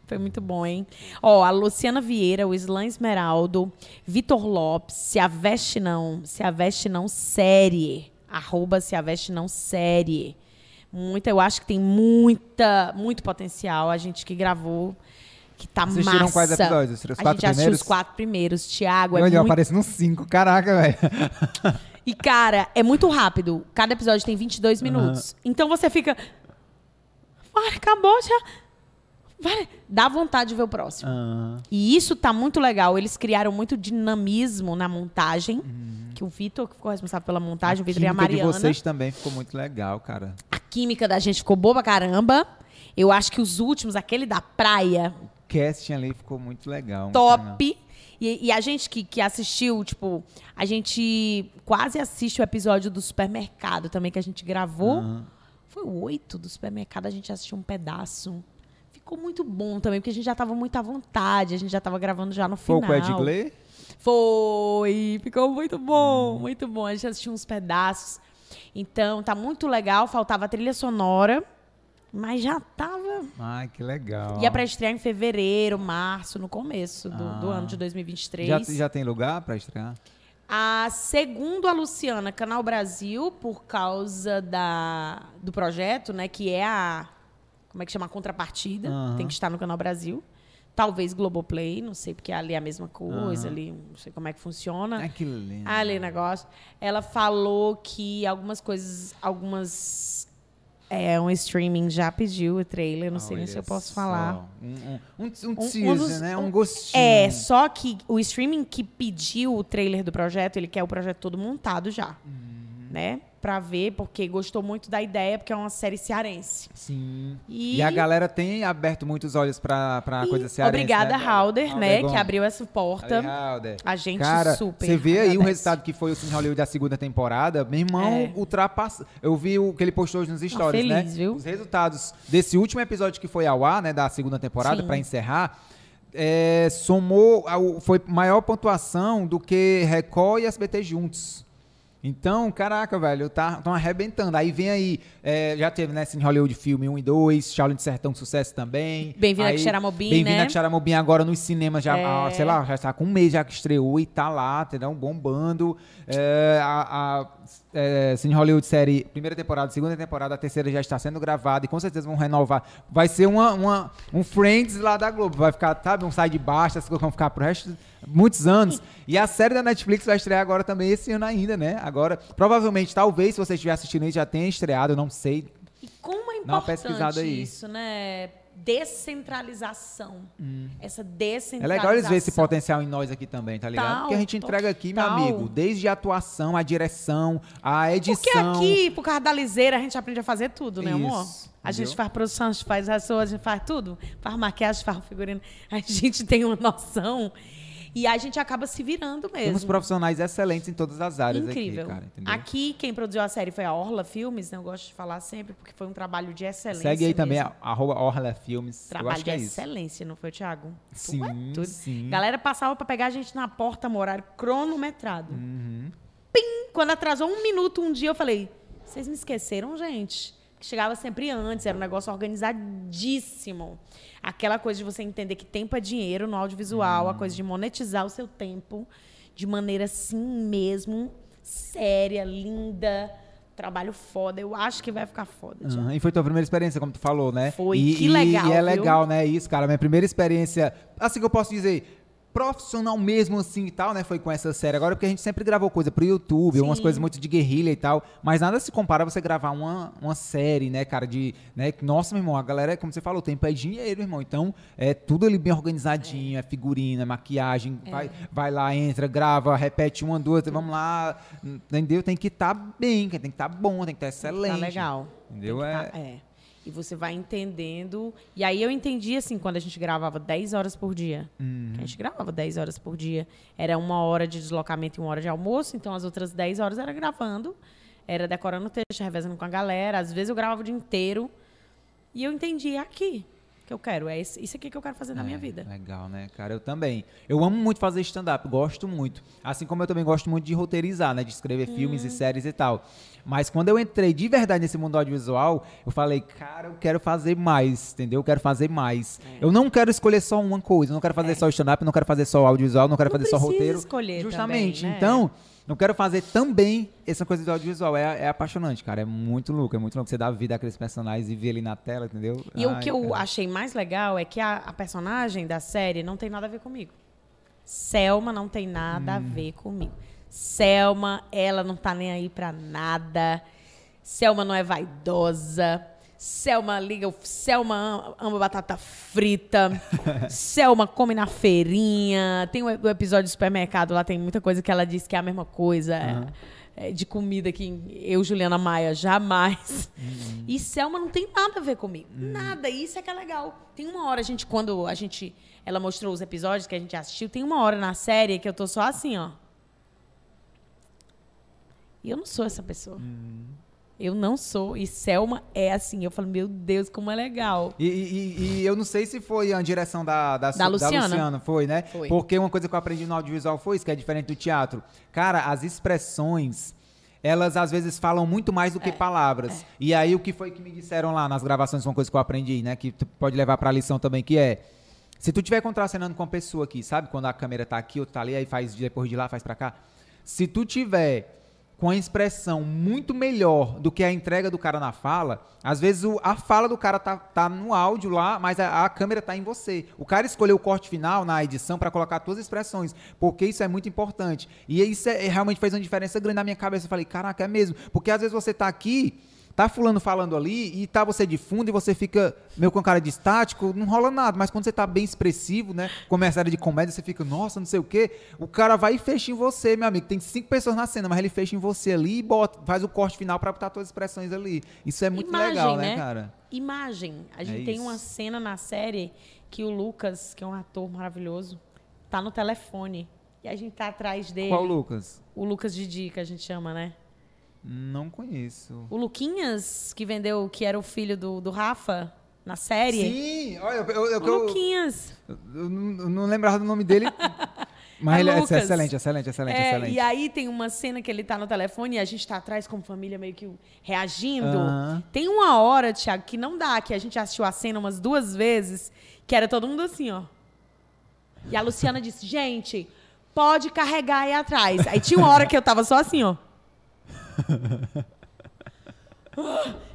Foi muito bom, hein? Ó, a Luciana Vieira, o Islan Esmeraldo, Vitor Lopes, Se a Veste Não, Se a Veste Não Série, arroba Se a Veste Não Série. Muita, eu acho que tem muita, muito potencial. A gente que gravou, que tá Assistiram massa. quais episódios? Os a quatro gente assistiu os quatro primeiros. Tiago, é Olha, muito... apareci nos cinco. Caraca, velho. E, cara, é muito rápido. Cada episódio tem 22 minutos. Então você fica... Vai, acabou já. Vai. Dá vontade de ver o próximo. Ah, E isso tá muito legal. Eles criaram muito dinamismo na montagem. Que o Vitor, que ficou responsável pela montagem, o Vitor e a química de Mariana. vocês também ficou muito legal, cara. A química da gente ficou boa pra caramba. Eu acho que os últimos, aquele da praia, O casting ali ficou muito legal. top. E, e a gente que, que assistiu, tipo, a gente quase assiste o episódio do supermercado também, que a gente gravou. Aham. Foi o oito do supermercado, a gente assistiu um pedaço. Ficou muito bom também, porque a gente já tava muito à vontade, a gente já tava gravando já no Foi final. o Ed Gley? Foi, ficou muito Hum. bom, muito bom. A gente assistiu uns pedaços. Então, tá muito legal. Faltava a trilha sonora, mas já tava. Ai, que legal. Ia pra estrear em fevereiro, março, no começo do, do Ah. ano de 2023. já, já tem lugar pra estrear? A segundo a Luciana, Canal Brasil, por causa da, do projeto, né? Que é a. Como é que chama? A contrapartida. Aham. Tem que estar no Canal Brasil. Talvez Globoplay, não sei, porque ali é a mesma coisa, Aham. ali, não sei como é que funciona. Que lindo. Ali, negócio. Ela falou que algumas coisas, algumas. É, um streaming já pediu o trailer, não sei nem se eu posso só. falar. Um, um, um, um um teaser, dos- né? um- Um gostinho. É, só que o streaming que pediu o trailer do projeto, ele quer o projeto todo montado já. Uhum. Né? Pra ver, porque gostou muito da ideia, porque é uma série cearense. Sim. E, E a galera tem aberto muitos olhos pra, pra e coisa cearense, Obrigada, né? Halder, né? Gomes. Que abriu essa porta. Halder. A gente Cara, super. você vê aí o resultado que foi o Cine Hollywood da segunda temporada, meu irmão É. ultrapassa. Eu vi o que ele postou hoje nos stories, feliz, né? viu? Os resultados desse último episódio que foi ao ar, né, da segunda temporada, pra encerrar, é, somou, foi maior pontuação do que Record e SBT juntos. Então, caraca, velho, tá, tão arrebentando. Aí vem aí, é, já teve, né, Cine Hollywood Filme 1 e 2, Shaolin de Sertão, sucesso também. Bem-vindo a Xaramobim, Bem-vindo né? a Xaramobim agora nos cinemas, já, É. ah, sei lá, já está com um mês já que estreou e tá lá, entendeu? Bombando. É, a a é, Cine Hollywood série, primeira temporada, segunda temporada, a terceira já está sendo gravada e com certeza vão renovar. Vai ser uma, uma- um Friends lá da Globo. Vai ficar, sabe, um sai de baixo, essas coisas vão ficar pro resto muitos anos. E a série da Netflix vai estrear agora também esse ano ainda, né? Agora, provavelmente, talvez, se você estiver assistindo aí, já tenha estreado, eu não sei. E como é importante isso, né? Descentralização. Essa É descentralização. legal eles verem esse potencial em nós aqui também, tá ligado? Total, Porque a gente entrega aqui, meu total. amigo, desde a atuação, a direção, a edição. Porque aqui, por causa da liseira, a gente aprende a fazer tudo, né, amor? Isso, A gente entendeu? faz produção, a gente faz açougue, a gente faz tudo. Faz maquiagem, faz figurino. A gente tem uma noção. E a gente acaba se virando mesmo. Temos profissionais excelentes em todas as áreas Incrível. aqui, cara. Entendeu? Aqui, quem produziu a série foi a Orla Filmes, né? Eu gosto de falar sempre, porque foi um trabalho de excelência. Segue aí também, mesmo. a- arroba Orla Filmes. Trabalho de é isso. excelência, não foi, Thiago? Sim, é tudo. sim. Galera passava pra pegar a gente na porta, horário cronometrado. Uhum. Pim! Quando atrasou um minuto um dia, eu falei: vocês me esqueceram, gente? Que chegava sempre antes, era um negócio organizadíssimo. Aquela coisa de você entender que tempo é dinheiro no audiovisual, a Uhum. coisa de monetizar o seu tempo de maneira assim mesmo, séria, linda. Trabalho foda. Eu acho que vai ficar foda. Aham, E foi tua primeira experiência, como tu falou, né? Foi, E, que e- legal, E é viu? legal, né? Isso, cara. Minha primeira experiência, assim que eu posso dizer, profissional mesmo, assim e tal, né? Foi com essa série. Agora, porque a gente sempre gravou coisa pro YouTube, umas Sim. coisas muito de guerrilha e tal. Mas nada se compara a você gravar uma, uma série, né, cara? De. Né? Nossa, meu irmão, a galera, como você falou, o tempo é dinheiro, irmão. Então, é tudo ali bem organizadinho, é, figurina, é maquiagem. Vai, vai lá, entra, grava, repete uma, duas, vamos lá. Entendeu? Tem que estar bem, tem que estar bom, tem que estar excelente. Tá legal. Entendeu? Tem que É- tá- é. E você vai entendendo. E aí eu entendi, assim, quando a gente gravava 10 horas por dia. Uhum. A gente gravava 10 horas por dia. Era uma hora de deslocamento e uma hora de almoço. Então, as outras 10 horas era gravando. Era decorando o texto, revezando com a galera. Às vezes eu gravava o dia inteiro. E eu entendi, aqui que eu quero. É isso aqui que eu quero fazer na minha É, vida. Legal, né, cara? Eu também. Eu amo muito fazer stand-up, gosto muito. Assim como eu também gosto muito de roteirizar, né? De escrever filmes Hum. e séries e tal. Mas quando eu entrei de verdade nesse mundo audiovisual, eu falei, cara, eu quero fazer mais, entendeu? Eu quero fazer mais. É. Eu não quero escolher só uma coisa. Eu não quero fazer só stand-up, não quero fazer só audiovisual, não quero Não fazer só roteiro. escolher Justamente. também, né? Então. Não quero fazer também essa coisa do audiovisual. É, é apaixonante, cara. É muito louco, é muito louco. Você dá vida àqueles personagens e ver ali na tela, entendeu? E o Ai, que eu cara. achei mais legal é que a, a personagem da série não tem nada a ver comigo. Selma não tem nada Hum. a ver comigo. Selma, ela não tá nem aí pra nada. Selma não é vaidosa. Selma liga, Selma ama, ama batata frita. Selma come na feirinha. Tem o, o episódio do supermercado lá, tem muita coisa que ela diz que é a mesma coisa. é, de comida que eu, Juliana Maia, jamais. E Selma não tem nada a ver comigo. Nada. E isso é que é legal. Tem uma hora, a gente, quando a gente. Ela mostrou os episódios que a gente assistiu, tem uma hora na série que eu tô só assim, ó. E eu não sou essa pessoa. Eu não sou. E Selma é assim. Eu falo, meu Deus, como é legal. E, e- e eu não sei se foi a direção da, da, Da Su- Luciana. foi, né? Foi. Porque uma coisa que eu aprendi no audiovisual foi isso, que é diferente do teatro. Cara, as expressões, elas às vezes falam muito mais do que palavras. E aí o que foi que me disseram lá nas gravações, uma coisa que eu aprendi, né? Que tu pode levar pra lição também, que é. Se tu estiver contracenando com uma pessoa aqui, sabe? Quando a câmera tá aqui, outra tá ali, aí faz depois de lá, faz pra cá. Se tu tiver com a expressão muito melhor do que a entrega do cara na fala, às vezes o- a fala do cara tá, tá no áudio lá, mas a, a câmera tá em você. O cara escolheu o corte final na edição para colocar as tuas expressões, porque isso é muito importante. E isso é- realmente fez uma diferença grande na minha cabeça. Eu falei, caraca, é mesmo. Porque às vezes você tá aqui, tá fulano falando ali, e tá você de fundo e você fica meio com cara de estático, não rola nada. Mas quando você tá bem expressivo, né? Começa a área de comédia, você fica, nossa, não sei o quê. O cara vai e fecha em você, meu amigo. Tem cinco pessoas na cena, mas ele fecha em você ali e bota, faz o corte final pra botar suas expressões ali. Isso é muito Imagem, legal, né, né? cara? Imagem. A gente É tem isso. uma cena na série que o Lucas, que é um ator maravilhoso, tá no telefone. E a gente tá atrás dele. Qual Lucas? O Lucas Didi, que a gente chama, né? Não conheço. O Luquinhas, que vendeu, que era o filho do, do Rafa na série. Sim, olha, eu, eu, eu, Luquinhas. eu não, eu não lembrava do nome dele. Mas É ele é Lucas. excelente, excelente, excelente, É, excelente. E aí tem uma cena que ele tá no telefone e a gente tá atrás como família meio que reagindo. Aham. Tem uma hora, Thiago, que não dá, que a gente assistiu a cena umas duas vezes, que era todo mundo assim, ó. E a Luciana disse, gente, pode carregar aí atrás. Aí tinha uma hora que eu tava só assim, ó.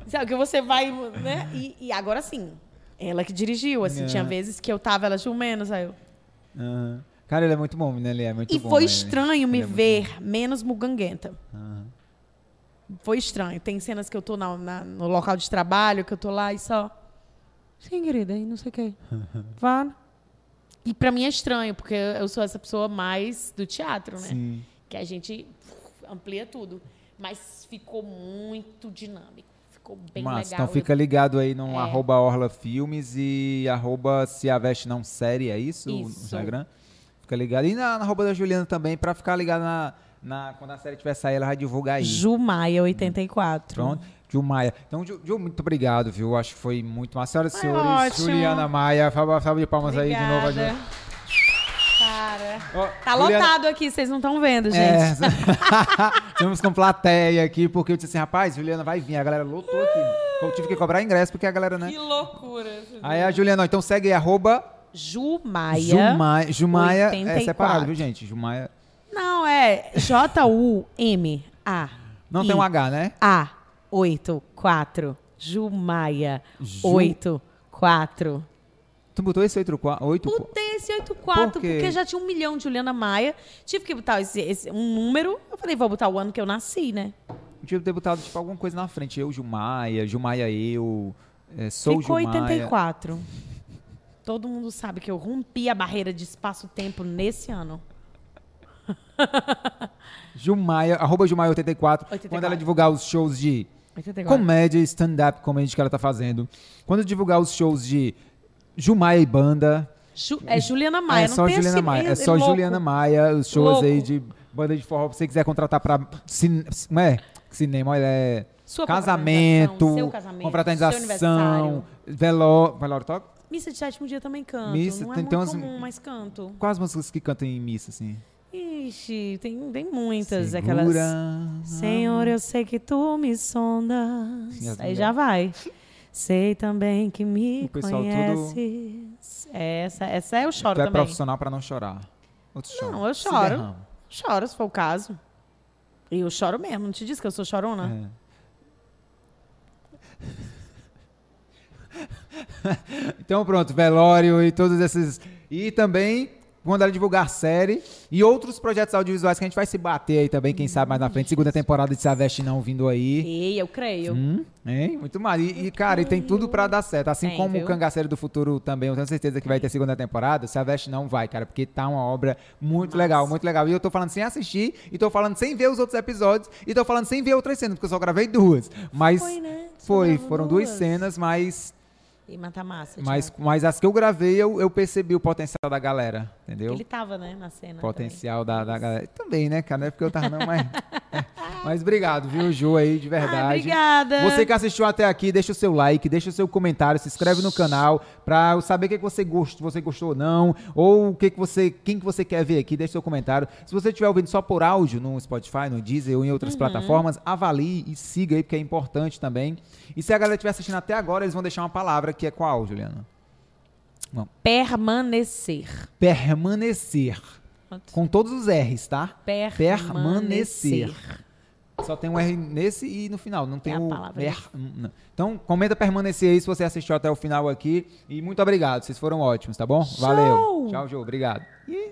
Sabe, que você vai, né? E, e agora sim, ela que dirigiu, assim, É. tinha vezes que eu tava, ela tinha menos, aí eu... Aham. Cara, ele é muito bom, né? Ele é muito E bom. foi né? estranho me é ver menos muganguenta. Aham. Foi estranho. Tem cenas que eu tô na- na- no local de trabalho, que eu tô lá e só. Sim, querida, e não sei o quê. Vá. E pra mim é estranho, porque eu sou essa pessoa mais do teatro, né? Sim. Que a gente amplia tudo. Mas ficou muito dinâmico. Ficou bem Massa, legal. então fica ligado aí no É. arroba Orla Filmes e arroba Se a Veste Não Série, é isso? No Isso. Instagram. Fica ligado. E na, na arroba da Juliana também, pra ficar ligado na, na- Quando a série tiver sair, ela vai divulgar aí. Jumaia 84. Pronto. Ju Maia. Então, Ju, Ju, muito obrigado, viu? Acho que foi muito massa. Senhoras e senhores, ótimo. Juliana Maia. Salve salve de palmas aí de novo. Ó, Tá Juliana- lotado aqui, vocês não estão vendo, gente. É, estamos com plateia aqui, porque eu disse assim, rapaz, Juliana vai vir. A galera lotou aqui. Eu tive que cobrar ingresso, porque a galera, né? Que loucura. Aí a Juliana, ó, então segue aí, arroba Jumaia. Jumaia. Jumaia é 84. separado, viu, gente? Jumaia. Não, é J-U-M-A. Não tem um H, né? A 84. Jumaia Ju- 84. Tu botou esse 84? 8? Botei esse 84 Por quê? porque já tinha um milhão de Juliana Maia. Tive que botar esse, esse- um número. Eu falei, vou botar o ano que eu nasci, né? Tinha ter botado tipo, alguma coisa na frente. Eu, Jumaia, Jumaia, eu. é, sou Ficou Jumaia. 84. Todo mundo sabe que eu rompi a barreira de espaço-tempo nesse ano. Jumaia, arroba Jumaia84. 84. Quando ela divulgar os shows de 84. comédia, stand-up comedy que ela tá fazendo. Quando divulgar os shows de Jumaia e banda. Ju- é Juliana Maia. é não só Juliana esse- Maia. É é só louco. Juliana Maia, os shows Louco. aí de banda de forró. Se você quiser contratar pra cin... é? cinema, olha, é Sua casamento, seu casamento, seu confraternização, aniversário. velório. Velório toca? Missa de sétimo dia também canto. Missa, não é tem- muito tem umas- comum, mas canto. Quais músicas que cantam em missa, assim? Ixi, tem, tem muitas. Segura. Aquelas. Senhor, eu sei que tu me sondas. Sim, Aí já vai. Sei também que me O pessoal conheces. Essa, essa eu choro Tu é também. profissional pra não chorar. Outros choram. Não, eu Se choro. derrama. Choro, se for o caso. Eu choro mesmo, não te disse que eu sou chorona? É. então pronto, velório e todos esses. E também quando ela divulgar série e outros projetos audiovisuais que a gente vai se bater aí também, quem sabe mais na frente. Segunda temporada de Se a Veste Não vindo aí. Ei, eu creio. Hum, hein? Muito mais. E, e, cara, e tem tudo pra dar certo. Assim Tem, como viu? o Cangaceiro do Futuro também, eu tenho certeza que vai ter segunda temporada. Se a Veste Não vai, cara, porque tá uma obra muito legal, muito legal. E eu tô falando sem assistir, e tô falando sem ver os outros episódios, e tô falando sem ver outras cenas, porque eu só gravei duas. Mas Foi, né? Foi, foram duas duas. cenas, mas E mata massa. mas, mas as que eu gravei, eu, eu percebi o potencial da galera, entendeu? Ele tava, né, na cena. potencial da, da galera. Também, né, cara? Não é porque eu tava não, mas. é. Mas obrigado, viu, Ju, aí, de verdade. Obrigada. Você que assistiu até aqui, deixa o seu like, deixa o seu comentário, se inscreve no canal pra eu saber o que, que você gostou, você gostou ou não, ou o que, que você, quem que você quer ver aqui, deixa seu comentário. Se você estiver ouvindo só por áudio no Spotify, no Deezer ou em Uhum. outras plataformas, avalie e siga aí, porque é importante também. E se a galera estiver assistindo até agora, eles vão deixar uma palavra que é qual, Juliana? Permanecer. Permanecer. Com todos os R's, tá? Permanecer. Só tem um R nesse e no final, não tem É a o palavra. R. não. Então, comenta permanecer aí se você assistiu até o final aqui. E muito obrigado, vocês foram ótimos, tá bom? Valeu. Tchau, Jô. Obrigado. E